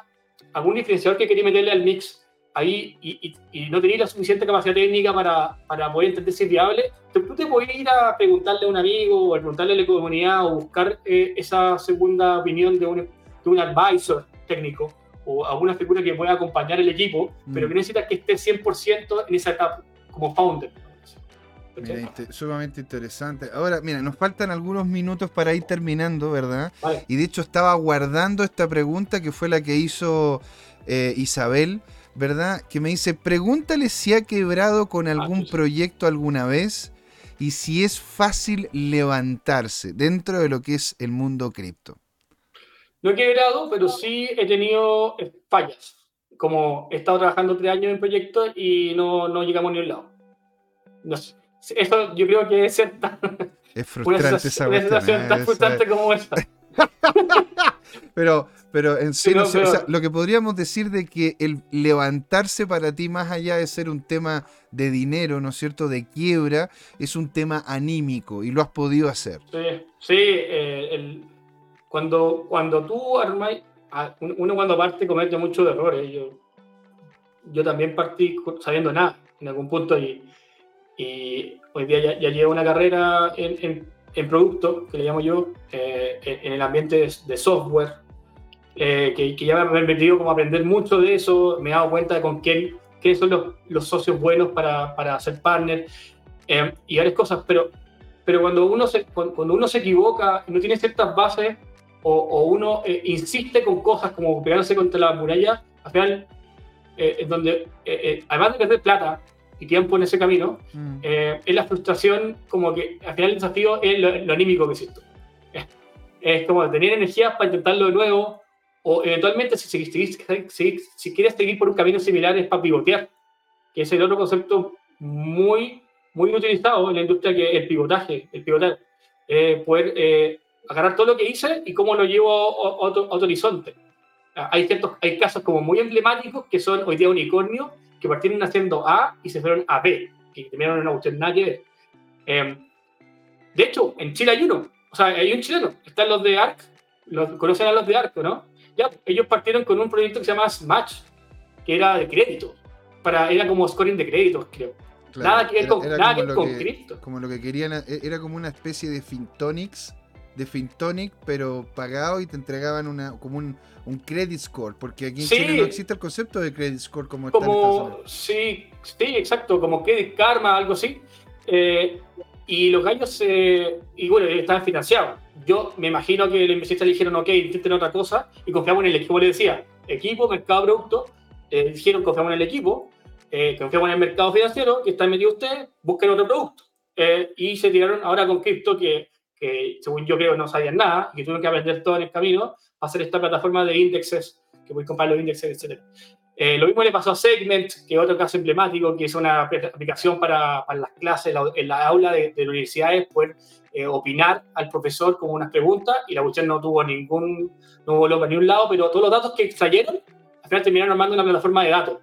[SPEAKER 3] algún diferenciador que quería meterle al mix ahí y, no tenía la suficiente capacidad técnica para, para poder entender si es viable, tú te puedes ir a preguntarle a un amigo o a preguntarle a la comunidad o buscar eh, esa segunda opinión de un, de un advisor técnico o alguna figura que pueda acompañar el equipo, pero mm. que necesita que esté 100% en esa etapa como founder.
[SPEAKER 1] sumamente interesante. Ahora, mira, nos faltan algunos minutos para ir terminando, ¿verdad? Y de hecho estaba guardando esta pregunta que fue la que hizo eh, Isabel ¿verdad? Que me dice, pregúntale si ha quebrado con ah, algún proyecto alguna vez y si es fácil levantarse dentro de lo que es el mundo cripto.
[SPEAKER 3] No he quebrado, pero sí he tenido eh, fallas. Como he estado trabajando tres años en proyectos y no, no llegamos ni a un lado. No Eso yo creo que es cierta.
[SPEAKER 1] Es *laughs* frustrante esa Una
[SPEAKER 3] situación tan frustrante como esta. *laughs*
[SPEAKER 1] pero, pero en serio, lo que podríamos decir de que el levantarse para ti, más allá de ser un tema de dinero, ¿no es cierto?, de quiebra, es un tema anímico y lo has podido hacer.
[SPEAKER 3] Sí, sí eh, cuando, cuando tú armas, uno cuando parte comete muchos errores. Yo, yo también partí sabiendo nada en algún punto y, y hoy día ya, llevo una carrera en en producto, que le llamo yo, eh, en el ambiente de, software, eh, que, que, ya me ha permitido como aprender mucho de eso, me he dado cuenta de con quién, quiénes son los, socios buenos para, para ser partner eh, y varias cosas, pero, pero cuando, uno se, cuando uno se equivoca no tiene ciertas bases o, o uno insiste con cosas como pegarse contra la muralla, al final donde además de perder plata y tiempo en ese camino, mm. es la frustración como que al final el desafío es lo, anímico que siento. Es, como tener energía para intentarlo de nuevo, o eventualmente si, si, si, quieres seguir por un camino similar es para pivotear, que es el otro concepto muy, muy utilizado en la industria que es el pivotaje, el pivotar. poder eh, agarrar todo lo que hice y cómo lo llevo a, otro, horizonte. Ah, hay, ciertos, hay casos como muy emblemáticos que son hoy día unicornios que partieron haciendo A y se fueron a B, que terminaron en una cuestión nada que ver. Em, de hecho, en Chile hay uno, o sea, hay un chileno, están los de ARC, los, conocen a los de ARC, ¿no? Ya, ellos partieron con un proyecto que se llama Match, que era de crédito, para, era como scoring de créditos, creo. nada que ver con, nada que con cripto.
[SPEAKER 1] Como lo que querían, e, era como una especie de Fintonics de Fintonic, pero pagado y te entregaban una, como un, un credit score, porque aquí en Chile no existe el concepto de credit score como,
[SPEAKER 3] como Sí, sí, exacto, como credit karma, algo así. Eh, y los gallos, eh, y bueno, estaban financiados. Yo me imagino que los inversionistas dijeron, ok, intenten otra cosa, y confiamos en el equipo, le decía, equipo, mercado, producto, eh, dijeron, confiamos en el equipo, confiamos en el mercado financiero, que está metido usted, busquen otro producto. y se tiraron ahora con cripto, que que según yo creo no sabían nada y que tuvieron que aprender todo en el camino, a hacer esta plataforma de indexes, que voy a comprar los indexes, etc. Eh, lo mismo le pasó a Segment, que es otro caso emblemático, que es una aplicación para, para las clases, en la aula de, de universidades, poder eh, opinar al profesor con unas preguntas, y la cuestión no tuvo ningún, no hubo loco ni un lado, pero todos los datos que extrayeron, al final terminaron armando una plataforma de datos.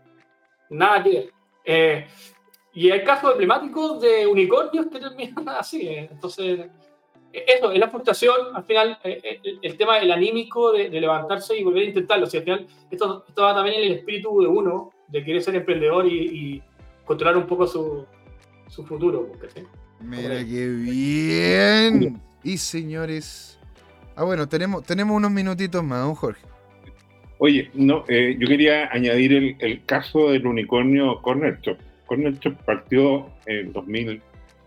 [SPEAKER 3] Nada que ver. Eh, y hay casos emblemáticos de unicornios que terminan *laughs* así. Entonces, eso, es la frustración, al final, eh, eh, el, tema del anímico de, levantarse y volver a intentarlo. al final, esto, esto, va también en el espíritu de uno, de querer ser emprendedor y, controlar un poco su, su futuro.
[SPEAKER 1] Mira qué bien. Y señores. Ah, bueno, tenemos, tenemos unos minutitos más, ¿no, Jorge?
[SPEAKER 2] Oye, no, eh, yo quería añadir el, el, caso del unicornio Corner Shop. Corner Shop partió en 2000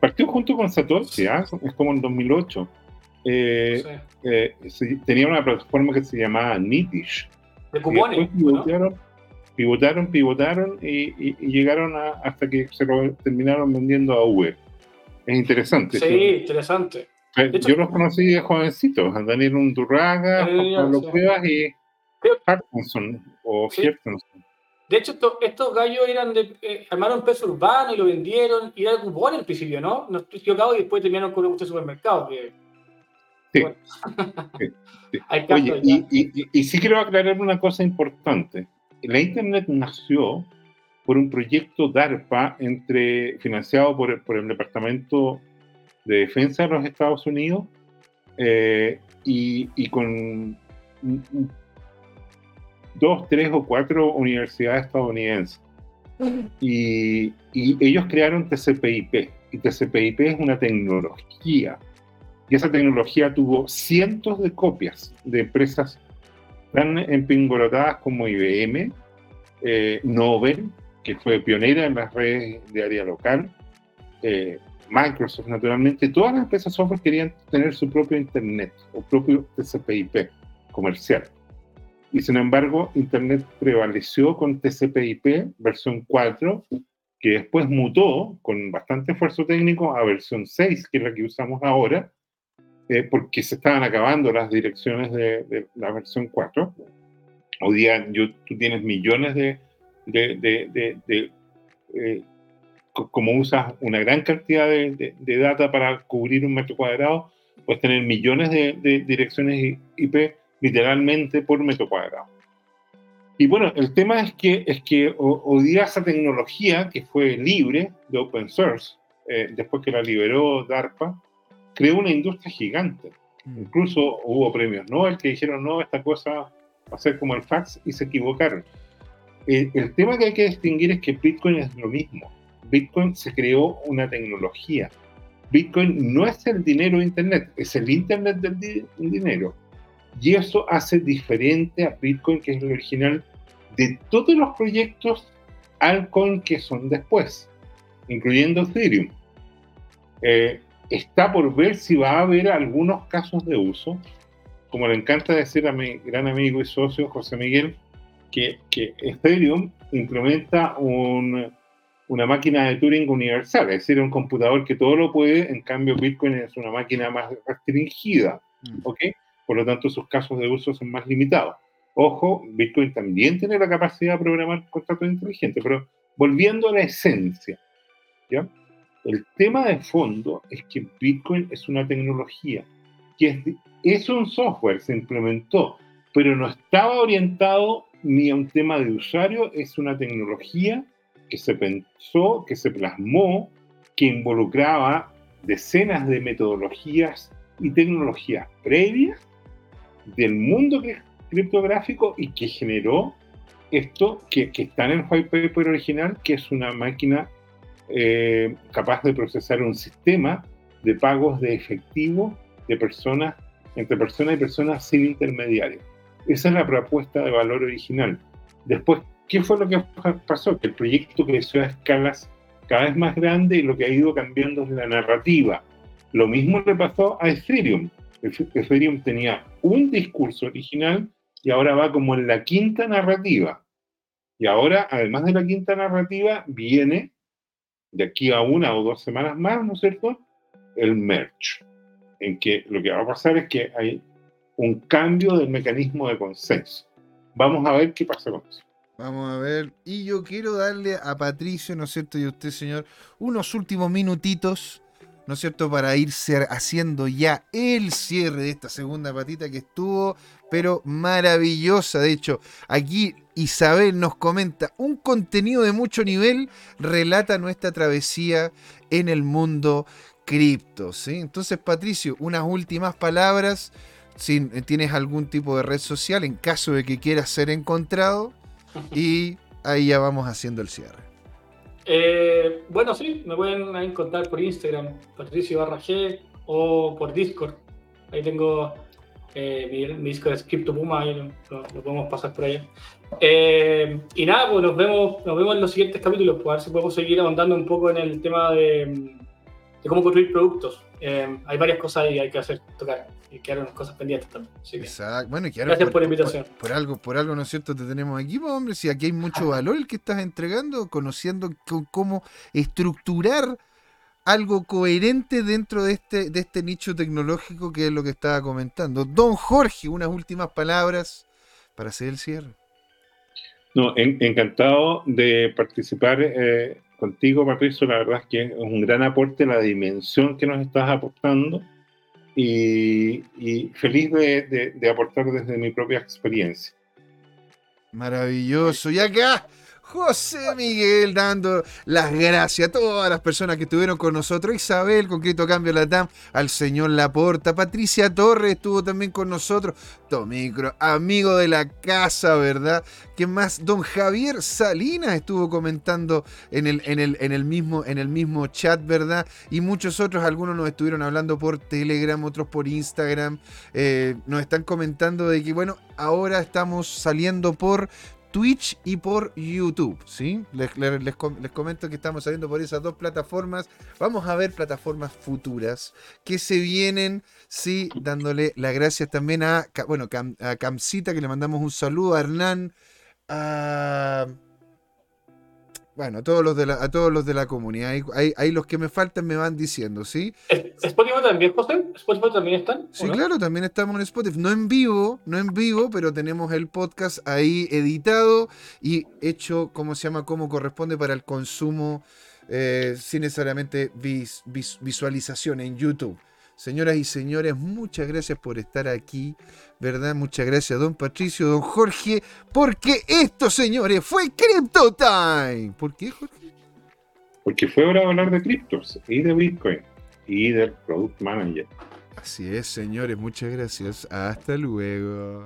[SPEAKER 2] partió junto con Satoshi, ¿ah? es como en 2008. Eh, eh, tenía una plataforma que se llamaba Nitish.
[SPEAKER 3] De cupones.
[SPEAKER 2] Pivotaron, pivotaron, y, llegaron hasta que se lo terminaron vendiendo a Uber. Es interesante.
[SPEAKER 3] Sí, interesante.
[SPEAKER 2] Eh, yo los conocí de jovencitos, a Daniel Undurraga, Pablo Cuevas y Parkinson o sí.
[SPEAKER 3] De hecho, estos gallos eran de, eh, armaron peso urbano y lo vendieron, y era cupón al principio, ¿no? No estoy equivocado, y después terminaron con un supermercado. Que,
[SPEAKER 2] sí. *laughs* Oye, y, sí quiero aclarar una cosa importante. La Internet nació por un proyecto DARPA entre, financiado por, el Departamento de Defensa de los Estados Unidos eh, y, con dos, tres o cuatro universidades estadounidenses. Y, ellos crearon TCP/IP. Y TCP/IP es una tecnología. Y esa tecnología tuvo cientos de copias de empresas tan empingorotadas como IBM, eh, Nobel, que fue pionera en las redes de área local, eh, Microsoft, naturalmente. Todas las empresas software querían tener su propio Internet o propio TCP/IP comercial y sin embargo Internet prevaleció con TCP/IP versión 4, que después mutó con bastante esfuerzo técnico a versión 6, que es la que usamos ahora, eh, porque se estaban acabando las direcciones de, la versión 4. Hoy día yo, tú tienes millones de... de, eh, como usas una gran cantidad de, data para cubrir un metro cuadrado, puedes tener millones de direcciones IP literalmente por metro cuadrado. Y bueno, el tema es que, es que hoy día esa tecnología que fue libre de open source, eh, después que la liberó DARPA, creó una industria gigante. Mm. Incluso hubo premios Nobel que dijeron, no, esta cosa va a ser como el fax y se equivocaron. El, el tema que hay que distinguir es que Bitcoin es lo mismo. Bitcoin se creó una tecnología. Bitcoin no es el dinero de Internet, es el Internet del dinero. Y eso hace diferente a Bitcoin, que es el original, de todos los proyectos altcoin que son después, incluyendo Ethereum. Eh, está por ver si va a haber algunos casos de uso, como le encanta decir a mi gran amigo y socio José Miguel, que, que Ethereum implementa un, una máquina de Turing universal, es decir, un computador que todo lo puede, en cambio Bitcoin es una máquina más restringida, mm. ¿ok? Por lo tanto, sus casos de uso son más limitados. Ojo, Bitcoin también tiene la capacidad de programar contratos inteligentes, pero volviendo a la esencia, ¿ya? El tema de fondo es que Bitcoin es una tecnología, que es, es un software, se implementó, pero no estaba orientado ni a un tema de usuario, es una tecnología que se pensó, que se plasmó, que involucraba decenas de metodologías y tecnologías previas del mundo criptográfico y que generó esto que, está en el white paper original, que es una máquina eh, capaz de procesar un sistema de pagos de efectivo de personas, entre personas y personas sin intermediarios. Esa es la propuesta de valor original. Después, ¿qué fue lo que pasó? Que el proyecto creció a escalas cada vez más grandes y lo que ha ido cambiando es la narrativa. Lo mismo le pasó a Ethereum. Ethereum tenía un discurso original y ahora va como en la quinta narrativa. Y ahora, además de la quinta narrativa, viene de aquí a una o dos semanas más, ¿no es cierto? El merge, en que lo que va a pasar es que hay un cambio del mecanismo de consenso. Vamos a ver qué pasa con eso.
[SPEAKER 1] Vamos a ver. Y yo quiero darle a Patricio, ¿no es cierto? Y a usted, señor, unos últimos minutitos, ¿no es cierto? Para irse haciendo ya el cierre de esta segunda patita que estuvo, pero maravillosa. De hecho, aquí Isabel nos comenta, un contenido de mucho nivel relata nuestra travesía en el mundo cripto, ¿sí? Entonces, Patricio, unas últimas palabras si tienes algún tipo de red social en caso de que quieras ser encontrado. Y ahí ya vamos haciendo el cierre.
[SPEAKER 3] Eh, bueno, sí, me pueden encontrar por Instagram, Patricio Barra G, o por Discord. Ahí tengo eh, mi, Discord de Scripto Puma, ahí lo, podemos pasar por allá. Eh, y nada, pues nos vemos, nos vemos en los siguientes capítulos, pues a ver si podemos seguir ahondando un poco en el tema de, de cómo construir productos. hay varias cosas ahí que hay que hacer, tocar y quedaron cosas pendientes también. Exacto.
[SPEAKER 1] Bueno,
[SPEAKER 3] Gracias por, la invitación.
[SPEAKER 1] Por, algo, por algo, ¿no es cierto? Te tenemos aquí, pues, hombre. Si aquí hay mucho *laughs* valor el que estás entregando, conociendo cómo estructurar algo coherente dentro de este, de este nicho tecnológico que es lo que estaba comentando. Don Jorge, unas últimas palabras para hacer el cierre.
[SPEAKER 2] No, encantado de participar eh, contigo, Patricio. La verdad es que es un gran aporte la dimensión que nos estás aportando y, feliz de, aportar desde mi propia experiencia.
[SPEAKER 1] Maravilloso. Y acá, José Miguel dando las gracias a todas las personas que estuvieron con nosotros. Isabel, con Crito Cambio Latam, al señor Laporta. Patricia Torres estuvo también con nosotros. Tomicro, amigo de la casa, ¿verdad? ¿Quién más? Don Javier Salinas estuvo comentando en el, en el, en el, mismo, en el mismo chat, ¿verdad? Y muchos otros, algunos nos estuvieron hablando por Telegram, otros por Instagram. Eh, nos están comentando de que, bueno, ahora estamos saliendo por Twitch y por YouTube, ¿sí? Les, comento que estamos saliendo por esas dos plataformas. Vamos a ver plataformas futuras que se vienen, sí, dándole las gracias también a, bueno, a Camcita, que le mandamos un saludo, a Hernán, a bueno, a todos los de la, a todos los de la comunidad. Ahí, los que me faltan me van diciendo, ¿sí?
[SPEAKER 3] ¿Spotify también, José? ¿Spotify también están?
[SPEAKER 1] Sí, claro, también estamos en Spotify. No en vivo, no en vivo, pero tenemos el podcast ahí editado y hecho, ¿cómo se llama? Como corresponde para el consumo eh, sin necesariamente visualización en YouTube. Señoras y señores, muchas gracias por estar aquí, ¿verdad? Muchas gracias, don Patricio, don Jorge, porque esto, señores, fue Crypto Time. ¿Por qué, Jorge?
[SPEAKER 2] Porque fue hora de hablar de criptos y de Bitcoin y del Product Manager.
[SPEAKER 1] Así es, señores, muchas gracias. Hasta luego.